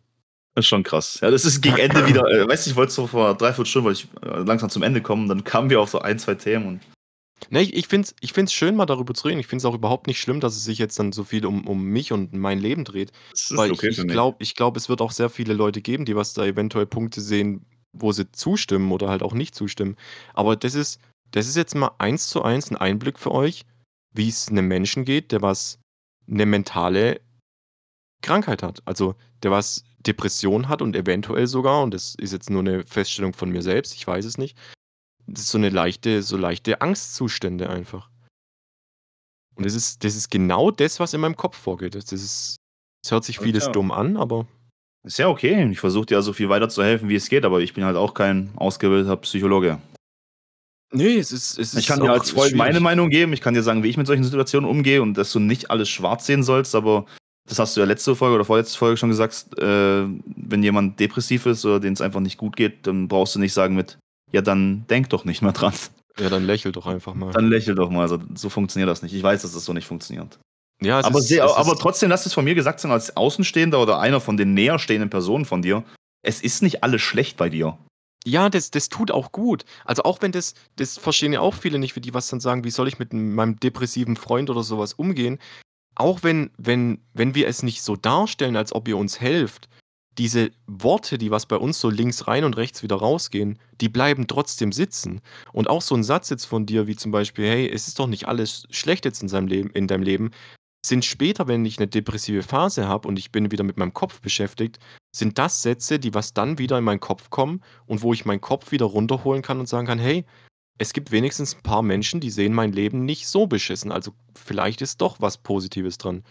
Das ist schon krass. Ja, das ist gegen Ende wieder äh, weißt du, ich wollte so vor 3/4 Stunden wollte ich, äh, langsam zum Ende kommen, dann kamen wir auf so 1, 2 Themen und Ne, ich ich finde es ich finde es schön, mal darüber zu reden. Ich finde es auch überhaupt nicht schlimm, dass es sich jetzt dann so viel um um mich und mein Leben dreht. Das ist Weil okay ich ich glaube ich glaube, es wird auch sehr viele Leute geben, die was da eventuell Punkte sehen, wo sie zustimmen oder halt auch nicht zustimmen. Aber das ist das ist jetzt mal 1:1 'n Einblick für euch, wie's 'nem Menschen geht, der was 'ne mentale Krankheit hat. Also, der was Depression hat und eventuell sogar, und das ist jetzt nur 'ne Feststellung von mir selbst, ich weiß es nicht, so 'ne leichte so leichte Angstzustände einfach. Und das ist, das ist genau das, was in meinem Kopf vorgeht. Das, ist, das hört sich vieles Ja. dumm an, aber Ist ja okay. Ich versuche dir so viel weiterzuhelfen, wie es geht, aber ich bin halt auch kein ausgebildeter Psychologe. Nee, es ist, es ist Ich kann dir als Freund meine. Meinung geben, ich kann dir sagen, wie ich mit solchen Situationen umgehe und dass du nicht alles schwarz sehen sollst, aber das hast du ja letzte Folge oder vorletzte Folge schon gesagt, äh, wenn jemand depressiv ist oder denen es einfach nicht gut geht, dann brauchst du nicht sagen mit, ja, dann denk doch nicht mehr dran. Ja, dann lächel doch einfach mal. Dann lächel doch mal. Also, so funktioniert das nicht. Ich weiß, dass das so nicht funktioniert. ja, aber, ist, sehr, aber trotzdem, lass es von mir gesagt sein, als Außenstehender oder einer von den näher stehenden Personen von dir, es ist nicht alles schlecht bei dir. Ja, das, das tut auch gut. Also auch wenn das, das verstehen ja auch viele nicht, wie die was dann sagen, wie soll ich mit meinem depressiven Freund oder sowas umgehen. Auch wenn, wenn, wenn wir es nicht so darstellen, als ob ihr uns helft, diese Worte, die was bei uns so links rein und rechts wieder rausgehen, die bleiben trotzdem sitzen. Und auch so ein Satz jetzt von dir, wie zum Beispiel, hey, es ist doch nicht alles schlecht jetzt in, seinem Leben, in deinem Leben, sind später, wenn ich eine depressive Phase habe und ich bin wieder mit meinem Kopf beschäftigt, sind das Sätze, die was dann wieder in meinen Kopf kommen und wo ich meinen Kopf wieder runterholen kann und sagen kann, hey, es gibt wenigstens ein paar Menschen, die sehen mein Leben nicht so beschissen. Also vielleicht ist doch was Positives dran.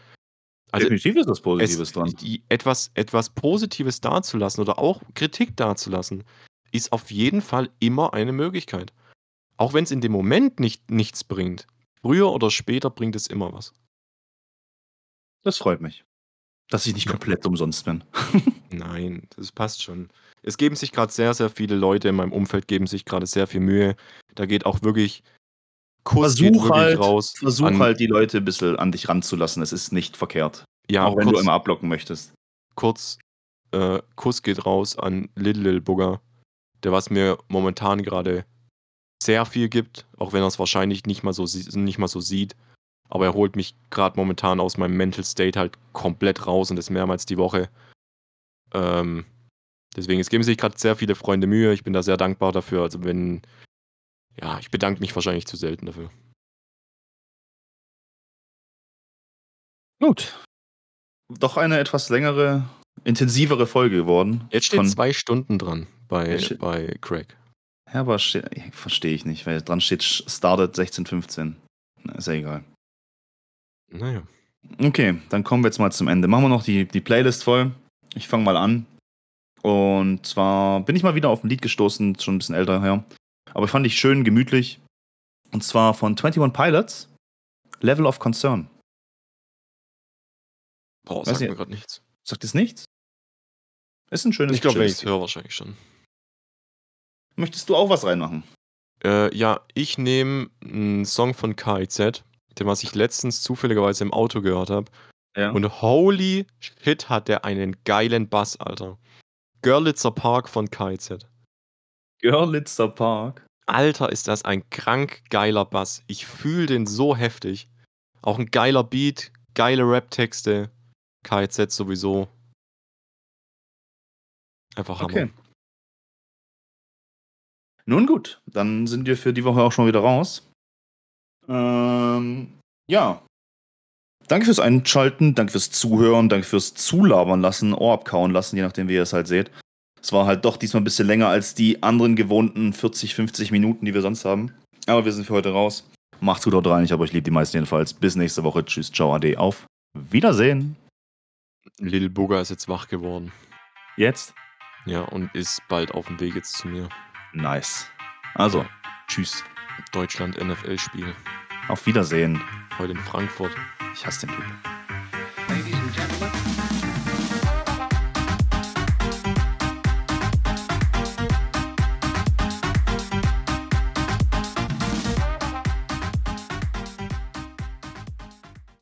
Also Definitiv ist was Positives es, dran. Die, etwas, etwas Positives dazulassen oder auch Kritik dazulassen, ist auf jeden Fall immer eine Möglichkeit. Auch wenn es in dem Moment nicht, nichts bringt. Früher oder später bringt es immer was. Das freut mich. Dass ich nicht Ja. komplett umsonst bin. Nein, das passt schon. Es geben sich gerade sehr, sehr viele Leute in meinem Umfeld, geben sich gerade sehr viel Mühe. Da geht auch wirklich Kuss geht Versuch wirklich halt, raus. versuch an, halt, die Leute ein bisschen an dich ranzulassen. Es ist nicht verkehrt. ja, auch wenn kurz, du immer abblocken möchtest. kurz äh, Kuss geht raus an Little Lil Bugger, der was mir momentan gerade sehr viel gibt, auch wenn er es wahrscheinlich nicht mal so, nicht mal so sieht. Aber er holt mich gerade momentan aus meinem Mental State halt komplett raus und das mehrmals die Woche. Ähm, deswegen, es geben sich gerade sehr viele Freunde Mühe. Ich bin da sehr dankbar dafür. Also wenn, ja, ich bedanke mich wahrscheinlich zu selten dafür. Gut. Doch eine etwas längere, intensivere Folge geworden. Jetzt steht Von- zwei Stunden dran bei, bei Craig. Ja, aber ste- verstehe ich nicht, weil dran steht started 1615. Na, ist ja egal. Naja. Okay, dann kommen wir jetzt mal zum Ende. Machen wir noch die, die Playlist voll. Ich fange mal an. Und zwar bin ich mal wieder auf ein Lied gestoßen, schon ein bisschen älter her. Aber fand ich schön, gemütlich. Und zwar von 21 Pilots, Level of Concern. Boah, Weiß sagt ich- mir gerade nichts. Sagt es nichts? Ist ein schönes Ich glaube, wenn ich es höre, wahrscheinlich schon. Möchtest du auch was reinmachen? Äh, ja, ich nehme einen Song von KIZ, den was ich letztens zufälligerweise im Auto gehört habe. Ja. Und holy shit, hat der einen geilen Bass, Alter. Görlitzer Park von KIZ. Görlitzer Park. Alter, ist das ein krank geiler Bass. Ich fühle den so heftig. Auch ein geiler Beat, geile Rap-Texte. KIZ sowieso. Einfach Hammer. Okay. Nun gut, dann sind wir für die Woche auch schon wieder raus. Ähm, ja. Danke fürs Einschalten, danke fürs Zuhören, danke fürs Zulabern lassen, Ohr abkauen lassen, je nachdem, wie ihr es halt seht. Es war halt doch diesmal ein bisschen länger als die anderen gewohnten 40, 50 Minuten, die wir sonst haben. Aber wir sind für heute raus. Macht's gut, haut rein. Ich habe euch lieb, die meisten jedenfalls. Bis nächste Woche. Tschüss, ciao, ade, auf. Wiedersehen. Lil Booger ist jetzt wach geworden. Jetzt. Ja, und ist bald auf dem Weg jetzt zu mir. Nice. Also, tschüss. Deutschland NFL-Spiel. Auf Wiedersehen. Heute in Frankfurt. Ich hasse den Typ.